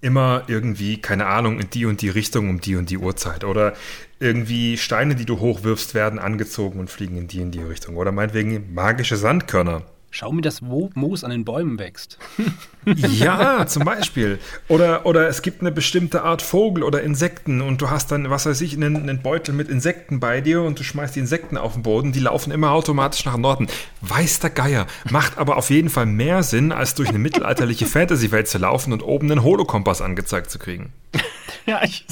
immer irgendwie, keine Ahnung, in die und die Richtung um die und die Uhrzeit. Oder irgendwie Steine, die du hochwirfst, werden angezogen und fliegen in die und die Richtung. Oder meinetwegen magische Sandkörner. Schau mir das, wo Moos an den Bäumen wächst. ja, zum Beispiel. Oder, oder es gibt eine bestimmte Art Vogel oder Insekten und du hast dann, was weiß ich, einen, einen Beutel mit Insekten bei dir und du schmeißt die Insekten auf den Boden, die laufen immer automatisch nach Norden. Weiß der Geier. Macht aber auf jeden Fall mehr Sinn, als durch eine mittelalterliche Fantasy-Welt zu laufen und oben einen Holokompass angezeigt zu kriegen. ja, ich,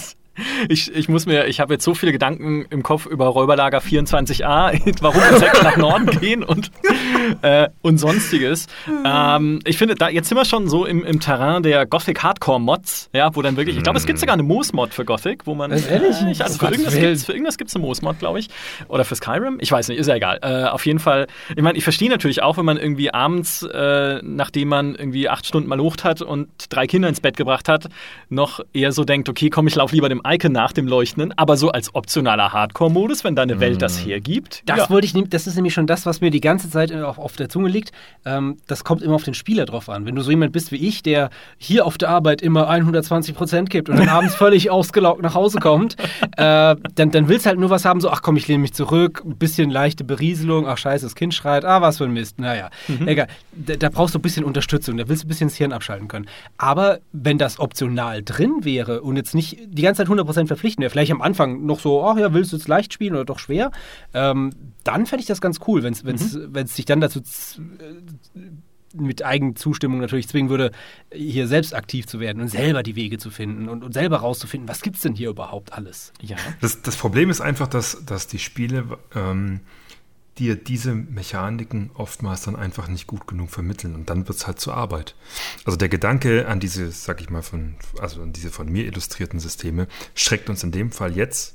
ich, ich muss mir, ich habe jetzt so viele Gedanken im Kopf über Räuberlager 24a, warum Insekten nach Norden gehen und, äh, und sonstiges. Ähm, ich finde, da, jetzt sind wir schon so im, im Terrain der Gothic Hardcore Mods, ja, wo dann wirklich, ich glaube, es gibt sogar eine Moos-Mod für Gothic, wo man. Ehrlich? Äh, ich, also für irgendwas, gibt's, für irgendwas gibt es eine Moos-Mod, glaube ich. Oder für Skyrim, ich weiß nicht, ist ja egal. Äh, auf jeden Fall, ich meine, ich verstehe natürlich auch, wenn man irgendwie abends, äh, nachdem man irgendwie acht Stunden mal hat und drei Kinder ins Bett gebracht hat, noch eher so denkt, okay, komm, ich laufe lieber dem Icon nach dem Leuchtenden, aber so als optionaler Hardcore-Modus, wenn deine Welt das mm. hergibt. Das ja. wollte ich das ist nämlich schon das, was mir die ganze Zeit auf, auf der Zunge liegt. Ähm, das kommt immer auf den Spieler drauf an. Wenn du so jemand bist wie ich, der hier auf der Arbeit immer 120 Prozent gibt und dann abends völlig ausgelaugt nach Hause kommt, äh, dann, dann willst du halt nur was haben, so, ach komm, ich lehne mich zurück, ein bisschen leichte Berieselung, ach scheiße, das Kind schreit, ah, was für ein Mist, naja, mhm. egal. Da, da, brauchst du ein bisschen Unterstützung, da willst du ein bisschen das Hirn abschalten können. Aber wenn das optional drin wäre und jetzt nicht die ganze Zeit 100% verpflichtend wäre, vielleicht am Anfang noch so, ach ja, willst du jetzt leicht spielen oder doch schwer, ähm, dann fände ich das ganz cool, wenn es mhm. sich dann dazu mit Eigenzustimmung natürlich zwingen würde, hier selbst aktiv zu werden und selber die Wege zu finden und, und selber rauszufinden, was gibt es denn hier überhaupt alles. Ja. Das, das, Problem ist einfach, dass, dass die Spiele ähm, dir diese Mechaniken oftmals dann einfach nicht gut genug vermitteln und dann wird es halt zur Arbeit. Also der Gedanke an diese, sag ich mal, von, also an diese von mir illustrierten Systeme schreckt uns in dem Fall jetzt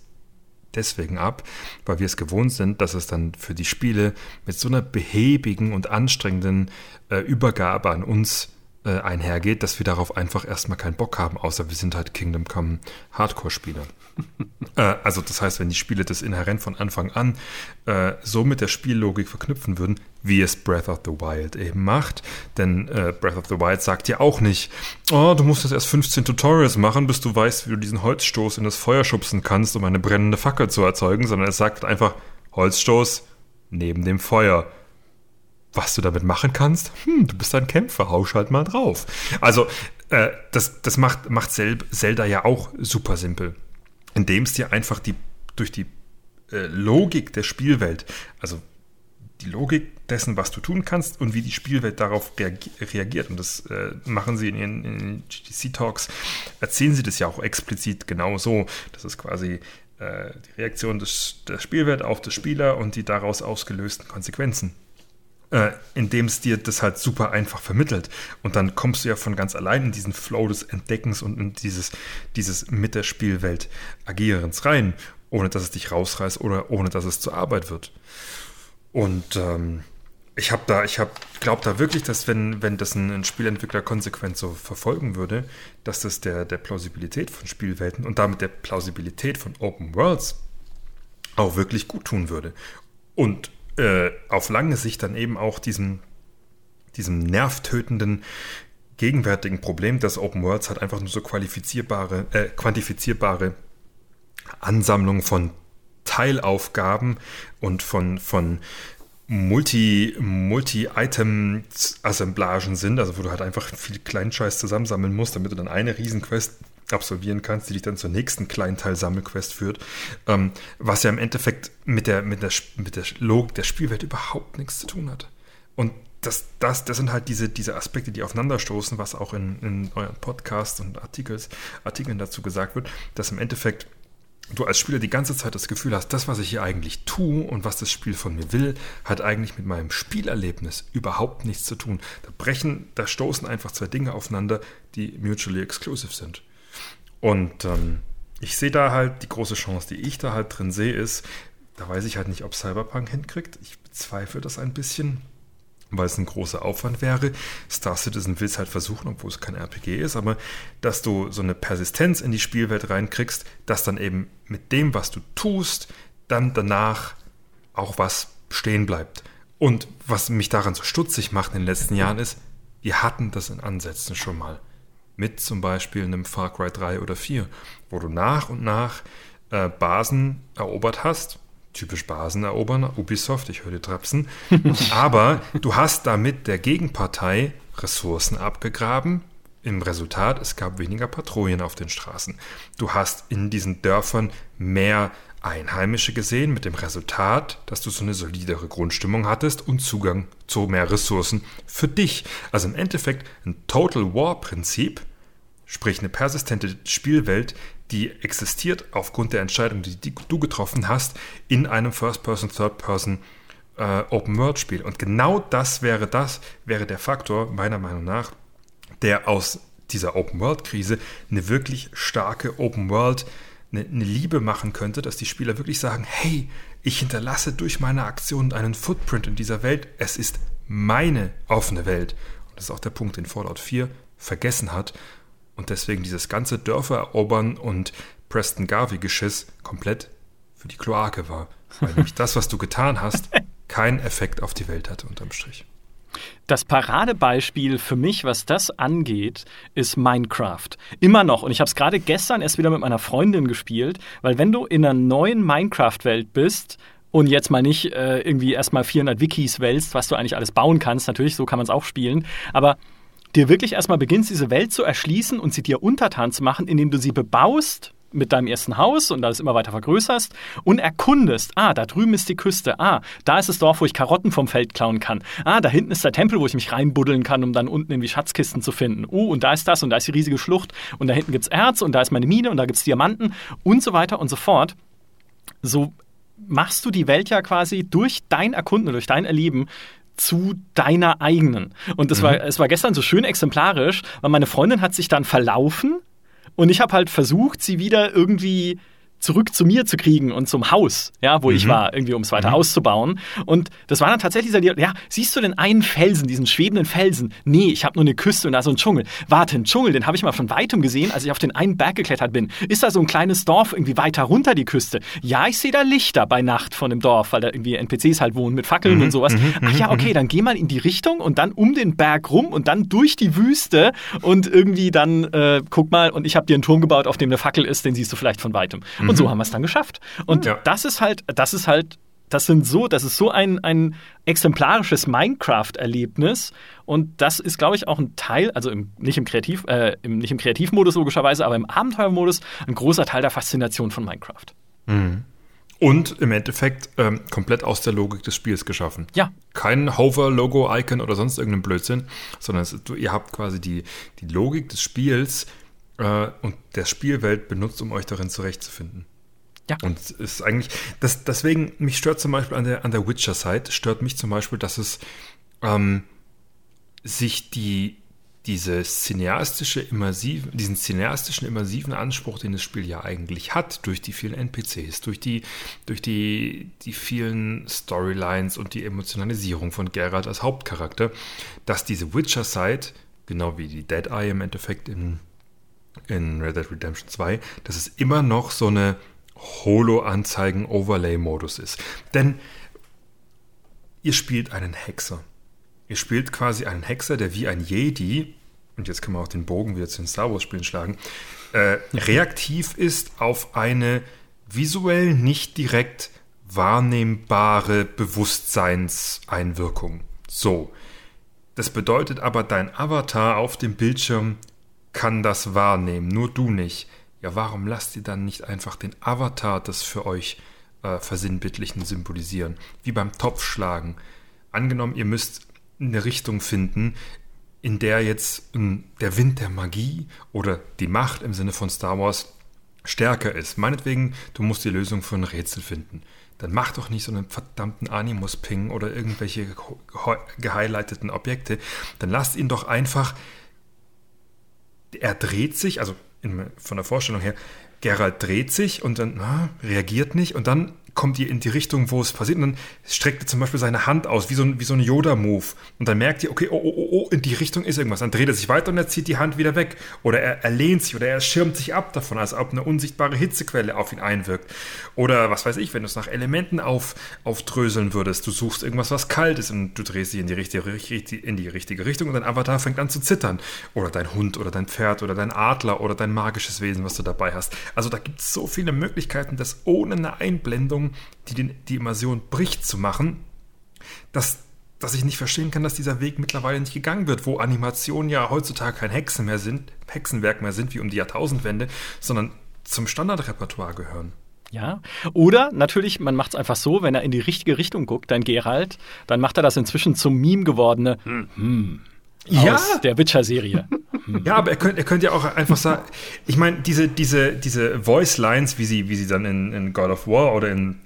deswegen ab, weil wir es gewohnt sind, dass es dann für die Spiele mit so einer behäbigen und anstrengenden äh, Übergabe an uns äh, einhergeht, dass wir darauf einfach erstmal keinen Bock haben, außer wir sind halt Kingdom Come Hardcore-Spieler. äh, also das heißt, wenn die Spiele das inhärent von Anfang an äh, so mit der Spiellogik verknüpfen würden, wie es Breath of the Wild eben macht, denn äh, Breath of the Wild sagt ja auch nicht, oh, du musst jetzt erst 15 Tutorials machen, bis du weißt, wie du diesen Holzstoß in das Feuer schubsen kannst, um eine brennende Fackel zu erzeugen, sondern es sagt einfach, Holzstoß neben dem Feuer was du damit machen kannst, hm, du bist ein Kämpfer, hausch halt mal drauf. Also, äh, das, das macht, macht Zelda ja auch super simpel. Indem es dir einfach die, durch die äh, Logik der Spielwelt, also die Logik dessen, was du tun kannst und wie die Spielwelt darauf reagiert. Und das äh, machen sie in ihren, ihren GTC-Talks, erzählen sie das ja auch explizit genau so. Das ist quasi äh, die Reaktion des, der Spielwelt auf das Spieler und die daraus ausgelösten Konsequenzen äh, indem es dir das halt super einfach vermittelt. Und dann kommst du ja von ganz allein in diesen Flow des Entdeckens und in dieses, dieses mit der Spielwelt Agierens rein, ohne dass es dich rausreißt oder ohne dass es zur Arbeit wird. Und ähm, ich habe da, ich habe, glaube da wirklich, dass wenn, wenn das ein, ein, Spielentwickler konsequent so verfolgen würde, dass das der, der Plausibilität von Spielwelten und damit der Plausibilität von Open Worlds auch wirklich gut tun würde. Und äh, auf lange Sicht dann eben auch diesem, diesem nervtötenden gegenwärtigen Problem, dass Open Worlds halt einfach nur so qualifizierbare, äh, quantifizierbare Ansammlung von Teilaufgaben und von, von Multi, Multi-Item-Assemblagen sind, also wo du halt einfach viel Kleinscheiß zusammensammeln musst, damit du dann eine Riesenquest absolvieren kannst, die dich dann zur nächsten kleinen Teil Sammelquest führt, ähm, was ja im Endeffekt mit der, mit, der, mit der Logik der Spielwelt überhaupt nichts zu tun hat. Und das, das, das sind halt diese, diese Aspekte, die aufeinanderstoßen, was auch in, in euren Podcasts und Artikels, Artikeln dazu gesagt wird, dass im Endeffekt du als Spieler die ganze Zeit das Gefühl hast, das, was ich hier eigentlich tue und was das Spiel von mir will, hat eigentlich mit meinem Spielerlebnis überhaupt nichts zu tun. Da brechen, da stoßen einfach zwei Dinge aufeinander, die mutually exclusive sind. Und ähm, ich sehe da halt die große Chance, die ich da halt drin sehe, ist, da weiß ich halt nicht, ob Cyberpunk hinkriegt. Ich bezweifle das ein bisschen, weil es ein großer Aufwand wäre. Star Citizen will es halt versuchen, obwohl es kein RPG ist, aber dass du so eine Persistenz in die Spielwelt reinkriegst, dass dann eben mit dem, was du tust, dann danach auch was stehen bleibt. Und was mich daran so stutzig macht in den letzten Jahren ist, wir hatten das in Ansätzen schon mal mit zum Beispiel einem Far Cry 3 oder 4, wo du nach und nach äh, Basen erobert hast. Typisch Basen erobern, Ubisoft, ich höre die Trapsen. Aber du hast damit der Gegenpartei Ressourcen abgegraben. Im Resultat, es gab weniger Patrouillen auf den Straßen. Du hast in diesen Dörfern mehr Einheimische gesehen, mit dem Resultat, dass du so eine solidere Grundstimmung hattest und Zugang zu mehr Ressourcen für dich. Also im Endeffekt ein Total War-Prinzip, sprich eine persistente Spielwelt, die existiert aufgrund der Entscheidung, die, du getroffen hast, in einem First-Person, Third-Person äh, Open-World-Spiel. Und genau das wäre das, wäre der Faktor, meiner Meinung nach, der aus dieser Open-World-Krise eine wirklich starke Open-World- eine, eine Liebe machen könnte, dass die Spieler wirklich sagen, hey, ich hinterlasse durch meine Aktion einen Footprint in dieser Welt. Es ist meine offene Welt. Und das ist auch der Punkt, den Fallout 4 vergessen hat und deswegen dieses ganze Dörfer erobern und Preston Garvey-Geschiss komplett für die Kloake war. Weil nämlich das, was du getan hast, keinen Effekt auf die Welt hatte unterm Strich. Das Paradebeispiel für mich, was das angeht, ist Minecraft. Immer noch. Und ich habe es gerade gestern erst wieder mit meiner Freundin gespielt, weil wenn du in einer neuen Minecraft-Welt bist, und jetzt mal nicht äh, irgendwie erstmal 400 Wikis wälzt, was du eigentlich alles bauen kannst. Natürlich, so kann man es auch spielen. Aber dir wirklich erstmal beginnst, diese Welt zu erschließen und sie dir untertan zu machen, indem du sie bebaust mit deinem ersten Haus und das immer weiter vergrößerst und erkundest, ah, da drüben ist die Küste, ah, da ist das Dorf, wo ich Karotten vom Feld klauen kann, ah, da hinten ist der Tempel, wo ich mich reinbuddeln kann, um dann unten irgendwie Schatzkisten zu finden, oh, und da ist das und da ist die riesige Schlucht und da hinten gibt es Erz und da ist meine Mine und da gibt es Diamanten und so weiter und so fort. So machst du die Welt ja quasi durch dein Erkunden, durch dein Erleben zu deiner eigenen. Und das mhm. war, es war gestern so schön exemplarisch, weil meine Freundin hat sich dann verlaufen und ich habe halt versucht, sie wieder irgendwie zurück zu mir zu kriegen und zum Haus, ja, wo mhm. ich war, irgendwie um es weiter mhm. auszubauen. Und das war dann tatsächlich so, ja, siehst du den einen Felsen, diesen schwebenden Felsen? Nee, ich habe nur eine Küste und da so ein Dschungel. Warte, ein Dschungel, den habe ich mal von weitem gesehen, als ich auf den einen Berg geklettert bin. Ist da so ein kleines Dorf irgendwie weiter runter die Küste? Ja, ich sehe da Lichter bei Nacht von dem Dorf, weil da irgendwie NPCs halt wohnen mit Fackeln mhm. und sowas. Mhm. Ach ja, okay, mhm. dann geh mal in die Richtung und dann um den Berg rum und dann durch die Wüste und irgendwie dann, äh, guck mal, und ich habe dir einen Turm gebaut, auf dem eine Fackel ist, den siehst du vielleicht von weitem. Und so mhm. haben wir es dann geschafft. Und ja. das ist halt, das ist halt, das sind so, das ist so ein, ein exemplarisches Minecraft-Erlebnis. Und das ist, glaube ich, auch ein Teil, also im, nicht, im Kreativ, äh, im, nicht im Kreativmodus logischerweise, aber im Abenteuermodus, ein großer Teil der Faszination von Minecraft. Mhm. Und im Endeffekt ähm, komplett aus der Logik des Spiels geschaffen. Ja. Kein Hover-Logo-Icon oder sonst irgendein Blödsinn, sondern es, ihr habt quasi die, die Logik des Spiels äh, und der Spielwelt benutzt, um euch darin zurechtzufinden. Ja. Und es ist eigentlich, das, deswegen, mich stört zum Beispiel an der, an der Witcher-Site, stört mich zum Beispiel, dass es ähm, sich die, diese cineastische, immersive, diesen cineastischen, immersiven Anspruch, den das Spiel ja eigentlich hat, durch die vielen NPCs, durch die, durch die, die vielen Storylines und die Emotionalisierung von Geralt als Hauptcharakter, dass diese Witcher-Site, genau wie die Dead Eye im Endeffekt in in Red Dead Redemption 2, dass es immer noch so eine Holo-Anzeigen-Overlay-Modus ist. Denn ihr spielt einen Hexer. Ihr spielt quasi einen Hexer, der wie ein Jedi, und jetzt können wir auch den Bogen wieder zu den Star Wars-Spielen schlagen, äh, reaktiv ist auf eine visuell nicht direkt wahrnehmbare Bewusstseinseinwirkung. So. Das bedeutet aber, dein Avatar auf dem Bildschirm kann das wahrnehmen, nur du nicht. Ja, warum lasst ihr dann nicht einfach den Avatar das für euch äh, versinnbildlichen symbolisieren? Wie beim Topfschlagen. Angenommen, ihr müsst eine Richtung finden, in der jetzt äh, der Wind der Magie oder die Macht im Sinne von Star Wars stärker ist. Meinetwegen, du musst die Lösung für ein Rätsel finden. Dann mach doch nicht so einen verdammten Animus-Ping oder irgendwelche gehighlighteten Objekte. Dann lasst ihn doch einfach er dreht sich, also in, von der Vorstellung her, Gerald dreht sich und dann na, reagiert nicht und dann kommt ihr in die Richtung, wo es passiert. Und dann streckt er zum Beispiel seine Hand aus, wie so ein, so ein Yoda-Move. Und dann merkt ihr, okay, oh, oh, oh, oh, in die Richtung ist irgendwas. Dann dreht er sich weiter und er zieht die Hand wieder weg. Oder er, er lehnt sich oder er schirmt sich ab davon, als ob eine unsichtbare Hitzequelle auf ihn einwirkt. Oder was weiß ich, wenn du es nach Elementen auf, aufdröseln würdest. Du suchst irgendwas, was kalt ist und du drehst dich in die, richtige, in die richtige Richtung und dein Avatar fängt an zu zittern. Oder dein Hund oder dein Pferd oder dein Adler oder dein magisches Wesen, was du dabei hast. Also da gibt es so viele Möglichkeiten, das ohne eine Einblendung die den, die Immersion bricht, zu machen, dass, dass ich nicht verstehen kann, dass dieser Weg mittlerweile nicht gegangen wird, wo Animationen ja heutzutage kein Hexen mehr sind, Hexenwerk mehr sind wie um die Jahrtausendwende, sondern zum Standardrepertoire gehören. Ja, oder natürlich, man macht es einfach so, wenn er in die richtige Richtung guckt, dein Geralt, dann macht er das inzwischen zum Meme gewordene hm. Hm, ja. aus der Witcher-Serie. Ja, aber er könnte er könnt ja auch einfach sagen, ich meine, diese, diese, diese Voice-Lines, wie sie, wie sie dann in, in God of War oder in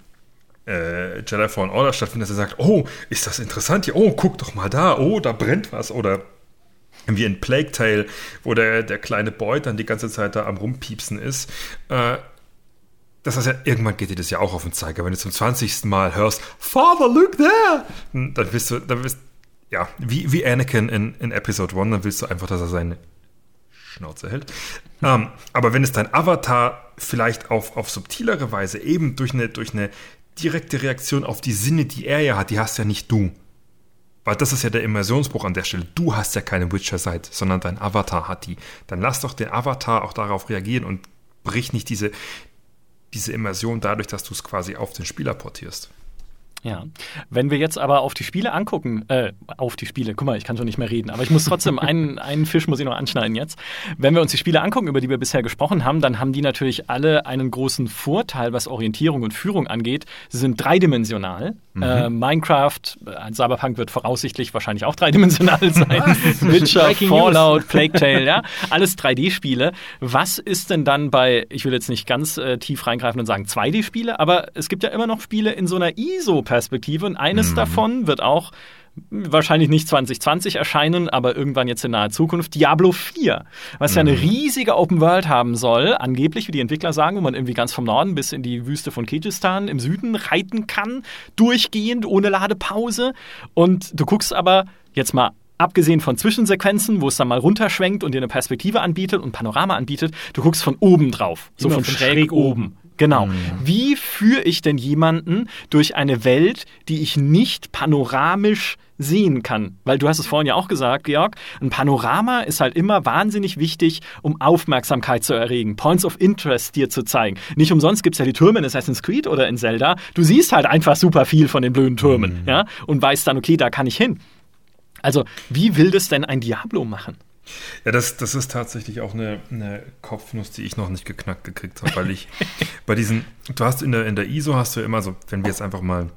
äh, Jedi Fallen Order stattfinden, dass er sagt, oh, ist das interessant hier, oh, guck doch mal da, oh, da brennt was oder wie in Plague Tale, wo der, der kleine Boy dann die ganze Zeit da am rumpiepsen ist. Äh, das heißt ja, irgendwann geht dir das ja auch auf den Zeiger. Wenn du zum 20. Mal hörst, Father, look there! Dann bist du, dann bist ja, wie, wie Anakin in, in Episode 1, dann willst du einfach, dass er seine Schnauze hält. Ähm, aber wenn es dein Avatar vielleicht auf, auf subtilere Weise eben durch eine, durch eine direkte Reaktion auf die Sinne, die er ja hat, die hast ja nicht du. Weil das ist ja der Immersionsbruch an der Stelle. Du hast ja keine Witcher-Seite, sondern dein Avatar hat die. Dann lass doch den Avatar auch darauf reagieren und brich nicht diese, diese Immersion dadurch, dass du es quasi auf den Spieler portierst. Ja. Wenn wir jetzt aber auf die Spiele angucken, äh, auf die Spiele, guck mal, ich kann schon nicht mehr reden, aber ich muss trotzdem einen, einen Fisch muss ich noch anschneiden jetzt. Wenn wir uns die Spiele angucken, über die wir bisher gesprochen haben, dann haben die natürlich alle einen großen Vorteil, was Orientierung und Führung angeht. Sie sind dreidimensional. Mhm. Äh, Minecraft, äh, Cyberpunk wird voraussichtlich wahrscheinlich auch dreidimensional sein. Witcher, Fallout, Plague Tale, ja, alles 3D-Spiele. Was ist denn dann bei, ich will jetzt nicht ganz äh, tief reingreifen und sagen 2D-Spiele, aber es gibt ja immer noch Spiele in so einer ISO-Perspektive Perspektive. Und eines mhm. davon wird auch wahrscheinlich nicht 2020 erscheinen, aber irgendwann jetzt in naher Zukunft, Diablo 4, was mhm. ja eine mhm. riesige Open World haben soll, angeblich, wie die Entwickler sagen, wo man irgendwie ganz vom Norden bis in die Wüste von Kirgistan im Süden reiten kann, durchgehend, ohne Ladepause. Und du guckst aber jetzt mal abgesehen von Zwischensequenzen, wo es dann mal runterschwenkt und dir eine Perspektive anbietet und Panorama anbietet, du guckst von oben drauf, so von schräg, schräg oben. Genau. Mhm. Wie führe ich denn jemanden durch eine Welt, die ich nicht panoramisch sehen kann? Weil du hast es vorhin ja auch gesagt, Georg, ein Panorama ist halt immer wahnsinnig wichtig, um Aufmerksamkeit zu erregen, Points of Interest dir zu zeigen. Nicht umsonst gibt es ja die Türme in Assassin's Creed oder in Zelda. Du siehst halt einfach super viel von den blöden Türmen, mhm. ja, und weißt dann, okay, da kann ich hin. Also, wie will das denn ein Diablo machen? Ja, das, das ist tatsächlich auch eine, eine Kopfnuss, die ich noch nicht geknackt gekriegt habe, weil ich bei diesen, du hast in der, in der ISO hast du immer so, wenn wir jetzt einfach mal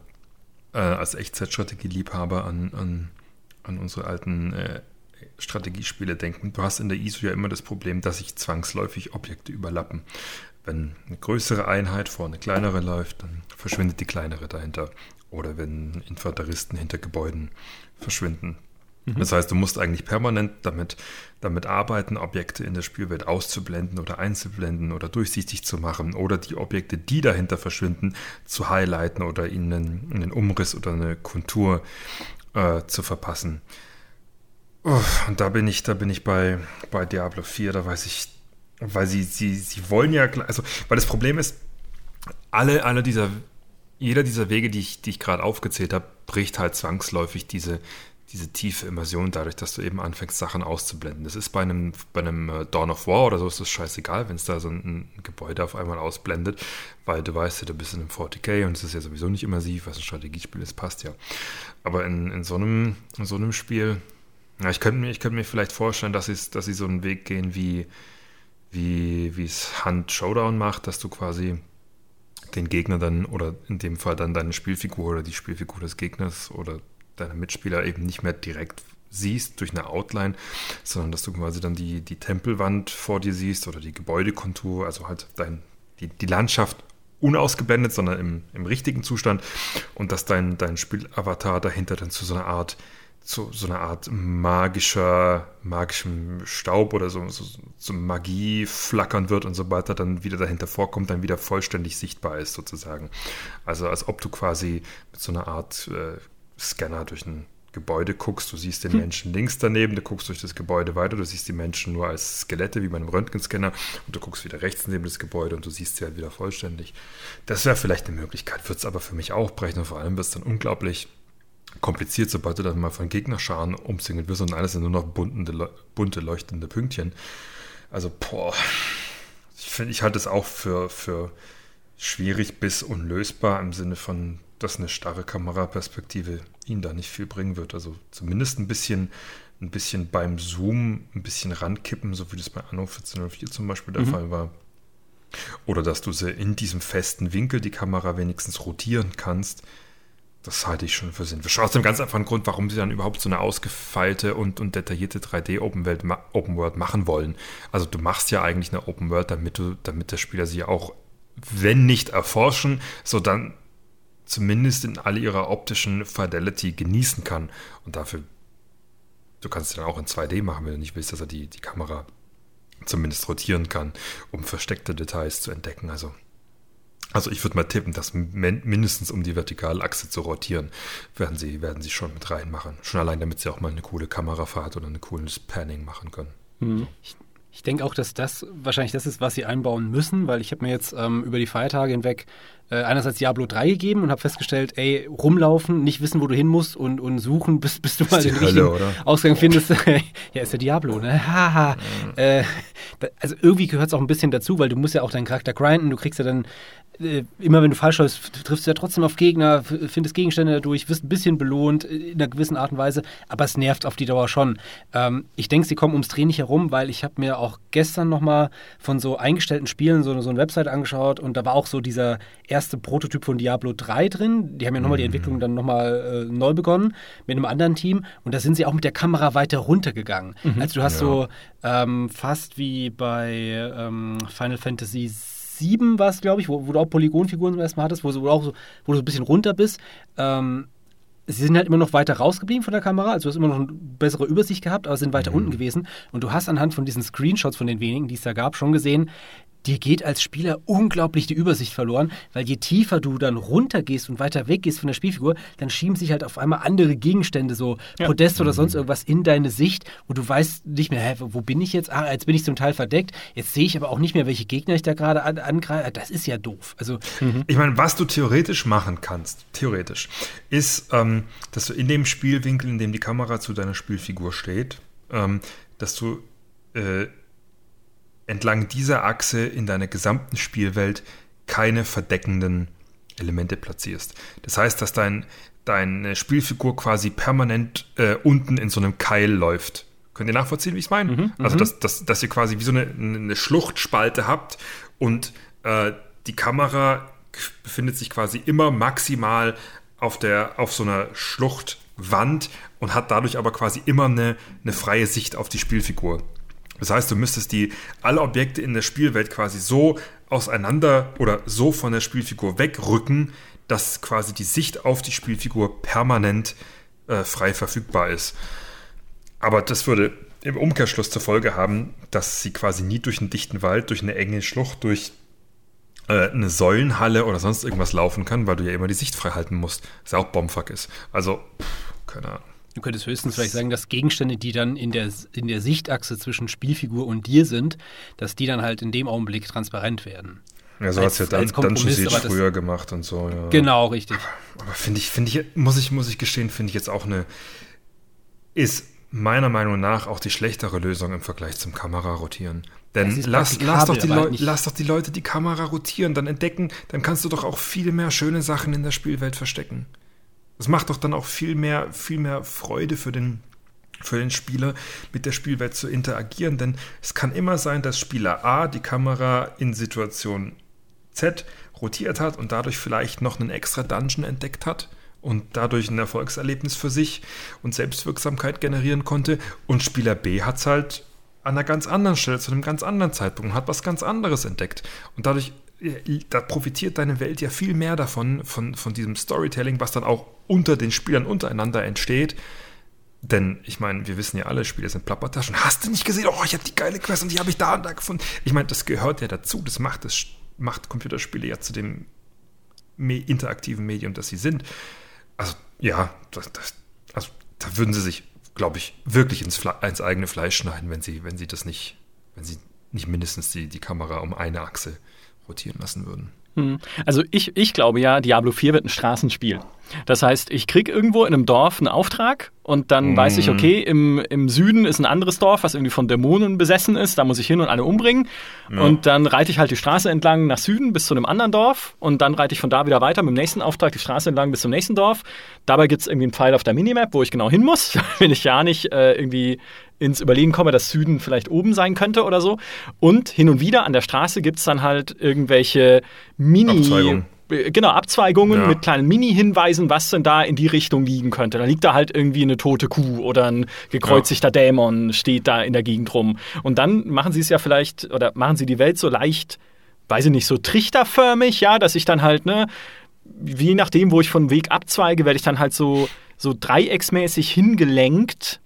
äh, als Echtzeitstrategie-Liebhaber an, an, an unsere alten äh, Strategiespiele denken, du hast in der ISO ja immer das Problem, dass sich zwangsläufig Objekte überlappen. Wenn eine größere Einheit vor eine kleinere läuft, dann verschwindet die kleinere dahinter. Oder wenn Infanteristen hinter Gebäuden verschwinden, Mhm. Das heißt, du musst eigentlich permanent damit, damit arbeiten, Objekte in der Spielwelt auszublenden oder einzublenden oder durchsichtig zu machen oder die Objekte, die dahinter verschwinden, zu highlighten oder ihnen einen Umriss oder eine Kontur äh, zu verpassen. Oh, und da bin ich, da bin ich bei, bei Diablo 4, da weiß ich, weil sie, sie, sie wollen ja, also, weil das Problem ist, alle, alle dieser, jeder dieser Wege, die ich, die ich gerade aufgezählt habe, bricht halt zwangsläufig diese, diese tiefe Immersion dadurch, dass du eben anfängst, Sachen auszublenden. Das ist bei einem, bei einem äh, Dawn of War oder so ist das scheißegal, wenn es da so ein, ein, Gebäude auf einmal ausblendet, weil du weißt ja, du bist in einem 40k und es ist ja sowieso nicht immersiv, was ein Strategiespiel ist, passt ja. Aber in, in, so, einem, in so einem Spiel, ja, ich könnte mir, ich mir vielleicht vorstellen, dass, dass sie so einen Weg gehen, wie, wie, wie es Hand Showdown macht, dass du quasi den Gegner dann oder in dem Fall dann deine Spielfigur oder die Spielfigur des Gegners oder deine Mitspieler eben nicht mehr direkt siehst durch eine Outline, sondern dass du quasi dann die, die Tempelwand vor dir siehst oder die Gebäudekontur, also halt dein, die, die Landschaft unausgeblendet, sondern im, im richtigen Zustand und dass dein, dein Spielavatar dahinter dann zu so einer Art zu so einer Art magischer, magischem Staub oder so, so, so, Magie flackern wird und sobald er dann wieder dahinter vorkommt, dann wieder vollständig sichtbar ist sozusagen. Also als ob du quasi mit so einer Art äh, Scanner durch ein Gebäude guckst, du siehst den hm. Menschen links daneben, du guckst durch das Gebäude weiter, du siehst die Menschen nur als Skelette wie bei einem Röntgenscanner und du guckst wieder rechts neben das Gebäude und du siehst sie halt wieder vollständig. Das wäre vielleicht eine Möglichkeit, wird es aber für mich auch brechen und vor allem wird es dann unglaublich kompliziert, sobald du dann mal von Gegnerscharen umzingelt wirst und alles sind nur noch bunte, bunte leuchtende Pünktchen. Also, boah, ich finde, ich halte es auch für, für schwierig bis unlösbar im Sinne von dass eine starre Kameraperspektive ihn da nicht viel bringen wird. Also zumindest ein bisschen, ein bisschen beim Zoom ein bisschen rankippen, so wie das bei Anno 1404 zum Beispiel der mhm. Fall war. Oder dass du sie in diesem festen Winkel die Kamera wenigstens rotieren kannst. Das halte ich schon für sinnvoll. Aus dem ganz einfachen Grund, warum sie dann überhaupt so eine ausgefeilte und, und detaillierte 3D-Open Open World machen wollen. Also du machst ja eigentlich eine Open World, damit du, damit der Spieler sie auch, wenn nicht erforschen, so dann zumindest in all ihrer optischen Fidelity genießen kann. Und dafür, du kannst es dann auch in 2D machen, wenn du nicht willst, dass er die, die Kamera zumindest rotieren kann, um versteckte Details zu entdecken. Also, also ich würde mal tippen, dass mindestens um die Vertikalachse zu rotieren, werden sie, werden sie schon mit reinmachen. Schon allein, damit sie auch mal eine coole Kamerafahrt oder ein cooles Panning machen können. Mhm. Ich Ich denke auch, dass das wahrscheinlich das ist, was sie einbauen müssen, weil ich habe mir jetzt ähm, über die Feiertage hinweg äh, einerseits Diablo 3 gegeben und habe festgestellt, ey, rumlaufen, nicht wissen, wo du hin musst und, und suchen, bis, bis du mal den richtigen? Ausgang findest. ja, ist ja Diablo, ne? Haha. Mhm. äh, also irgendwie gehört es auch ein bisschen dazu, weil du musst ja auch deinen Charakter grinden, du kriegst ja dann äh, immer wenn du falsch läufst, triffst du ja trotzdem auf Gegner, findest Gegenstände dadurch, wirst ein bisschen belohnt äh, in einer gewissen Art und Weise, aber es nervt auf die Dauer schon. Ähm, ich denke, sie kommen ums Dreh nicht herum, weil ich habe mir auch gestern nochmal von so eingestellten Spielen so, so eine Website angeschaut und da war auch so dieser erste Prototyp von Diablo 3 drin. Die haben ja nochmal die mhm. Entwicklung dann nochmal äh, neu begonnen mit einem anderen Team und da sind sie auch mit der Kamera weiter runtergegangen. Mhm. Also du hast ja. so ähm, fast wie bei ähm, Final Fantasy 7 war es, glaube ich, wo, wo, du auch Polygonfiguren erstmal hattest, wo, du auch so, wo du so ein bisschen runter bist. Ähm, sie sind halt immer noch weiter rausgeblieben von der Kamera, also du hast immer noch eine bessere Übersicht gehabt, aber sind weiter mhm. unten gewesen. Und du hast anhand von diesen Screenshots von den wenigen, die es da gab, schon gesehen, dir geht als Spieler unglaublich die Übersicht verloren, weil je tiefer du dann runtergehst und weiter weggehst von der Spielfigur, dann schieben sich halt auf einmal andere Gegenstände, so ja. Podest oder sonst irgendwas in deine Sicht und du weißt nicht mehr, hä, wo bin ich jetzt? Ah, jetzt bin ich zum Teil verdeckt. Jetzt sehe ich aber auch nicht mehr, welche Gegner ich da gerade an, angreife. Das ist ja doof. Also, mhm. Ich meine, was du theoretisch machen kannst, theoretisch, ist, ähm, dass du in dem Spielwinkel, in dem die Kamera zu deiner Spielfigur steht, ähm, dass du äh, entlang dieser Achse in deiner gesamten Spielwelt keine verdeckenden Elemente platzierst. Das heißt, dass dein, deine Spielfigur quasi permanent äh, unten in so einem Keil läuft. Könnt ihr nachvollziehen, wie ich es meine? Mhm, also, mhm. dass, dass, dass ihr quasi wie so eine, eine Schluchtspalte habt und äh, die Kamera befindet sich quasi immer maximal auf, der, auf so einer Schluchtwand und hat dadurch aber quasi immer eine, eine freie Sicht auf die Spielfigur. Das heißt, du müsstest die alle Objekte in der Spielwelt quasi so auseinander oder so von der Spielfigur wegrücken, dass quasi die Sicht auf die Spielfigur permanent äh, frei verfügbar ist. Aber das würde im Umkehrschluss zur Folge haben, dass sie quasi nie durch einen dichten Wald, durch eine enge Schlucht, durch äh, eine Säulenhalle oder sonst irgendwas laufen kann, weil du ja immer die Sicht frei halten musst. Was ja auch Bombfuck ist. Also, pff, keine Ahnung. Du könntest höchstens vielleicht sagen, dass Gegenstände, die dann in der, in der Sichtachse zwischen Spielfigur und dir sind, dass die dann halt in dem Augenblick transparent werden. Ja, so hat es ja dann, Dungeon Siege früher gemacht und so. Ja. Genau, richtig. Aber finde ich, finde ich, muss ich, muss ich gestehen, finde ich jetzt auch eine, ist meiner Meinung nach auch die schlechtere Lösung im Vergleich zum Kamera rotieren. Denn lass, lass, doch die lass doch die Leute die Kamera rotieren, dann entdecken, dann kannst du doch auch viel mehr schöne Sachen in der Spielwelt verstecken. Das macht doch dann auch viel mehr, viel mehr Freude für den, für den Spieler, mit der Spielwelt zu interagieren. Denn es kann immer sein, dass Spieler A die Kamera in Situation Z rotiert hat und dadurch vielleicht noch einen extra Dungeon entdeckt hat und dadurch ein Erfolgserlebnis für sich und Selbstwirksamkeit generieren konnte. Und Spieler B hat es halt an einer ganz anderen Stelle, zu einem ganz anderen Zeitpunkt hat was ganz anderes entdeckt. Und dadurch da profitiert deine Welt ja viel mehr davon, von, von diesem Storytelling, was dann auch unter den Spielern untereinander entsteht. Denn ich meine, wir wissen ja alle, Spiele sind Plappertaschen. Hast du nicht gesehen? Oh, ich habe die geile Quest und die habe ich da und da gefunden. Ich meine, das gehört ja dazu. Das macht, das macht Computerspiele ja zu dem interaktiven Medium, das sie sind. Also ja, das, das, also, da würden sie sich, glaube ich, wirklich ins, ins, eigene Fleisch schneiden, wenn sie, wenn sie das nicht, wenn sie nicht mindestens die, die Kamera um eine Achse rotieren lassen würden. Hm. Also ich, ich glaube ja, Diablo 4 wird ein Straßenspiel. Das heißt, ich kriege irgendwo in einem Dorf einen Auftrag und dann mm. weiß ich, okay, im, im Süden ist ein anderes Dorf, was irgendwie von Dämonen besessen ist, da muss ich hin und alle umbringen. Ja. Und dann reite ich halt die Straße entlang nach Süden bis zu einem anderen Dorf und dann reite ich von da wieder weiter mit dem nächsten Auftrag die Straße entlang bis zum nächsten Dorf. Dabei gibt es irgendwie einen Pfeil auf der Minimap, wo ich genau hin muss, wenn ich ja nicht äh, irgendwie ins Überlegen komme, dass Süden vielleicht oben sein könnte oder so. Und hin und wieder an der Straße gibt es dann halt irgendwelche Mini- genau, Abzweigungen ja. mit kleinen Mini-Hinweisen, was denn da in die Richtung liegen könnte. Da liegt da halt irgendwie eine tote Kuh oder ein gekreuzigter ja. Dämon steht da in der Gegend rum. Und dann machen sie es ja vielleicht, oder machen sie die Welt so leicht, weiß ich nicht, so trichterförmig, ja, dass ich dann halt, ne, je nachdem, wo ich von Weg abzweige, werde ich dann halt so, so dreiecksmäßig hingelenkt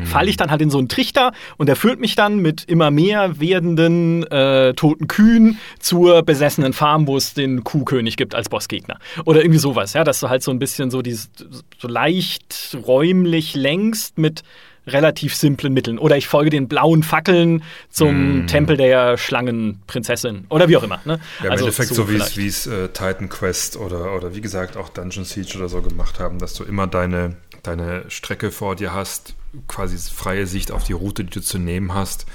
mhm. falle ich dann halt in so einen Trichter und der führt mich dann mit immer mehr werdenden äh, toten Kühen zur besessenen Farm, wo es den Kuhkönig gibt als Bossgegner. Oder irgendwie sowas, ja, dass du halt so ein bisschen so dieses so leicht räumlich längst mit relativ simplen Mitteln. Oder ich folge den blauen Fackeln zum mm. Tempel der Schlangenprinzessin. Oder wie auch immer. Ne? Ja, im also Endeffekt so, so wie es äh, Titan Quest oder, oder wie gesagt auch Dungeon Siege oder so gemacht haben, dass du immer deine, deine Strecke vor dir hast, quasi freie Sicht auf die Route, die du zu nehmen hast.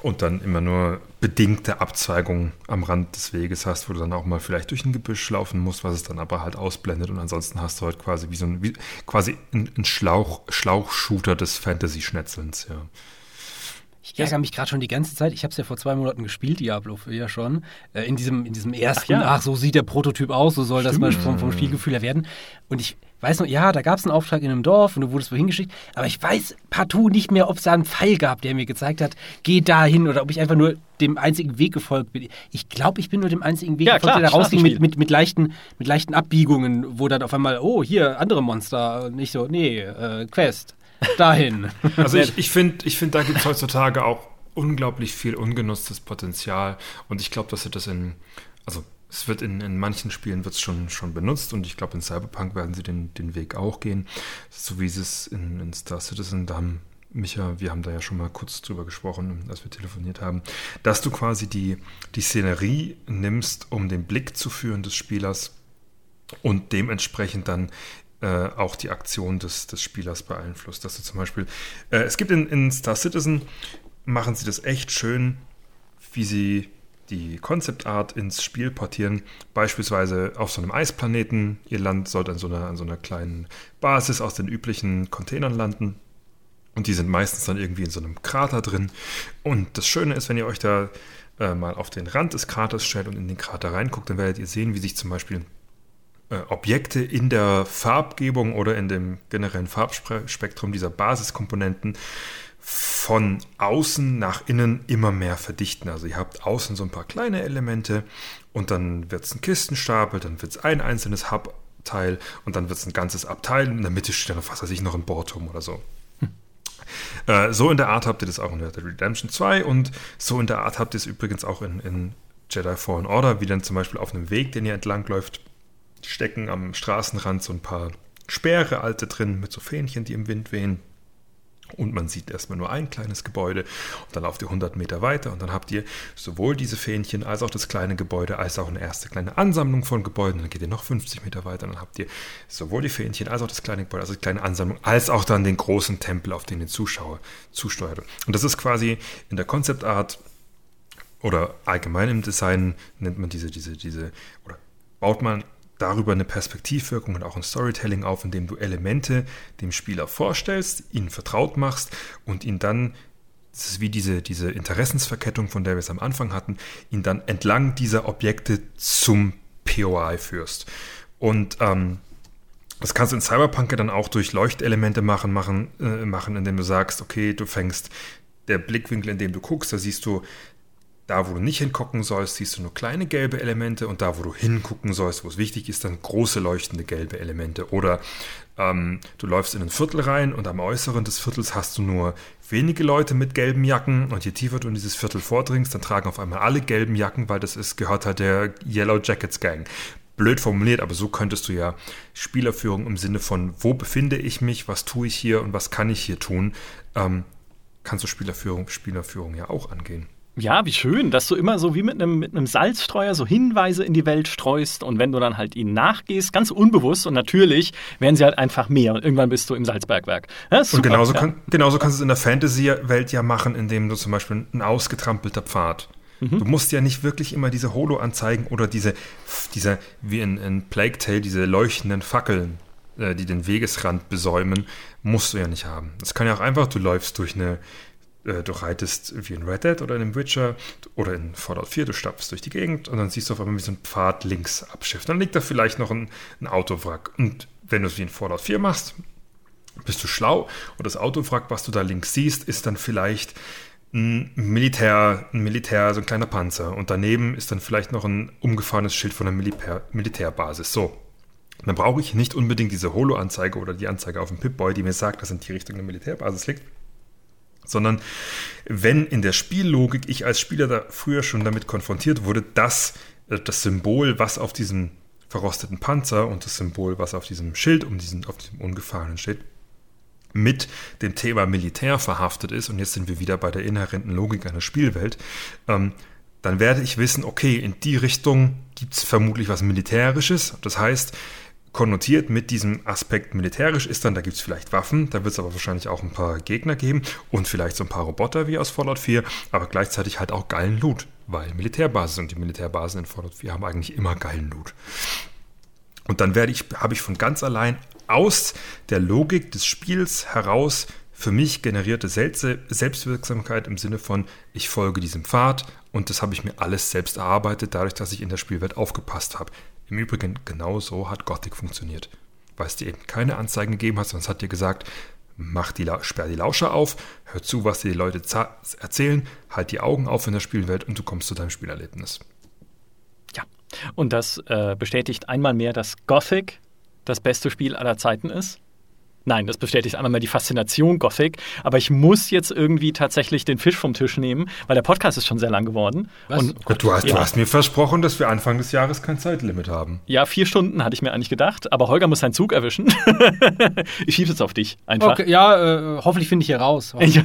Und dann immer nur bedingte Abzweigungen am Rand des Weges hast, wo du dann auch mal vielleicht durch ein Gebüsch laufen musst, was es dann aber halt ausblendet. Und ansonsten hast du halt quasi wie so ein, wie, quasi ein, ein Schlauch, Schlauchshooter des Fantasy-Schnetzelns, ja. Ich ärgere mich gerade schon die ganze Zeit. Ich habe es ja vor zwei Monaten gespielt, Diablo ja schon. Äh, in, diesem, in diesem ersten, ach, ja. ach, so sieht der Prototyp aus, so soll Stimmt. das mal vom, vom Spielgefühl her werden. Und ich weiß noch, ja, da gab es einen Auftrag in einem Dorf und du wurdest wohin geschickt, aber ich weiß partout nicht mehr, ob es da einen Pfeil gab, der mir gezeigt hat, geh da hin oder ob ich einfach nur dem einzigen Weg gefolgt bin. Ich glaube, ich bin nur dem einzigen Weg ja, gefolgt, klar, der da rausging mit, mit, mit, leichten, mit leichten Abbiegungen, wo dann auf einmal, oh, hier, andere Monster. Nicht so, nee, äh, Quest. Dahin. Also ich, ich finde, ich find, da gibt es heutzutage auch unglaublich viel ungenutztes Potenzial. Und ich glaube, dass sie das in, also es wird in, in manchen Spielen wird es schon, schon benutzt und ich glaube, in Cyberpunk werden sie den, den Weg auch gehen. So wie sie es in, in Star Citizen, da haben Micha, wir haben da ja schon mal kurz drüber gesprochen, als wir telefoniert haben, dass du quasi die, die Szenerie nimmst, um den Blick zu führen des Spielers und dementsprechend dann äh, auch die Aktion des, des Spielers beeinflusst. Dass du zum Beispiel, äh, es gibt in, in Star Citizen machen sie das echt schön, wie sie die Concept Art ins Spiel portieren. Beispielsweise auf so einem Eisplaneten. Ihr Land sollte an so einer, an so einer kleinen Basis aus den üblichen Containern landen. Und die sind meistens dann irgendwie in so einem Krater drin. Und das Schöne ist, wenn ihr euch da äh, mal auf den Rand des Kraters stellt und in den Krater reinguckt, dann werdet ihr sehen, wie sich zum Beispiel Objekte in der Farbgebung oder in dem generellen Farbspektrum dieser Basiskomponenten von außen nach innen immer mehr verdichten. Also ihr habt außen so ein paar kleine Elemente und dann wird es ein Kistenstapel, dann wird es ein einzelnes Hubteil und dann wird es ein ganzes Abteil. In der Mitte steht dann, was weiß ich, noch ein Bohrturm oder so. Hm. Äh, so in der Art habt ihr das auch in Red Dead Redemption 2 und so in der Art habt ihr es übrigens auch in, in Jedi Fallen Order, wie dann zum Beispiel auf einem Weg, den ihr entlangläuft, stecken am Straßenrand so ein paar Speere alte drin mit so Fähnchen, die im Wind wehen. Und man sieht erstmal nur ein kleines Gebäude und dann lauft ihr 100 Meter weiter und dann habt ihr sowohl diese Fähnchen als auch das kleine Gebäude als auch eine erste kleine Ansammlung von Gebäuden. Dann geht ihr noch 50 Meter weiter und dann habt ihr sowohl die Fähnchen als auch das kleine Gebäude, also die kleine Ansammlung, als auch dann den großen Tempel, auf den der Zuschauer zusteuert. Und das ist quasi in der Konzeptart oder allgemein im Design nennt man diese, diese, diese, oder baut man darüber eine Perspektivwirkung und auch ein Storytelling auf, indem du Elemente dem Spieler vorstellst, ihn vertraut machst und ihn dann, das ist wie diese, diese Interessensverkettung, von der wir es am Anfang hatten, ihn dann entlang dieser Objekte zum POI führst. Und ähm, das kannst du in Cyberpunk dann auch durch Leuchtelemente machen, machen, äh, machen, indem du sagst, okay, du fängst der Blickwinkel, in dem du guckst, da siehst du da, wo du nicht hingucken sollst, siehst du nur kleine gelbe Elemente und da, wo du hingucken sollst, wo es wichtig ist, dann große leuchtende gelbe Elemente. Oder ähm, du läufst in ein Viertel rein und am Äußeren des Viertels hast du nur wenige Leute mit gelben Jacken und je tiefer du in dieses Viertel vordringst, dann tragen auf einmal alle gelben Jacken, weil das ist, gehört halt der Yellow Jackets Gang. Blöd formuliert, aber so könntest du ja Spielerführung im Sinne von, wo befinde ich mich, was tue ich hier und was kann ich hier tun, ähm, kannst du Spielerführung, Spielerführung ja auch angehen. Ja, wie schön, dass du immer so wie mit einem, mit einem Salzstreuer so Hinweise in die Welt streust und wenn du dann halt ihnen nachgehst, ganz unbewusst und natürlich werden sie halt einfach mehr und irgendwann bist du im Salzbergwerk. Ja, und genauso, ja. kann, genauso kannst du es in der Fantasy-Welt ja machen, indem du zum Beispiel ein ausgetrampelter Pfad. Mhm. Du musst ja nicht wirklich immer diese Holo-Anzeigen oder diese, diese wie in, in Plague Tale, diese leuchtenden Fackeln, äh, die den Wegesrand besäumen, musst du ja nicht haben. Das kann ja auch einfach, du läufst durch eine äh, du reitest wie in Red Dead oder in einem Witcher oder in Fallout 4, du stapfst durch die Gegend und dann siehst du auf einmal wie so ein Pfad links abschifft. Dann liegt da vielleicht noch ein, ein Autowrack. Und wenn du es wie in Fallout 4 machst, bist du schlau und das Autowrack, was du da links siehst, ist dann vielleicht ein Militär, ein Militär, so ein kleiner Panzer. Und daneben ist dann vielleicht noch ein umgefahrenes Schild von einer Militär, Militärbasis. So. Dann brauche ich nicht unbedingt diese Holo-Anzeige oder die Anzeige auf dem Pip-Boy, die mir sagt, dass in die Richtung eine Militärbasis liegt sondern wenn in der Spiellogik ich als Spieler da früher schon damit konfrontiert wurde, dass äh, das Symbol, was auf diesem verrosteten Panzer und das Symbol, was auf diesem Schild um diesen, auf diesem Ungefahrenen steht, mit dem Thema Militär verhaftet ist, und jetzt sind wir wieder bei der inhärenten Logik einer Spielwelt, ähm, dann werde ich wissen, okay, in die Richtung gibt es vermutlich was Militärisches. Das heißt, konnotiert mit diesem Aspekt militärisch ist dann, da gibt es vielleicht Waffen, da wird es aber wahrscheinlich auch ein paar Gegner geben und vielleicht so ein paar Roboter wie aus Fallout 4, aber gleichzeitig halt auch geilen Loot, weil Militärbasis und die Militärbasen in Fallout 4 haben eigentlich immer geilen Loot. Und dann werde ich, habe ich von ganz allein aus der Logik des Spiels heraus für mich generierte Selbstwirksamkeit im Sinne von, ich folge diesem Pfad und das habe ich mir alles selbst erarbeitet, dadurch, dass ich in der Spielwelt aufgepasst habe. Im Übrigen, genau so hat Gothic funktioniert. Weil es dir eben keine Anzeigen gegeben hat, sondern es hat dir gesagt, mach die, sperr die Lauscher auf, hör zu, was dir die Leute erzählen, halt die Augen auf in der Spielwelt und du kommst zu deinem Spielerlebnis. Ja, und das äh, bestätigt einmal mehr, dass Gothic das beste Spiel aller Zeiten ist. Nein, das bestätigt einmal mal die Faszination Gothic. Aber ich muss jetzt irgendwie tatsächlich den Fisch vom Tisch nehmen, weil der Podcast ist schon sehr lang geworden. Was? Und, Gott, du, hast, ja. du hast mir versprochen, dass wir Anfang des Jahres kein Zeitlimit haben. Ja, vier Stunden hatte ich mir eigentlich gedacht. Aber Holger muss seinen Zug erwischen. ich schiebe jetzt auf dich einfach. Okay, ja, äh, hoffentlich finde ich hier raus. Ja.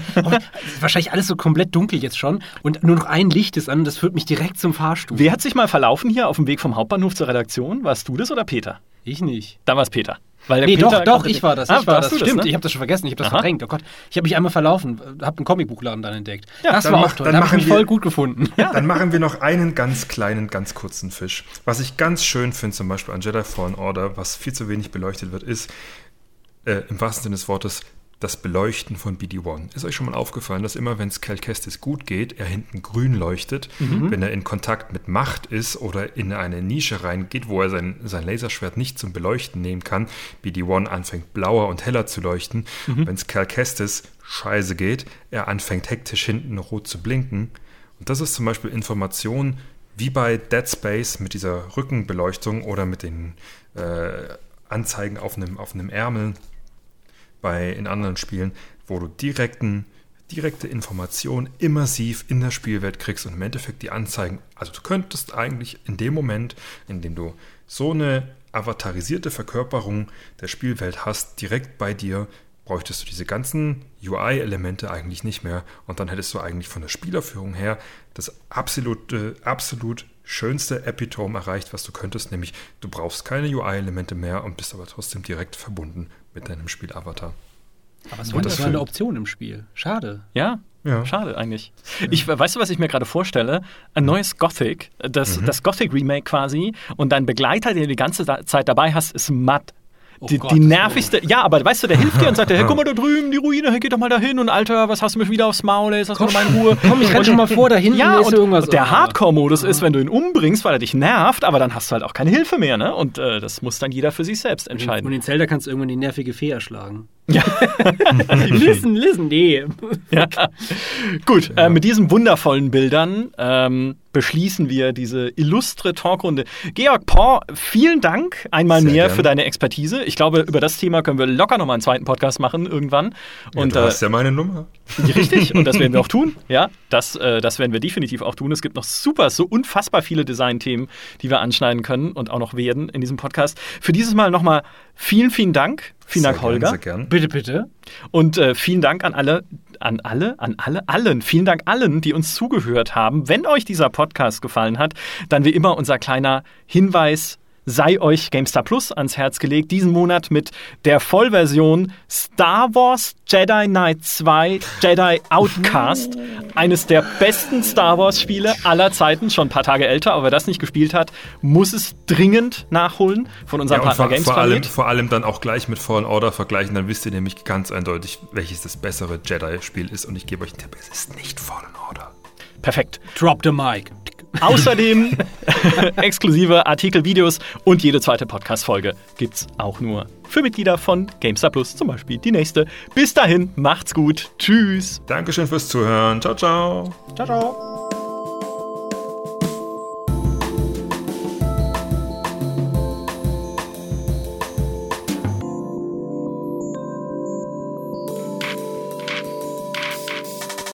Wahrscheinlich alles so komplett dunkel jetzt schon. Und nur noch ein Licht ist an das führt mich direkt zum Fahrstuhl. Wer hat sich mal verlaufen hier auf dem Weg vom Hauptbahnhof zur Redaktion? Warst du das oder Peter? Ich nicht. Da war es Peter. Weil nee, doch, doch, ich war das. Ah, ich war das. das. Stimmt, ne? ich habe das schon vergessen. Ich habe das Aha. verdrängt. Oh Gott, ich habe mich einmal verlaufen. Habe einen Comicbuchladen dann entdeckt. Ja, das war mach, auch toll. Dann habe ich mich wir, voll gut gefunden. Dann machen wir noch einen ganz kleinen, ganz kurzen Fisch. Was ich ganz schön finde, zum Beispiel an Jedi Fallen Order, was viel zu wenig beleuchtet wird, ist äh, im wahrsten Sinne des Wortes das Beleuchten von BD-1. Ist euch schon mal aufgefallen, dass immer, wenn es Cal Kestis gut geht, er hinten grün leuchtet, mhm. wenn er in Kontakt mit Macht ist oder in eine Nische reingeht, wo er sein, sein Laserschwert nicht zum Beleuchten nehmen kann, BD-1 anfängt blauer und heller zu leuchten. Mhm. Wenn es Cal Kestis scheiße geht, er anfängt hektisch hinten rot zu blinken. Und das ist zum Beispiel Information wie bei Dead Space mit dieser Rückenbeleuchtung oder mit den äh, Anzeigen auf einem, auf einem Ärmel bei in anderen Spielen, wo du direkten, direkte Informationen immersiv in der Spielwelt kriegst und im Endeffekt die Anzeigen. Also du könntest eigentlich in dem Moment, in dem du so eine avatarisierte Verkörperung der Spielwelt hast, direkt bei dir, bräuchtest du diese ganzen UI-Elemente eigentlich nicht mehr und dann hättest du eigentlich von der Spielerführung her das absolute, absolut schönste Epitome erreicht, was du könntest, nämlich du brauchst keine UI-Elemente mehr und bist aber trotzdem direkt verbunden mit deinem Spielavatar. Aber es war das war eine Option im Spiel. Schade. Ja, ja. Schade eigentlich. Ich, weißt du, was ich mir gerade vorstelle? Ein neues Gothic, das, mhm. das Gothic Remake quasi, und dein Begleiter, den du die ganze Zeit dabei hast, ist Matt Oh die, Gott, die, nervigste, oh. ja, aber weißt du, der hilft dir und sagt, hey, guck mal da drüben, die Ruine, hey, geh doch mal da hin und Alter, was hast du mich wieder aufs Maul, ey, lass komm, mal in Ruhe. Komm, ich renn schon mal vor, da hinten ja, ist und, irgendwas. Und der Hardcore-Modus ist, wenn du ihn umbringst, weil er dich nervt, aber dann hast du halt auch keine Hilfe mehr, ne? Und äh, das muss dann jeder für sich selbst entscheiden. Und in Zelda kannst du irgendwann die nervige Fee erschlagen. Ja. listen, listen, nee. Ja. Gut, ja. Äh, mit diesen wundervollen Bildern ähm, beschließen wir diese illustre Talkrunde. Georg Paul, vielen Dank einmal Sehr mehr gern. für deine Expertise. Ich glaube, über das Thema können wir locker nochmal einen zweiten Podcast machen irgendwann. Und, ja, du hast äh, ja meine Nummer. Richtig, und das werden wir auch tun. Ja, das, äh, das werden wir definitiv auch tun. Es gibt noch super, so unfassbar viele Designthemen, die wir anschneiden können und auch noch werden in diesem Podcast. Für dieses Mal nochmal vielen, vielen Dank. Vielen sehr Dank, Holger. Gern, sehr gern. Bitte, bitte. Und äh, vielen Dank an alle, an alle, an alle, allen. Vielen Dank allen, die uns zugehört haben. Wenn euch dieser Podcast gefallen hat, dann wie immer unser kleiner Hinweis sei euch GameStar Plus ans Herz gelegt. Diesen Monat mit der Vollversion Star Wars Jedi Knight 2 Jedi Outcast. Eines der besten Star Wars Spiele aller Zeiten, schon ein paar Tage älter, aber wer das nicht gespielt hat, muss es dringend nachholen von unserem ja, Partner vor, Games vor allem, vor allem dann auch gleich mit Fallen Order vergleichen, dann wisst ihr nämlich ganz eindeutig, welches das bessere Jedi-Spiel ist und ich gebe euch einen Tipp, es ist nicht Fallen Order. Perfekt. Drop the mic. Außerdem exklusive Artikel, Videos und jede zweite Podcast-Folge gibt's auch nur für Mitglieder von GameStar Plus, zum Beispiel die nächste. Bis dahin, macht's gut. Tschüss. Dankeschön fürs Zuhören. Ciao, ciao. Ciao, ciao.